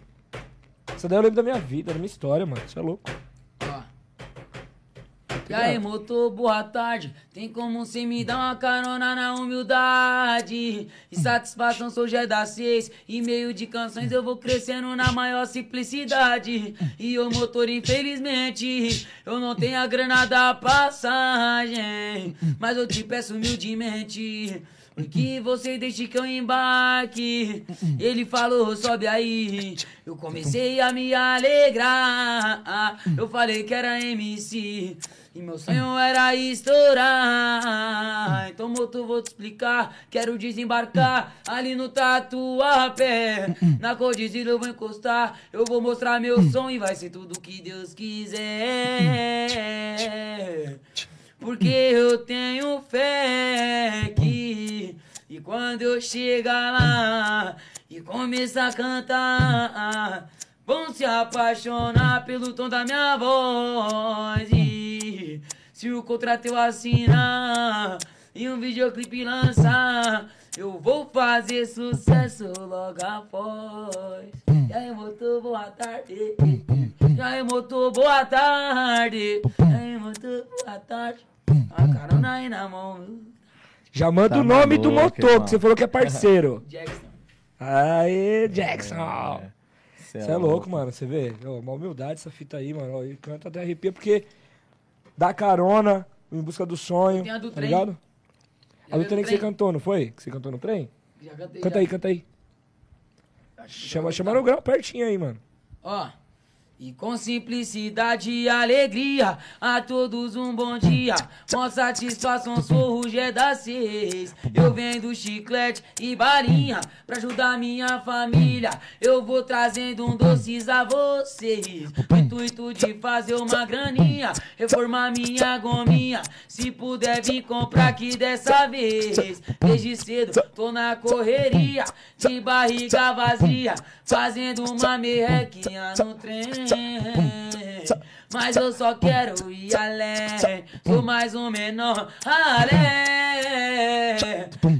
Essa daí eu lembro da minha vida, da minha história, mano. Você é louco. Ó. E aí, motor, boa tarde. Tem como cê me dar uma carona na humildade? E satisfação sou já da seis. E meio de canções eu vou crescendo na maior simplicidade. E o motor, infelizmente, eu não tenho a grana da passagem. Mas eu te peço humildemente. Que você deixe que eu embarque. Ele falou, sobe aí. Eu comecei a me alegrar. Eu falei que era MC. E meu sonho era estourar. Então, motor, vou te explicar. Quero desembarcar ali no Tatuapé. Na Codizila eu vou encostar. Eu vou mostrar meu som e vai ser tudo que Deus quiser. Porque eu tenho fé que e quando eu chegar lá e começar a cantar, vão se apaixonar pelo tom da minha voz. E se o contrato eu assinar e um videoclipe lançar, eu vou fazer sucesso logo após. E aí, motor, boa tarde. E aí, motor, boa tarde. E aí, motor, boa tarde. A carona aí na mão. Já manda Tá o nome do maluco, motor, irmão. que você falou que é parceiro. [LAUGHS] Jackson. Aê, Jackson. Cê Você é louco, mano. Você vê? Ó, uma humildade essa fita aí, mano. Ele canta até arrepia porque dá carona em busca do sonho. Tem a do tá trem. ligado? A do trem que você cantou, não foi? Que você cantou no trem? Já cantei, Canta já. aí, canta aí. Que Chama, já chama vou no grau pertinho aí, mano. Ó, E com simplicidade e alegria, a todos um bom dia. Com satisfação, sou o Rogé da Seis. Eu vendo chiclete e balinha pra ajudar minha família. Eu vou trazendo um doces a vocês. O intuito de fazer uma graninha, reformar minha gominha. Se puder vir comprar aqui dessa vez. Desde cedo tô na correria, de barriga vazia, fazendo uma merrequinha no trem. 这 Mas eu só quero ir além. Sou mais um menor além.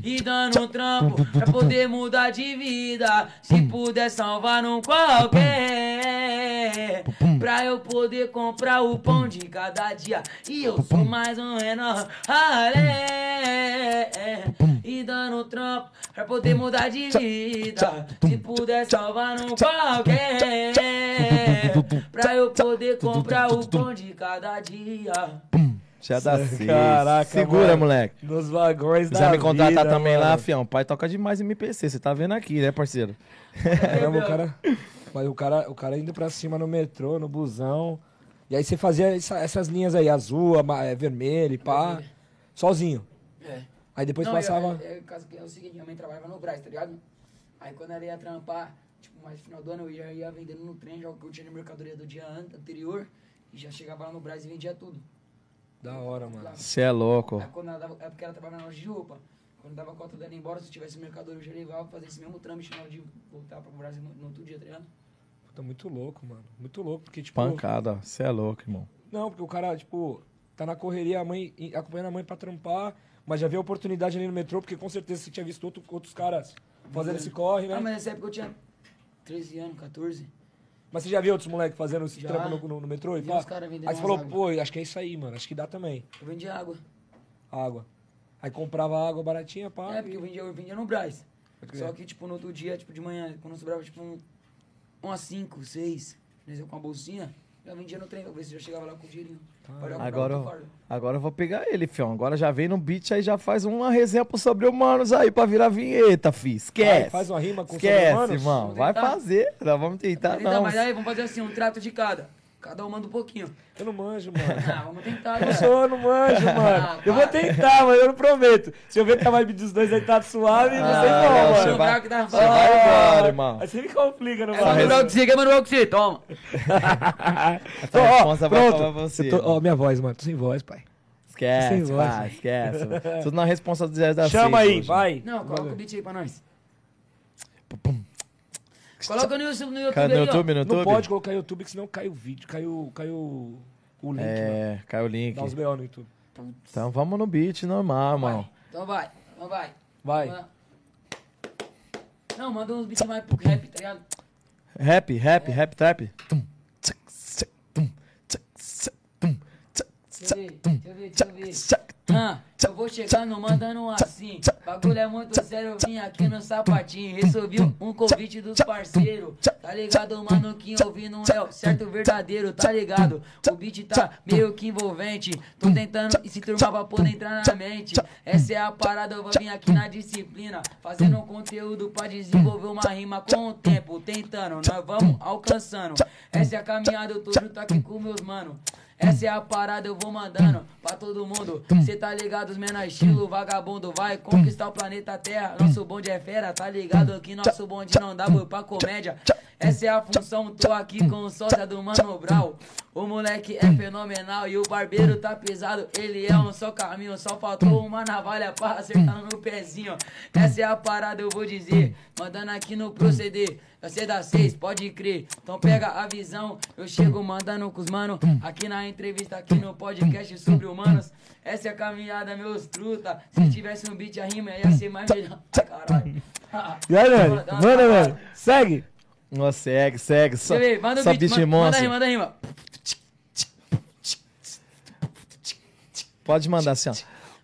E dando um trampo pra poder mudar de vida. Se puder salvar num qualquer. Pra eu poder comprar o pão de cada dia. E eu sou mais um menor além. E dando um trampo pra poder mudar de vida. Se puder salvar num qualquer. Pra eu poder comprar o pão de cada dia. Já dá seis. Caraca, Segura, mano. moleque. Nos vagões da me contratar vida, também lá, mano. fião. O pai toca demais MPC. Você tá vendo aqui, né, parceiro? Caramba, o cara. Mas o cara, o cara indo pra cima no metrô, no busão. E aí você fazia essa- essas linhas aí, azul, ama- é, vermelho e pá. Sozinho. É. Aí depois Não, passava. É, é, caso que é o seguinte, minha mãe trabalhava no Braz, tá ligado? Aí quando ela ia trampar, tipo, mais no final do ano, eu já ia vendendo no trem, já o que eu tinha de mercadoria do dia an- anterior, e já chegava lá no Braz e vendia tudo. Da hora, mano. Você é louco. Aí quando ela dava, é porque ela trabalhava na loja de roupa. Quando dava conta dela ir embora, se tivesse mercadoria, eu já levava fazer esse mesmo trâmite na hora de voltar pro Brasil no, no outro dia, tá ligado? Puta, muito louco, mano. Muito louco. Porque, tipo. Pancada. Você é louco, irmão. Não, porque o cara, tipo, tá na correria, a mãe, acompanhando a mãe pra trampar, mas já vê a oportunidade ali no metrô, porque com certeza você tinha visto outro- outros caras fazendo esse corre, né? Ah, mas... mas nessa época eu tinha 13 anos, 14. você já viu outros moleques fazendo esse Já. trampo no, no- metrô e pá? caras vendendo Aí você falou, umas pô, acho que é isso aí, mano. Acho que dá também. Eu vendia água. Água. Aí comprava água baratinha, pá. É, porque eu vendia, eu vendia no Braz. Só que, tipo, no outro dia, tipo, de manhã, quando sobrava, tipo, um, umas 5, 6, eu com a bolsinha, já vendia no trem, se eu chegava lá com o dinheirinho. Comprar Agora, eu- agora eu vou pegar ele, fião. Agora já vem no beat aí, já faz uma resenha pro sobre humanos aí pra virar vinheta, fi. Esquece. Vai, faz uma rima com Esquece, sobre-humanos? irmão. Vamos Vai tentar? fazer. Nós vamos tentar, Então, não. mas aí, vamos fazer assim, um trato de cada. Cada um manda um pouquinho. Eu não manjo, [LAUGHS] mano. Ah, vamos tentar, Eu né? sou, eu não manjo, mano. Ah, Eu vou tentar, mas eu não prometo. Se eu ver que a vibe dos dois aí tá suave, não sei Ah, como, não, mano. você vai- que dá você vai embora, irmão. Aí você me complica, não É mano vai? o que você, é mano o que você, toma. [LAUGHS] Essa Ó, resposta vai pronto. você. Tô- Ó, minha voz, mano. Tô sem voz, pai. Esquece, Sem voz, pai, né? esquece. Tudo na responsabilidade da Chama seis aí, hoje. vai. Não, coloca Valeu. o beat aí pra nós. Coloca no YouTube, no YouTube Cara, no aí, ó. YouTube, no YouTube? Não pode colocar YouTube, que senão cai o vídeo. Cai o, cai o, o link, mano. É, caiu o link. Dá uns B.O. no YouTube. Então vamos no beat normal. Então vai, então vai. Vai. Manda- Não, manda uns beats mais pro rap, tá ligado? Rap, rap, rap, trap. Tum, tsac, tsac, tum, tsac, tsac, tum, ver, tum, deixa eu eu. Ah, vou chegando mandando assim. Bagulho é muito sério, eu vim aqui no sapatinho. Resolvi um convite dos parceiros. Tá ligado, mano? Que ouvindo é o certo verdadeiro, tá ligado? O beat tá meio que envolvente. Tô tentando se turmar pra poder entrar na mente. Essa é a parada, eu vou vir aqui na disciplina. Fazendo um conteúdo pra desenvolver uma rima com o tempo. Tentando, nós vamos alcançando. Essa é a caminhada, eu tô junto aqui com meus mano. Essa é a parada, eu vou mandando pra todo mundo. Cê tá ligado, os menor estilo, vagabundo vai conquistar o planeta Terra. Nosso bonde é fera, tá ligado que nosso bonde não dá boi pra comédia. Essa é a função, tô aqui com o sósia do Mano Brau. O moleque é fenomenal e o barbeiro tá pesado. Ele é um só caminho, só faltou uma navalha pra acertar no pezinho. Essa é a parada, eu vou dizer. Mandando aqui no proceder. Sei das seis, pode crer. Então pega a visão. Eu chego mandando com os mano. Aqui na entrevista, aqui no podcast sobre humanos. Essa é a caminhada, meus truta. Se tivesse um beat, a rima ia ser mais melhor. [LAUGHS] Caralho. E aí? Dá travada. mano. Segue. Ó, segue, segue. Só, ver, manda o só beat, beat ma- manda a monstro. rima, manda rima. Pode mandar assim, ó.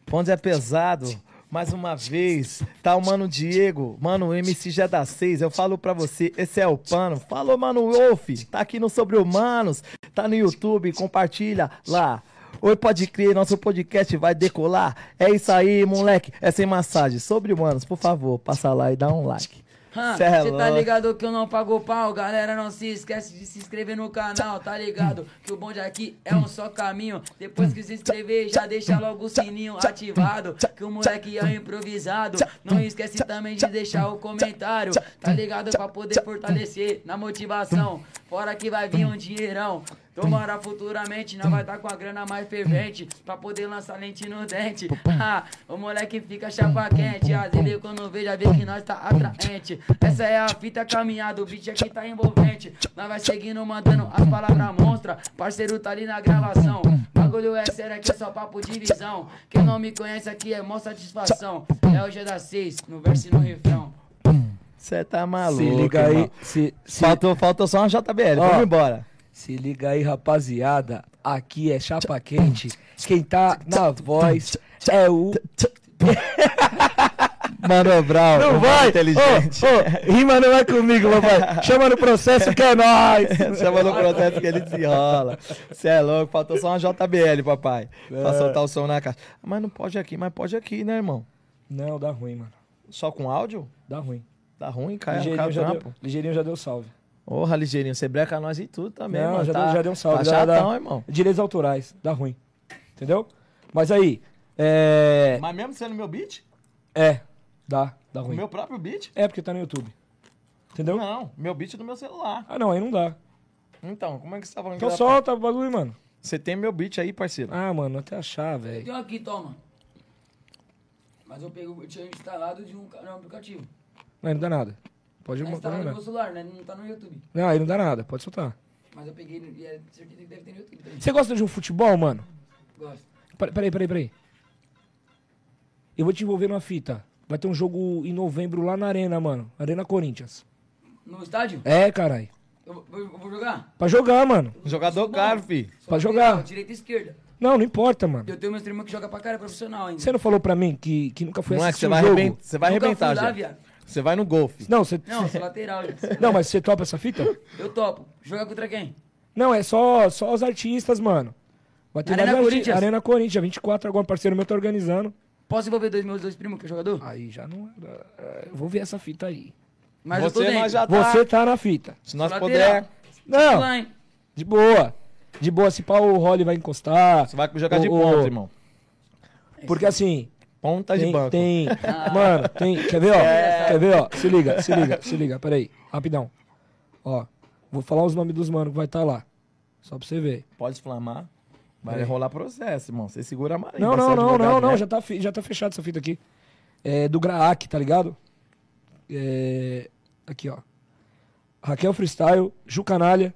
Ponte é pesado. Mais uma vez, tá o Mano Diego, mano, o MC já dá seis. Eu falo pra você, esse é o pano. Falou, mano Wolf, tá aqui no Sobre Humanos, tá no YouTube, compartilha lá. Oi, pode crer, nosso podcast vai decolar. É isso aí, moleque, é sem massagem. Sobre Humanos, por favor, passa lá e dá um like. Cê é Você tá ligado que eu não pago pau, galera. Não se esquece de se inscrever no canal, tá ligado? Que o bonde aqui é um só caminho. Depois que se inscrever, já deixa logo o sininho ativado. Que o moleque é improvisado. Não esquece também de deixar o comentário, tá ligado? Pra poder fortalecer na motivação. Fora que vai vir um dinheirão. Tomara futuramente, não vai estar com a grana mais fervente pra poder lançar lente no dente. Ah, o moleque fica chapa quente. Às vezes quando vê, já vê que nós tá atraente. Essa é a fita caminhada, o beat aqui tá envolvente. Nós vai seguindo, mandando as palavras monstra. Parceiro tá ali na gravação. Bagulho é sério aqui, é só papo de visão. Quem não me conhece aqui é mó satisfação. É o G da 6, no verso e no refrão. Você tá maluco. Se liga aí. Se, se, Faltou, faltou só uma JBL, Ó. vamos embora. Se liga aí, rapaziada. Aqui é chapa quente. Quem tá na voz é o. [LAUGHS] Mano Brown, Não vai! inteligente. Ô, ô, rima não é comigo, papai. Chama no processo que é nóis. [LAUGHS] Chama no protesto que ele desenrola. Você é louco, faltou só uma JBL, papai. É. Pra soltar o som na caixa. Mas não pode aqui, mas pode aqui, né, irmão? Não, dá ruim, mano. Só com áudio? Dá ruim. Tá ruim, cai, cai Ligeirinho já, deu, ligeirinho já deu salve. Porra, ligeirinho, você breca nós e tudo também, Não, mano. já, tá, deu, já deu um salve. Tá dá- dá- chatão, irmão. Direitos autorais, dá ruim. Entendeu? Mas aí, é. Mas mesmo sendo meu beat? É, dá, dá O ruim. meu próprio beat? É porque tá no YouTube. Entendeu? Não, meu beat é do meu celular. Ah, não, aí não dá. Então, como é que você tá falando Então solta o bagulho, mano. Você tem meu beat aí, parceiro? Ah, mano, até achar, velho. Tem um aqui, toma. Mas eu peguei, eu tinha instalado de um canal aplicativo. Não, não dá nada. Pode Tá pode instalado no mandar. meu celular, né? Não tá no YouTube. Não, aí não dá nada, pode soltar. Mas eu peguei e é certeza que deve ter no YouTube também. Você gosta de um futebol, mano? Gosto. Pera- Peraí, peraí, peraí. Eu vou te envolver numa fita. Vai ter um jogo em novembro lá na Arena, mano. Arena Corinthians. No estádio? É, caralho. Eu, eu- eu vou jogar? Pra jogar, mano. Jogador caro, fi. Pra jogar. Direita e esquerda. Não, não importa, mano. Eu tenho meu streamer que joga pra cara, é profissional ainda. Você não falou pra mim que, que nunca foi Não é que assistir você um vai, jogo? arrebentar, você vai Nunca arrebentar, já. Você vai no golfe. Não, você... Não, sou lateral. já. Não, mas você topa essa fita? Eu topo. Jogar contra quem? Não, é só, só os artistas, mano. Vai ter Arena vários arti- Corinthians? Arena Corinthians, 24 agora, um parceiro meu tá organizando. Posso envolver dois meus dois primos que é jogador? Aí já não. é, Eu vou ver essa fita aí. Mas eu tô Você dentro. nós já tá. Você tá na fita. Se nós Lateral. puder, Não, Lá, hein? de boa. De boa, se pá o Rolly vai encostar. você vai jogar de Ô, ô, ponta, irmão. Porque assim, Ponta de tem, banco. tem. [LAUGHS] Mano, tem. Quer ver, ó? Quer ver, ó? Se liga, se liga, se liga. Pera aí, rapidão. Ó, vou falar os nomes dos manos que vai estar lá. Só pra você ver. Pode inflamar. Vai Peraí. rolar processo, irmão. Você segura a marinha. Não, não, é não, não, não. né? Já tá, fi- já tá fechado essa fita aqui. É do Graak, tá ligado? É, aqui, ó. Raquel Freestyle, Ju Canalha,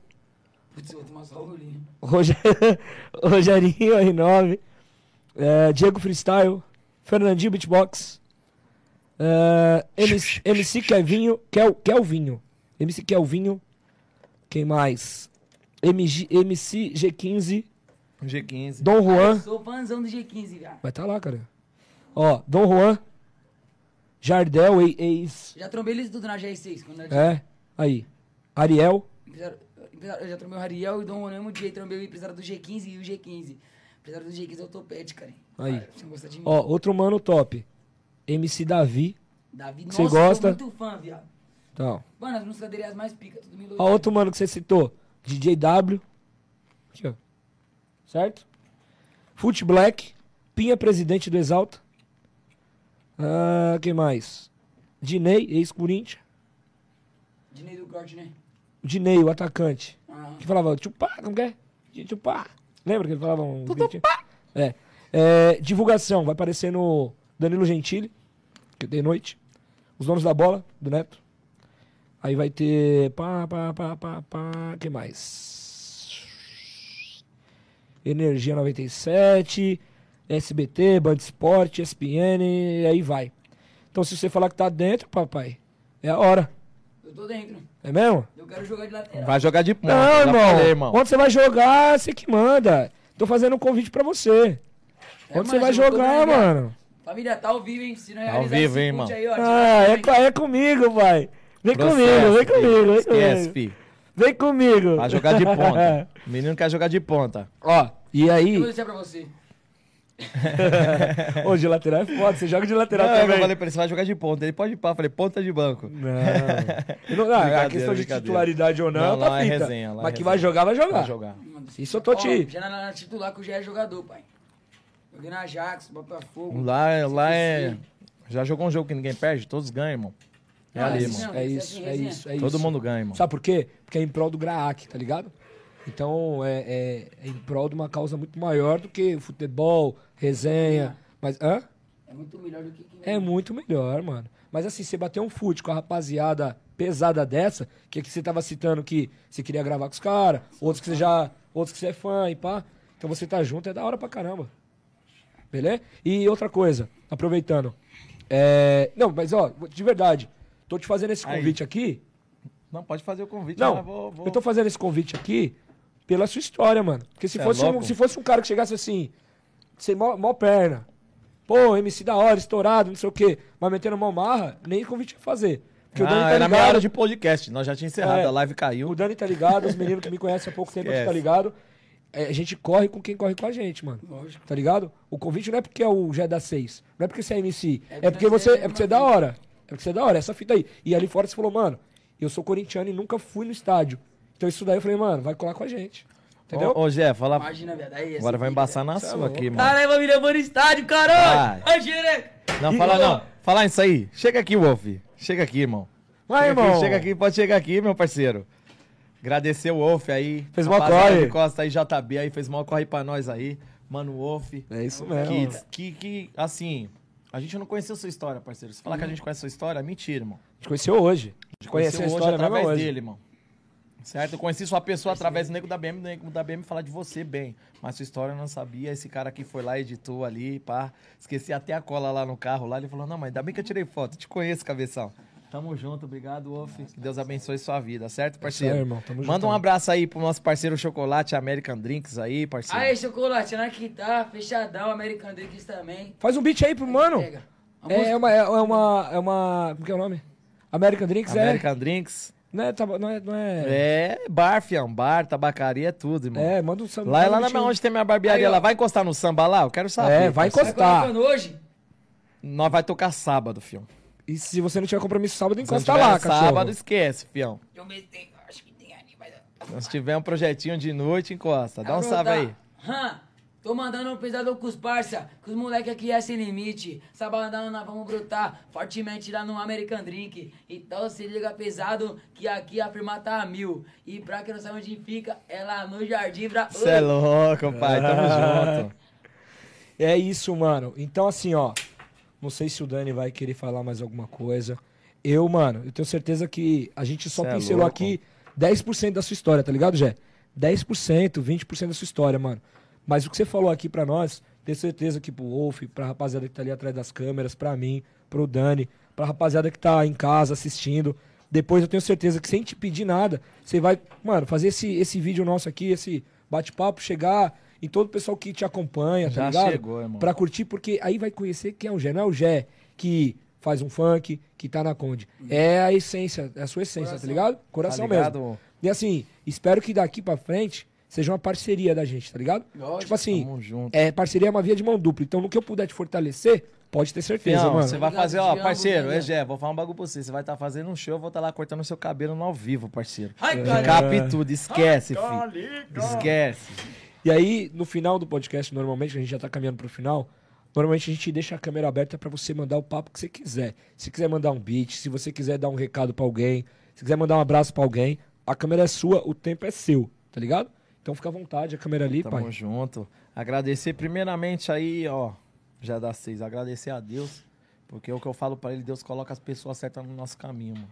Putz, eu vou tomar só o rolinho. Roger... [LAUGHS] Rogerinho R9, é, Diego Freestyle, Fernandinho Beatbox, é, MC, MC Kevinho, Kel, Kelvinho, MC Kelvinho, quem mais? MG, MC G15, Um G15. Dom Eu Juan, sou fãzão do G15, cara. vai tá lá, cara. Ó, Dom Juan, Jardel, e- ex, Já trombei eles tudo na GR6. Quando eu é, aí, Ariel, Eu já trombei o Ariel e o Dom Ronemo dia, trombei o empresário do G15 e o G15. Empresário do G15 é o Topete, cara. Aí. Você gosta de mim? ó, outro mano top, MC Davi, Davi, você nossa, gosta? sou muito fã, viado. então, Mano, as músicas dele é as mais pica, tudo me Ó, outro mano que você citou, DJ W. Aqui, ó. Certo? Foot Black, Pinha presidente do Exalta. Ah, quem mais? Dinei, ex-Corinthians. Dinei do corte, né? Dinei, o atacante. Ah, Que falava, chupá, não quer? Chupá. Lembra que ele falava um? É. É, Divulgação, vai aparecer no Danilo Gentili, que tem noite. Os donos da bola, do Neto. Aí vai ter. Pá, pá, pá, pá, pá. que mais? Energia 97, SBT, Band Esporte, ESPN, aí vai. Então se você falar que tá dentro, papai, é a hora. Tô dentro. É mesmo? Eu quero jogar de lateral. Vai jogar de ponta. Não, irmão. falei, irmão. Onde você vai jogar, você que manda. Tô fazendo um convite pra você. É, Onde você vai jogar, mano? Família, tá ao vivo, hein? Se não Tá ao vivo, hein, irmão? Aí, ó, Ah, é, é comigo, pai. Vem Processo, comigo, vem comigo, vem Esquece, comigo. fi. Vem comigo. Vai jogar de ponta. O [LAUGHS] menino quer jogar de ponta. Ó, e Eu vou aí, deixar pra você. [LAUGHS] Ô, de lateral é foda, você joga de lateral Não, também. eu falei pra ele, você vai jogar de ponta. Ele pode ir pra, falei, ponta de banco. Não. Eu não- ah, a questão de titularidade ou não, Não, tá lá é fita. resenha, lá é Mas que resenha. vai jogar, vai jogar. Vai jogar. Isso eu tô te... Já na, na titular que eu já é jogador, pai. Joguei na Ajax, Botafogo. Lá, lá é... Já jogou um jogo que ninguém perde? Todos ganham, irmão. É Ah, ali, esse irmão. não. É Esse isso, é isso, é Todo isso. mundo ganha, irmão. Sabe por quê? Porque é em prol do Graak, tá ligado? Então é, é- é em prol de uma causa muito maior do que futebol, resenha. Mas, hã? É muito melhor do que quem É muito melhor, mano. Mas assim, você bater um fute com a rapaziada pesada dessa, que aqui você tava citando que você queria gravar com os caras, outros que você já. Outros que você é fã e pá. Então você tá junto é da hora pra caramba. Beleza? E outra coisa, aproveitando. É, não, mas ó, de verdade, tô te fazendo esse Aí. convite aqui. Não, pode fazer o convite. Não, eu vou, vou... eu tô fazendo esse convite aqui pela sua história, mano. Porque se Cê é fosse, um, louco? se fosse um cara que chegasse assim, sem mó, mó perna, pô, MC da hora, estourado, não sei o quê, mas metendo mó marra, nem convite ia fazer. Porque o Dani Ah, tá era minha ligado. hora de podcast. Nós já tinha encerrado, É. a live caiu. O Dani tá ligado, os meninos que me conhecem há pouco tempo aqui tá ligado. É, a gente corre com quem corre com a gente, mano. Lógico. Tá ligado? O convite não é porque é o Gé da 6. Não é porque você é MC. É É, porque você você é é porque você é da hora. É porque você é da hora, essa fita aí. E ali fora você falou, mano, eu sou corintiano e nunca fui no estádio. Então isso daí eu falei, mano, vai colar com a gente. Entendeu? Ô, ô, Gé, fala... Imagina, velho. Aí, Agora vai embaçar na é sua louco. aqui, mano. Caralho, vai me levando no estádio, caralho! Ai, xereca! Não, E- fala não. Falar isso aí. Chega aqui, Wolf. Chega aqui, irmão. Vai, chega irmão. Aqui, chega aqui, pode chegar aqui, meu parceiro. Agradecer o Wolf aí. Fez mó corre. Costa aí, JB aí, fez mó corre pra nós aí. Mano, Wolf. É isso mesmo. Que, mano. que, que, assim, a gente não conheceu sua história, parceiro. Se falar que a gente conhece sua história, é mentira, irmão. A gente conheceu hoje. A gente conheceu a Conheceu história hoje através hoje. dele, irmão. Certo? Eu conheci sua pessoa através do Nego da BM, do Nego da BM falar de você bem. Mas sua história eu não sabia. Esse cara aqui foi lá, editou ali, pá. Esqueci até a cola lá no carro lá. Ele falou, não, mas ainda bem que eu tirei foto. Te conheço, cabeção. Tamo junto, obrigado, Wolf. Que Deus abençoe sua vida, certo, parceiro? aí, irmão. Tamo Manda juntão. um abraço aí pro nosso parceiro Chocolate American Drinks aí, parceiro. Aí, chocolate, na que tá, fechadão, American Drinks também. Faz um beat aí pro mano. Pega. É, é uma, é uma, é uma, como que é o nome? American Drinks American Drinks. É, não é, não é, não é, É, bar, fião. Bar, tabacaria, é tudo, irmão. é, manda um samba. Lá, lá na onde tem minha barbearia Aí, lá. Vai encostar no samba lá? Eu quero saber. É, vai encostar. Vai colocando hoje? Nós vai tocar sábado, fião. E se você não tiver compromisso sábado, encosta lá, cachorro. sábado, esquece, fião. Eu se tem. Acho que tem ali, mas. Se tiver um projetinho de noite, encosta. Dá um salve aí. hã, tô mandando um pesador com os parça, que os moleque aqui é sem limite. Sabadão nós vamos brotar fortemente lá no American Drink. Então se liga pesado, que aqui a firma tá a mil. E pra quem não sabe onde fica, é lá no Jardim Bra... Você é louco, pai. Tamo junto. É isso, mano. Então, assim, ó. Não sei se o Dani vai querer falar mais alguma coisa. Eu, mano, eu tenho certeza que a gente só Cê é pincelou louco. aqui 10% da sua história, tá ligado, Jé? 10%, 20% da sua história, mano. Mas o que você falou aqui pra nós, tenho certeza que pro Wolf, pra rapaziada que tá ali atrás das câmeras, pra mim, pro Dani, pra rapaziada que tá em casa assistindo. Depois eu tenho certeza que sem te pedir nada, você vai, mano, fazer esse, esse vídeo nosso aqui, esse bate-papo, chegar em todo o pessoal que te acompanha, tá Já ligado? chegou, irmão. Pra curtir, porque aí vai conhecer quem é o Gé. Não é o Gé que faz um funk, que tá na Conde. É a essência, é a sua essência, tá Coração. ligado? Coração Tá ligado? mesmo. E assim, espero que daqui pra frente seja uma parceria da gente, tá ligado? Lógico. tipo assim, Tamo junto. é, parceria é uma via de mão dupla. Então, no que eu puder te fortalecer, pode ter certeza, Fião, mano. você vai fazer, te ó, parceiro, é Gé, vou falar um bagulho pra você. Você vai estar fazendo um show, eu vou estar lá cortando seu cabelo no ao vivo, parceiro. Ai, cara. Cape tudo, esquece, filho. Esquece. E aí, no final do podcast, normalmente, a gente já tá caminhando pro final, normalmente a gente deixa a câmera aberta pra você mandar o papo que você quiser. Se quiser mandar um beat, se você quiser dar um recado pra alguém, se quiser mandar um abraço pra alguém, a câmera é sua, o tempo é seu, tá ligado? Então fica à vontade, a câmera ali, Tamo pai. junto. Agradecer primeiramente aí, ó, já dá seis. Agradecer a Deus, porque é o que eu falo pra ele, Deus coloca as pessoas certas no nosso caminho, mano.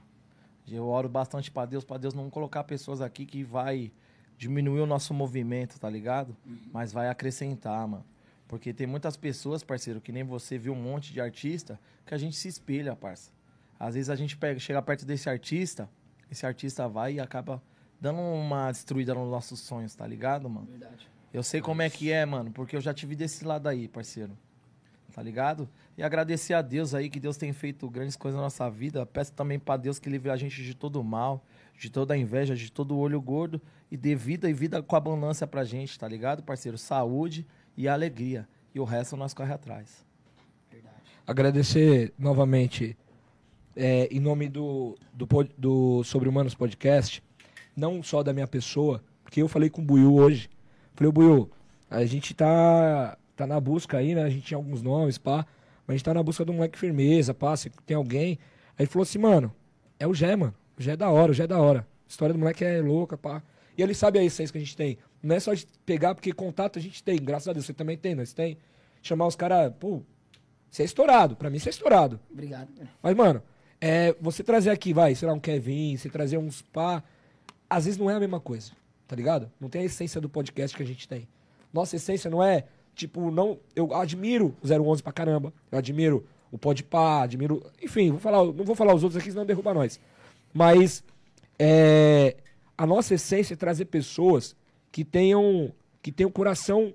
Eu oro bastante pra Deus, pra Deus não colocar pessoas aqui que vai diminuir o nosso movimento, tá ligado? Mas vai acrescentar, mano. Porque tem muitas pessoas, parceiro, que nem você viu um monte de artista, que a gente se espelha, parça. Às vezes a gente pega, chega perto desse artista, esse artista vai e acaba dando uma destruída nos nossos sonhos, tá ligado, mano? Verdade. Eu sei como é que é, mano, porque eu já tive desse lado aí, parceiro. Tá ligado? E agradecer a Deus aí, que Deus tem feito grandes coisas na nossa vida. Peço também pra Deus que livre a gente de todo o mal, de toda a inveja, de todo o olho gordo e dê vida e vida com abundância pra gente, tá ligado, parceiro? Saúde e alegria. e o resto nós corre atrás. agradecer novamente é, em nome do, do, do Sobre Humanos Podcast, não só da minha pessoa, porque eu falei com o Buiu hoje. Falei, Buiu, a gente tá, tá na busca aí, né? A gente tinha alguns nomes, pá. Mas a gente tá na busca um moleque firmeza, pá, se tem alguém. Aí ele falou assim, mano, é o Gé, mano. O Gé é da hora, o Gé é da hora. A história do moleque é louca, pá. E ele sabe a essência que a gente tem. Não é só de pegar, porque contato a gente tem, graças a Deus. Você também tem, nós tem. Chamar os caras, pô, você é estourado. Pra mim, você é estourado. Obrigado. Mas, mano, é, você trazer aqui, vai, sei lá, um Kevin, você trazer uns pá, às vezes não é a mesma coisa, tá ligado? Não tem a essência do podcast que a gente tem. Nossa essência não é, tipo, não. Eu admiro o 011 pra caramba. Eu admiro o Podpah, admiro. Enfim, vou falar, não vou falar os outros aqui, senão derruba nós. Mas é, a nossa essência é trazer pessoas que tenham que tenham coração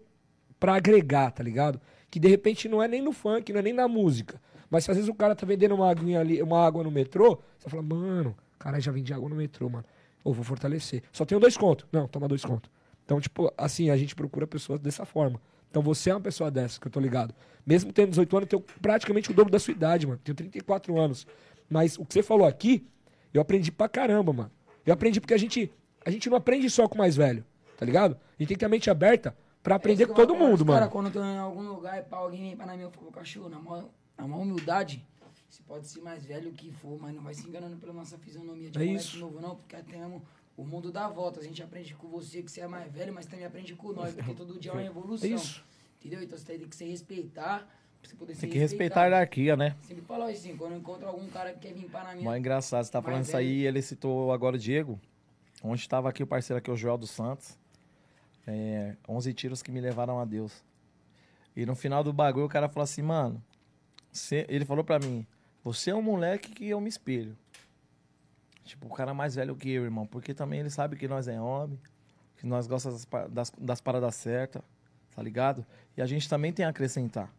pra agregar, tá ligado? Que de repente não é nem no funk, não é nem na música. Mas se às vezes o cara tá vendendo uma aguinha ali, uma água no metrô, você fala, mano, cara, já vendi água no metrô, mano. Ou vou fortalecer. Só tenho dois contos. Não, toma dois contos. Então, tipo, assim, a gente procura pessoas dessa forma. Então você é uma pessoa dessa, que eu tô ligado. Mesmo tendo 18 anos, eu tenho praticamente o dobro da sua idade, mano. Tenho 34 anos. Mas o que você falou aqui, eu aprendi pra caramba, mano. Eu aprendi porque a gente, a gente não aprende só com o mais velho, tá ligado? A gente tem que ter a mente aberta pra aprender com todo mundo, Cara, mano. quando eu tô em algum lugar e alguém vem pra minha, eu falo, cachorro, na maior, na maior humildade, você pode ser mais velho que for, mas não vai se enganando pela nossa fisionomia de É moleque isso. novo, não, porque até mesmo o mundo dá volta. A gente aprende com você que você é mais velho, mas também aprende com nós, porque todo dia é uma [LAUGHS] evolução. É isso. Entendeu? Então você tem que se respeitar, pra você poder Tem que respeitar a hierarquia, né? Sempre falo assim, quando eu encontro algum cara que quer vir pra na minha. Mó engraçado, você tá falando isso aí, ele citou agora o Diego. Onde estava aqui o parceiro aqui, o Joel dos Santos. É, 11 tiros que me levaram a Deus. E no final do bagulho o cara falou assim, mano, você- ele falou pra mim, você é um moleque que eu me espelho. Tipo, o cara mais velho que eu, irmão. Porque também ele sabe que nós é homem, que nós gostamos das, das, das paradas certas, tá ligado? E a gente também tem a acrescentar.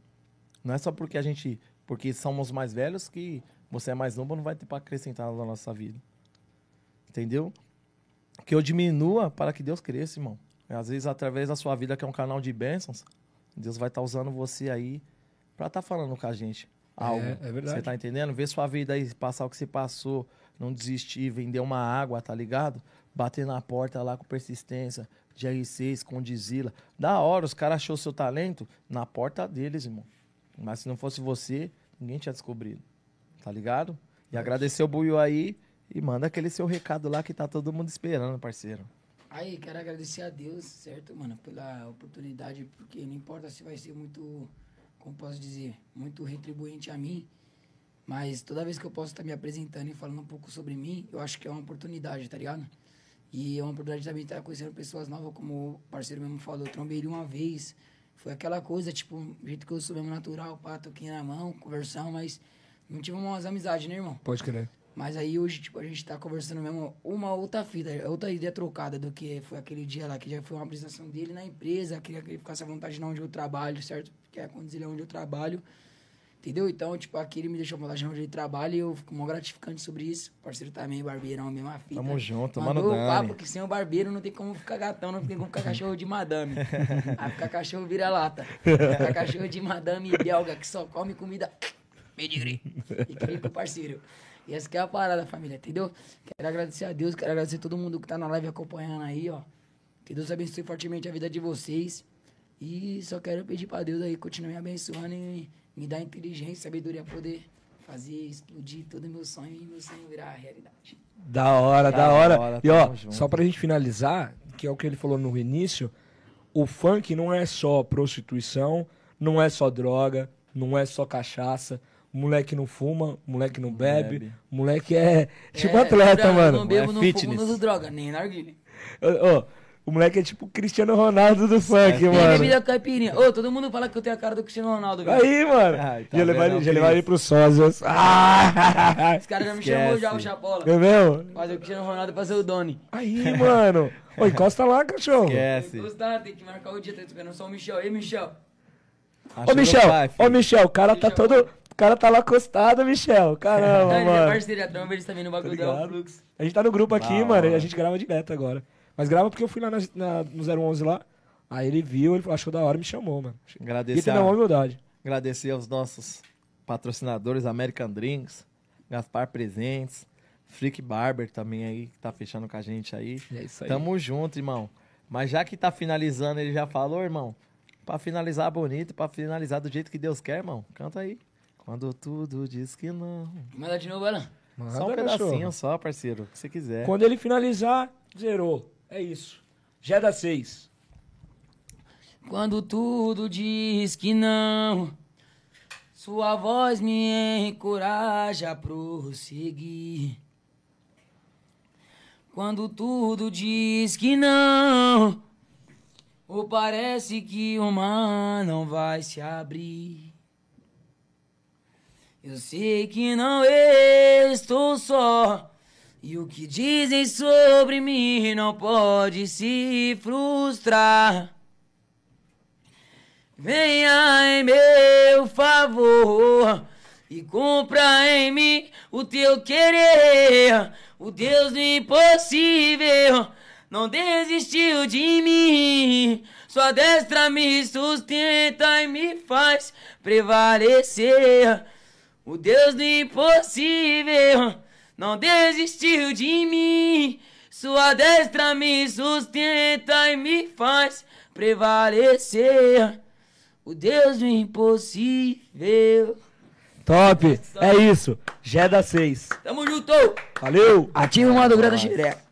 Não é só porque a gente. Porque somos mais velhos que você é mais novo, não vai ter pra acrescentar na nossa vida. Entendeu? Que eu diminua para que Deus cresça, irmão. Às vezes, através da sua vida, que é um canal de bênçãos, Deus vai estar usando você aí pra estar falando com a gente. Algo. é verdade. Você tá entendendo? Ver sua vida aí, passar o que você passou, não desistir, vender uma água, tá ligado? Bater na porta lá com persistência, de R6, com Dizila. Da hora, os caras achou seu talento na porta deles, irmão. Mas se não fosse você, ninguém tinha descobrido. Tá ligado? E agradecer o Buiu aí e manda aquele seu recado lá que tá todo mundo esperando, parceiro. Aí, quero agradecer a Deus, certo, mano, pela oportunidade, porque não importa se vai ser muito, como posso dizer, muito retribuinte a mim, mas toda vez que eu posso estar me apresentando e falando um pouco sobre mim, eu acho que é uma oportunidade, tá ligado? E é uma oportunidade também estar conhecendo pessoas novas, como o parceiro mesmo falou, eu trombei ele uma vez, foi aquela coisa, tipo, jeito que eu sou mesmo natural, pá, toquinho na mão, conversão, mas não tive umas amizades, né, irmão? Pode crer. Mas aí hoje, tipo, a gente tá conversando mesmo uma outra fita, outra ideia trocada do que foi aquele dia lá, que já foi uma apresentação dele na empresa, queria que ele ficasse à vontade na onde eu trabalho, certo? Porque é quando ele é onde eu trabalho. Entendeu? Então, tipo, aqui ele me deixou à vontade onde ele trabalha e eu fico mó gratificante sobre isso. O parceiro também, barbeirão, mesma fita. Tamo junto, Mandou mano o Dani. papo que sem o barbeiro não tem como ficar gatão, não tem como ficar cachorro de madame. [LAUGHS] Aí ficar cachorro vira-lata. [LAUGHS] Ficar cachorro de madame belga que só come comida pedigree. E que fica o parceiro. E essa que é a parada, família, entendeu? Quero agradecer a Deus, quero agradecer a todo mundo que tá na live acompanhando aí, ó. Que Deus abençoe fortemente a vida de vocês. E só quero pedir pra Deus aí, continue me abençoando e me dar inteligência, sabedoria pra poder fazer explodir todo o meu sonho e meu sonho virar realidade. Da hora, da, Da hora. hora, E ó, junto. só pra gente finalizar, que é o que ele falou no início, o funk não é só prostituição, não é só droga, não é só cachaça. Moleque não fuma, moleque não bebe, bebe. moleque é tipo É, atleta, não, mano. Não bebo, É não fitness. fumo, não uso droga, nem narguilha. Ô, ô, o moleque é tipo o Cristiano Ronaldo do funk, Nem mano. bebida caipirinha. Ô, todo mundo fala que eu tenho a cara do Cristiano Ronaldo, velho. Aí, mano. Ai, tá já levar vendo, ele, já levar ele pros sósias. Ah! Os caras já me chamou já, o. Chapola. É mesmo? Fazer o Cristiano Ronaldo pra ser o Doni. Aí, mano. Ô, encosta lá, cachorro. Esquece. Gostar, tem que marcar o dia, tá esperando só o Michel. Ei, Michel. Ô, Michel, Pai, ô, Michel, o cara tá Michel. todo. O cara tá lá acostado, Michel. Caramba, [LAUGHS] é mano. parceiro, já tromba eles também no bagulho Tá? Flux. A gente tá no grupo aqui, mano, e a gente grava direto agora. Mas grava porque eu fui lá na, na- no 011 lá. Aí ele viu, ele achou da hora e me chamou, mano. E Agradecer, tem na maior a, humildade. agradecer aos nossos patrocinadores American Drinks, Gaspar Presentes, Freak Barber também aí, que tá fechando com a gente aí. É isso aí. Tamo junto, irmão. Mas já que tá finalizando, ele já falou, irmão. Pra finalizar bonito, pra finalizar do jeito que Deus quer, irmão. Canta aí. Quando tudo diz que não. Manda de novo, Alan. Manda, só um cachorro. pedacinho só, parceiro. O que você quiser. Quando ele finalizar, zerou. É isso. Já dá seis. Quando tudo diz que não, sua voz me encoraja a prosseguir. Quando tudo diz que não, ou parece que o mar não vai se abrir. Eu sei que não estou só. E o que dizem sobre mim não pode se frustrar. Venha em meu favor e cumpra em mim o teu querer. O Deus do impossível não desistiu de mim. Sua destra me sustenta e me faz prevalecer. O Deus do impossível não desistiu de mim. Sua destra me sustenta e me faz prevalecer. O Deus do impossível. Top. É isso. Dá seis. Tamo junto! Valeu. Ativa o modo grande xereca.